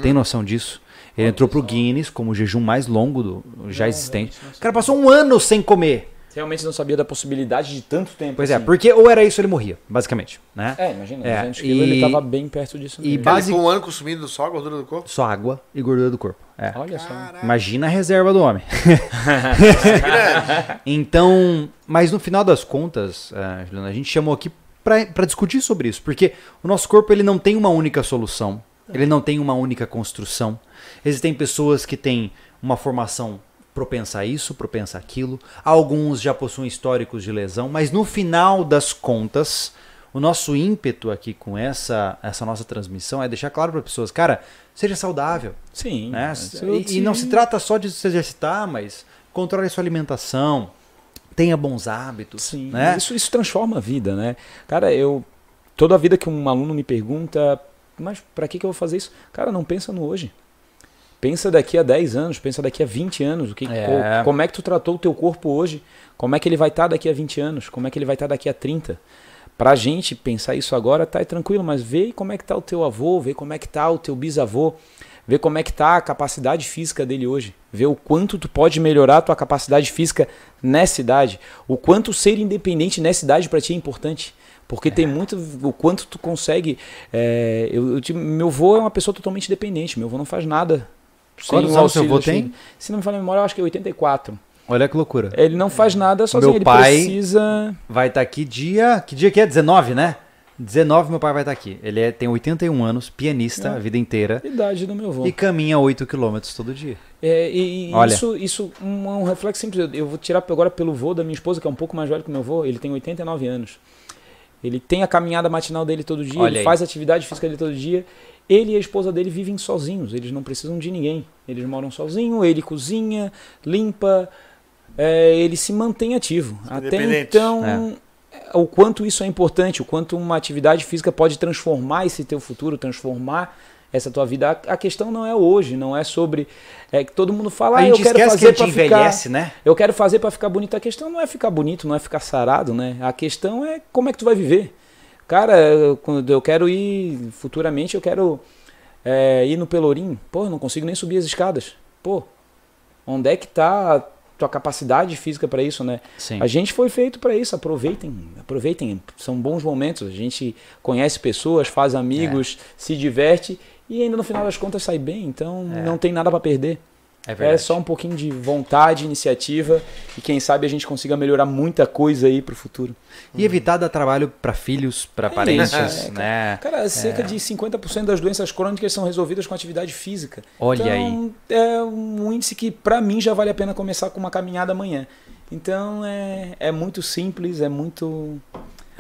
Tem noção disso? Ele entrou pro Guinness como o jejum mais longo do, já Não, existente. O cara passou um ano sem comer. Realmente não sabia da possibilidade de tanto tempo. Pois é, assim. porque ou era isso ou ele morria, basicamente, né? É, imagina, É, 200 quilos, e- ele tava bem perto disso. e base- um ano consumindo só a gordura do corpo? Só água e gordura do corpo. É. Olha só. Imagina a reserva do homem. então, mas no final das contas, eh, Juliana, a gente chamou aqui para discutir sobre isso, porque o nosso corpo ele não tem uma única solução, ele não tem uma única construção. Existem pessoas que têm uma formação propensa a isso, propensa àquilo. Alguns já possuem históricos de lesão, mas no final das contas, o nosso ímpeto aqui com essa, essa nossa transmissão é deixar claro para pessoas, cara, seja saudável, Sim. né? isso E, e não se trata só de se exercitar, mas controle sua alimentação, tenha bons hábitos, Sim, né? isso, isso transforma a vida, né? Cara, eu. Toda a vida que um aluno me pergunta, mas pra que, que eu vou fazer isso? Cara, não pensa no hoje. Pensa daqui a 10 anos, pensa daqui a 20 anos. O que, É. co- como é que tu tratou o teu corpo hoje? Como é que ele vai estar daqui a 20 anos? Como é que ele vai estar daqui a 30? Pra gente pensar isso agora, tá é tranquilo, mas vê como é que tá o teu avô, vê como é que tá o teu bisavô, vê como é que tá a capacidade física dele hoje, vê o quanto tu pode melhorar a tua capacidade física nessa idade, o quanto ser independente nessa idade para ti é importante. Porque tem muito. O quanto tu consegue. é, eu, eu meu avô é uma pessoa totalmente dependente. Meu avô não faz nada. Quantos o anos seu avô da tem? Se não me falha a memória, eu acho que é 84. Olha que loucura. Ele não faz nada sozinho. Meu ele pai- precisa. Vai estar aqui dia. Que dia que é? 19, né? 19 meu pai vai estar aqui. Ele é- tem 81 anos, pianista É. a vida inteira. Idade do meu avô. E caminha 8 quilômetros todo dia. É, e e Olha. isso, isso um, um reflexo simples. Eu- vou tirar agora pelo vô da minha esposa, que é um pouco mais velho que o meu vô. Ele tem 89 anos. Ele tem a caminhada matinal dele todo dia, Olha ele aí. faz a atividade física dele todo dia. Ele e a esposa dele vivem sozinhos, eles não precisam de ninguém. Eles moram sozinhos, ele cozinha, limpa, é, ele se mantém ativo. Até então, o quanto isso é importante, o quanto uma atividade física pode transformar esse teu futuro, transformar essa tua vida. A, questão não é hoje, não é sobre é que todo mundo fala, a ah, eu gente quero esquece que fazer a gente para ficar envelhece, né? eu quero fazer para ficar bonito. A questão não é ficar bonito, não é ficar sarado, né? A questão é como é que tu vai viver. Cara, eu, quando eu quero ir futuramente, eu quero é, ir no Pelourinho. Pô, eu não consigo nem subir as escadas. Pô, onde é que tá a tua capacidade física para isso, né? Sim. A gente foi feito para isso. Aproveitem, aproveitem. São bons momentos. A gente conhece pessoas, faz amigos, É. se diverte e ainda no final das contas sai bem. Então não tem nada para perder. É É só um pouquinho de vontade, iniciativa e quem sabe a gente consiga melhorar muita coisa aí pro futuro. E evitar dar trabalho para filhos, para parentes, é, né? Cara, cerca de 50% das doenças crônicas são resolvidas com atividade física. Olha então, é um índice que pra mim já vale a pena começar com uma caminhada amanhã. Então é, é muito simples, é muito.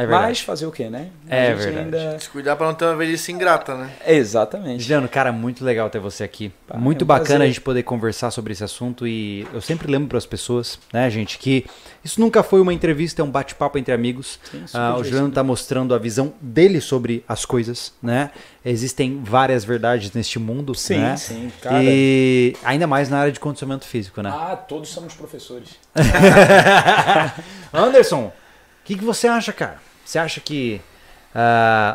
É. Mas fazer o quê, né? A É gente verdade. Ainda... Se cuidar pra não ter uma velhice ingrata, né? Exatamente. Juliano, cara, muito legal ter você aqui. Pá, muito é um bacana prazer. a gente poder conversar sobre esse assunto e eu sempre lembro para as pessoas, né, gente, que isso nunca foi uma entrevista, é um bate-papo entre amigos. Sim, Ah, o. Juliano está mostrando a visão dele sobre as coisas, né? Existem várias verdades neste mundo, Sim, né? sim, cara. E ainda mais na área de condicionamento físico, né? Ah, todos somos professores. Anderson, o que, que você acha, cara? Você acha que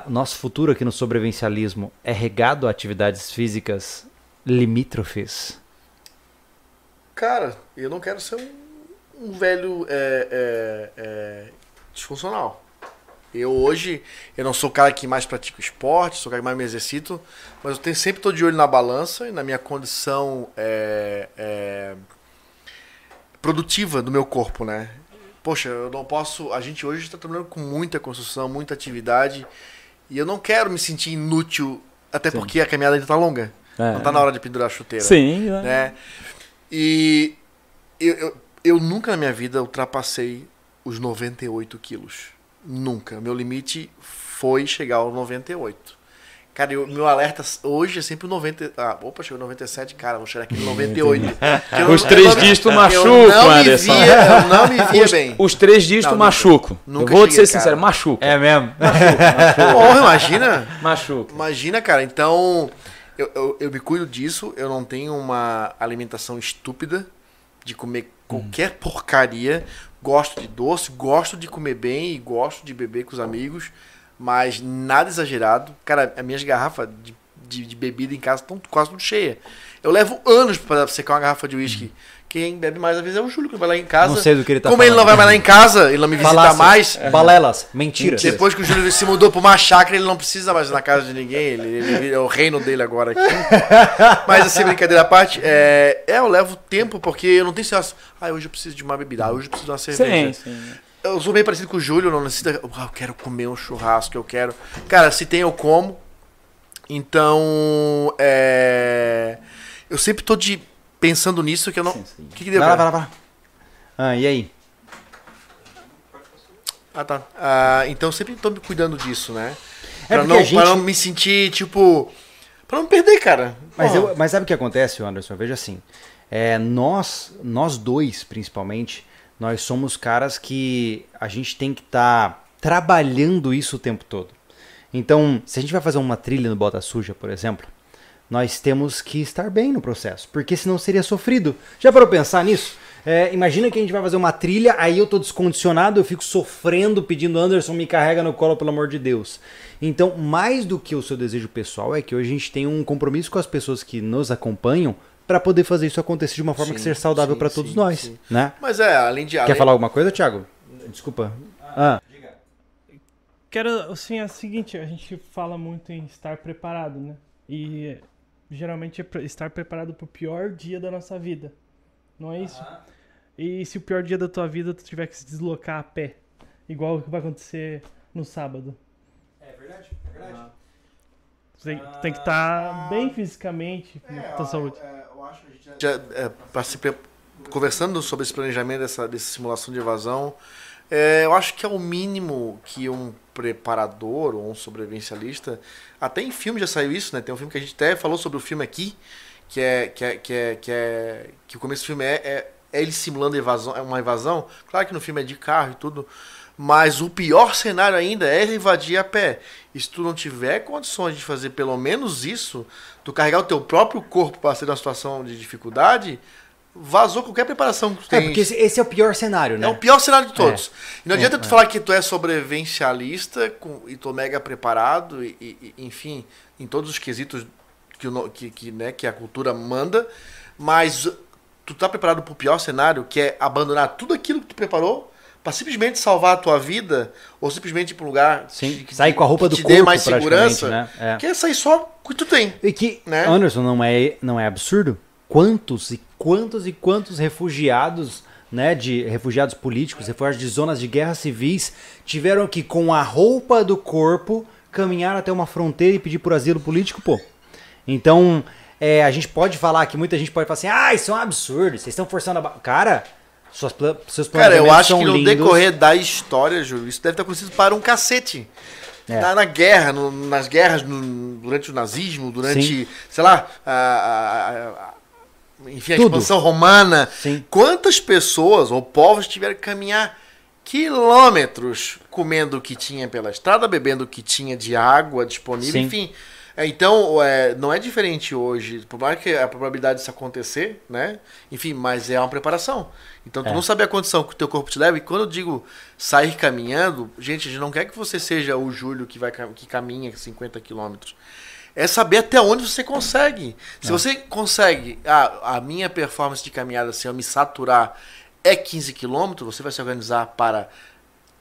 o nosso futuro aqui no sobrevivencialismo é regado a atividades físicas limítrofes? Cara, eu não quero ser um, um velho é, é, é, disfuncional. Eu hoje, eu não sou o cara que mais pratica esporte, sou o cara que mais me exercito, mas eu tenho, sempre estou de olho na balança e na minha condição é, é, produtiva do meu corpo, né? Poxa, eu não posso. A gente hoje está trabalhando com muita construção, muita atividade, e eu não quero me sentir inútil, até Sim. porque a caminhada ainda está longa. É. Não está na hora de pendurar a chuteira Sim, né? né? E eu, eu, eu nunca na minha vida ultrapassei os 98 quilos. Nunca. Meu limite foi chegar aos 98. Cara, eu, meu alerta hoje é sempre o 90. Ah, opa, chegou 97, cara, vou chegar aqui no 98. Que eu Os não- três dias tu eu machuca, Anderson. via, Eu não me via Os, bem. os três dias tu machuco. Nunca eu vou te ser cheguei, sincero, cara. machuca. É mesmo? Porra, imagina. Machuca. Imagina, cara. Então, eu, eu, eu me cuido disso. Eu não tenho uma alimentação estúpida de comer qualquer porcaria. Gosto de doce, gosto de comer bem e gosto de beber com os amigos, mas nada exagerado. Cara, as minhas garrafas de, de, de bebida em casa estão quase tudo cheias. Eu levo anos para secar uma garrafa de uísque. Quem bebe mais às vezes é o Júlio, que vai lá em casa. Não sei do que ele tá Como ele não falando. vai mais lá em casa, ele não me visita Falácias. mais. Balelas, mentiras. Depois que o Júlio se mudou pra uma chácara, ele não precisa mais ir na casa de ninguém. Ele, ele- é o reino dele agora aqui. Mas assim, brincadeira à parte, é, é, eu levo tempo porque eu não tenho esse ah, hoje eu preciso de uma bebida, ah, hoje eu preciso de uma cerveja. Sim, sim. Eu sou bem parecido com o Júlio, não necessita. Eu quero comer um churrasco, eu quero. Cara, se tem, eu como. Então, é, eu sempre tô de, pensando nisso que eu não. Sim, sim. O que, que deu? Vai lá, vai lá, vai lá. Ah, e aí? Ah, tá. Ah, então eu sempre tô me cuidando disso, né? É pra, não, gente- pra não me sentir, tipo. Pra não perder, cara. Mas, eu, mas sabe o que acontece, Anderson? Veja assim. É, nós, nós dois, principalmente, nós somos caras que a gente tem que estar trabalhando isso o tempo todo. Então, se a gente vai fazer uma trilha no Bota Suja, por exemplo, nós temos que estar bem no processo, porque senão seria sofrido. Já parou pensar nisso? É, imagina que a gente vai fazer uma trilha, aí eu tô descondicionado, eu fico sofrendo, pedindo Anderson, me carrega no colo, pelo amor de Deus. Então, mais do que o seu desejo pessoal, é que hoje a gente tem um compromisso com as pessoas que nos acompanham para poder fazer isso acontecer de uma forma que Sim, seja saudável para todos sim, nós, sim. né? Mas é, além de. Quer além- falar alguma coisa, Thiago? Desculpa. Ah, quero, assim, é o seguinte, a gente fala muito em estar preparado, né? E geralmente é estar preparado pro pior dia da nossa vida. Não é isso? E se o pior dia da tua vida tu tiver que se deslocar a pé, igual o que vai acontecer no sábado. É verdade, é verdade. Tu tem, tem que estar bem fisicamente, com É, tua saúde. eu acho que a gente já, é, se pre- conversando sobre esse planejamento dessa, dessa simulação de evasão, é, eu acho que é o mínimo que um preparador ou um sobrevivencialista, até em filme já saiu isso, né? Tem um filme que a gente até falou sobre o filme aqui, que é que é que é que, é, que o começo do filme é, é, é ele simulando evasão, é uma evasão. Claro que no filme é de carro e tudo, mas o pior cenário ainda é invadir a pé. E se tu não tiver condições de fazer pelo menos isso, tu carregar o teu próprio corpo para ser numa situação de dificuldade, vazou qualquer preparação que tu É, tem. porque esse, é o pior cenário, né? É o pior cenário de todos. E não É, adianta tu é. falar que tu é sobrevivencialista com, e tô mega preparado, e, e- enfim, em todos os quesitos que, o que, que, né, que a cultura manda, mas tu tá preparado pro pior cenário, que é abandonar tudo aquilo que tu preparou pra simplesmente salvar a tua vida, ou simplesmente ir pra um lugar Sim, que- sair com a roupa do te corpo, dê mais segurança, né? É. que é sair só o que tu tem. E que, Né? Anderson, não é, não é absurdo? Quantos e quantos e quantos refugiados, né, de refugiados políticos, refugiados de zonas de guerras civis, tiveram que, com a roupa do corpo, caminhar até uma fronteira e pedir por asilo político, pô? Então, é, a gente pode falar que muita gente pode falar assim, ah, isso é um absurdo, vocês estão forçando a... ba-". Cara, suas pla- seus Cara, eu acho que no lindos. decorrer da história, Júlio, isso deve ter acontecido para um cacete. É. Na, na guerra, no- nas guerras, no- durante o nazismo, durante, Sim. sei lá, a, a- a- a- enfim, a Tudo. expansão romana. Sim. Quantas pessoas ou povos tiveram que caminhar quilômetros comendo o que tinha pela estrada, bebendo o que tinha de água disponível, Sim. enfim. É, Então, é, não é diferente hoje. Por mais que a probabilidade disso acontecer, né? Enfim, mas é uma preparação. Então, tu É. não sabe a condição que o teu corpo te leva. E quando eu digo sair caminhando, gente, a gente não quer que você seja o Júlio que, vai, que caminha 50 quilômetros. É saber até onde você consegue. Se você consegue, ah, a minha performance de caminhada, se eu me saturar, é 15 quilômetros, você vai se organizar para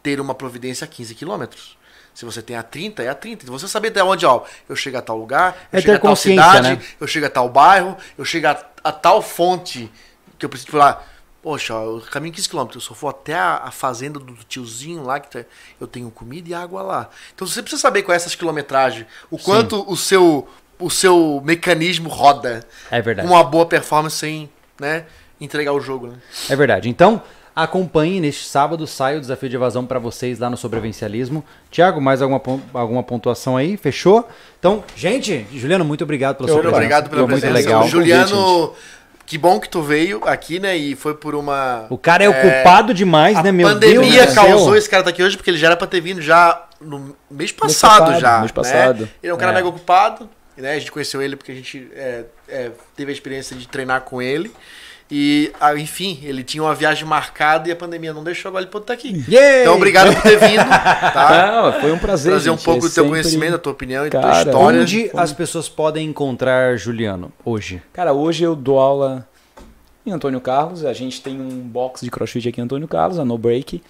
ter uma providência a 15 quilômetros. Se você tem a 30, é a 30. Então você saber até onde, ó, eu chego a tal lugar, eu É chego a tal cidade, né? eu chego a tal bairro, eu chego a, a tal fonte que eu preciso falar. Poxa, ó, eu caminho 15 km, eu só for até a, a fazenda do tiozinho lá, que tá- eu tenho comida e água lá. Então você precisa saber qual é essas quilometragens, o quanto o seu, o seu mecanismo roda É verdade. com uma boa performance sem né, entregar o jogo. Né? É verdade. Então, acompanhe neste sábado, sai o desafio de evasão para vocês lá no Sobrevivencialismo. Tiago, mais alguma, alguma pontuação aí? Fechou? Então, gente, Juliano, muito obrigado pela sua Júlio, presença. obrigado pela Foi presença. muito legal. O Juliano, que bom que tu veio aqui, né? E foi por uma. O cara é, ocupado demais, A né, meu pandemia Deus do céu. causou esse cara tá aqui hoje porque ele já era pra ter vindo já no mês passado, passado, já. mês né? passado. Ele é um cara É. mega ocupado, né? A gente conheceu ele porque a gente é, é, teve a experiência de treinar com ele. E, ah, enfim, ele tinha uma viagem marcada e a pandemia não deixou, agora ele pode estar aqui. Yay! Então, obrigado por ter vindo, tá? Não, foi um prazer. Trazer um gente, pouco é do teu sempre- conhecimento, da tua opinião e da tua Cara, história. Onde as pessoas podem encontrar Juliano hoje? Cara, hoje eu dou aula em Antônio Carlos. A gente tem um box de crossfit aqui em Antônio Carlos, a No Break.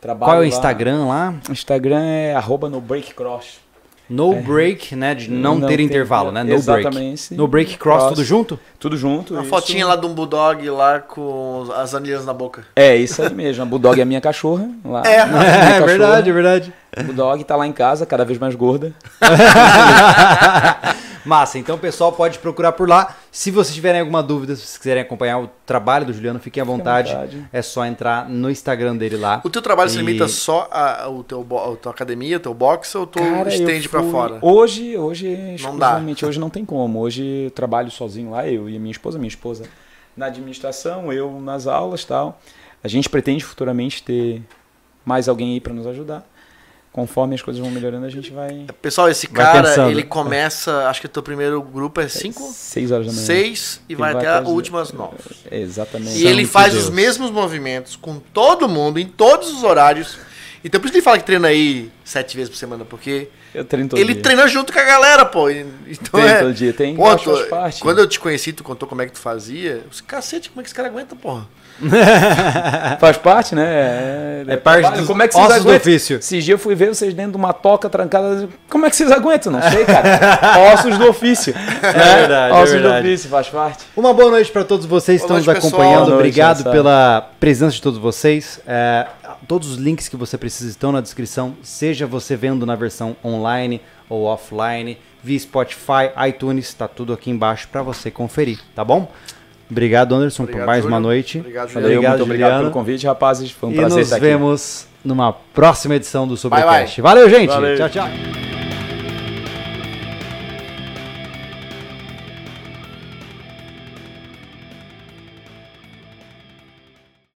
Trabalho Qual é o lá- Instagram lá? O Instagram é arroba no break cross. No break, né? De não, Não ter intervalo, né? No break. Exatamente. No break cross, Cross. tudo junto? Tudo junto. Uma isso. fotinha lá de um bulldog lá com as anilhas na boca. É, isso aí mesmo. A Bulldog é a minha cachorra. Lá. É. Minha É cachorra. verdade, é verdade. A Bulldog tá lá em casa, cada vez mais gorda. Massa, então o pessoal pode procurar por lá. Se vocês tiverem alguma dúvida, se vocês quiserem acompanhar o trabalho do Juliano, fiquem à vontade. vontade. É só entrar no Instagram dele lá. O teu trabalho se E- limita só a, ao teu, a tua academia, teu boxe ou tu Cara, eu estende pra fui- fora? Hoje, hoje, Não exclusivamente, hoje não tem como. Hoje eu trabalho sozinho lá, eu e a minha esposa, minha esposa na administração, eu nas aulas tal. A gente pretende futuramente ter mais alguém aí para nos ajudar. Conforme as coisas vão melhorando, a gente vai. Pessoal, esse Vai cara, pensando. ele começa, acho que o teu primeiro grupo é 5, Seis horas da manhã. 6 e vai, até as- as últimas 9. Exatamente. E ele faz Deus. os mesmos movimentos com todo mundo, em todos os horários. Então por isso que ele fala que treina aí sete vezes por semana, porque Eu treino todo ele dia. treina junto com a galera, pô. Então Treino é. todo dia. Tem Pô, tu- parte. quando eu te conheci, tu contou como é que tu fazia. Disse, cacete, como é que esse cara aguenta, porra? Faz parte, né? É, É parte dos Como é que vocês ossos do ofício. Esses dias eu fui ver vocês dentro de uma toca trancada. Como é que vocês aguentam? Não sei, cara. Ossos do ofício. É verdade, é Ossos verdade. do ofício, faz parte. Uma boa noite para todos vocês que estão nos acompanhando. Noite, Obrigado pela presença de todos vocês. É, todos os links que você precisa estão na descrição, seja você vendo na versão online ou offline, via Spotify, iTunes, está tudo aqui embaixo para você conferir, tá bom? Obrigado, Anderson, Obrigado, por mais Júlio. uma noite. Obrigado, Valeu, Juliano. Obrigado, muito obrigado Juliano. pelo convite, rapazes. Foi um E prazer nos estar aqui. vemos numa próxima edição do. Sobrecast. Valeu, gente. Valeu. Tchau, tchau.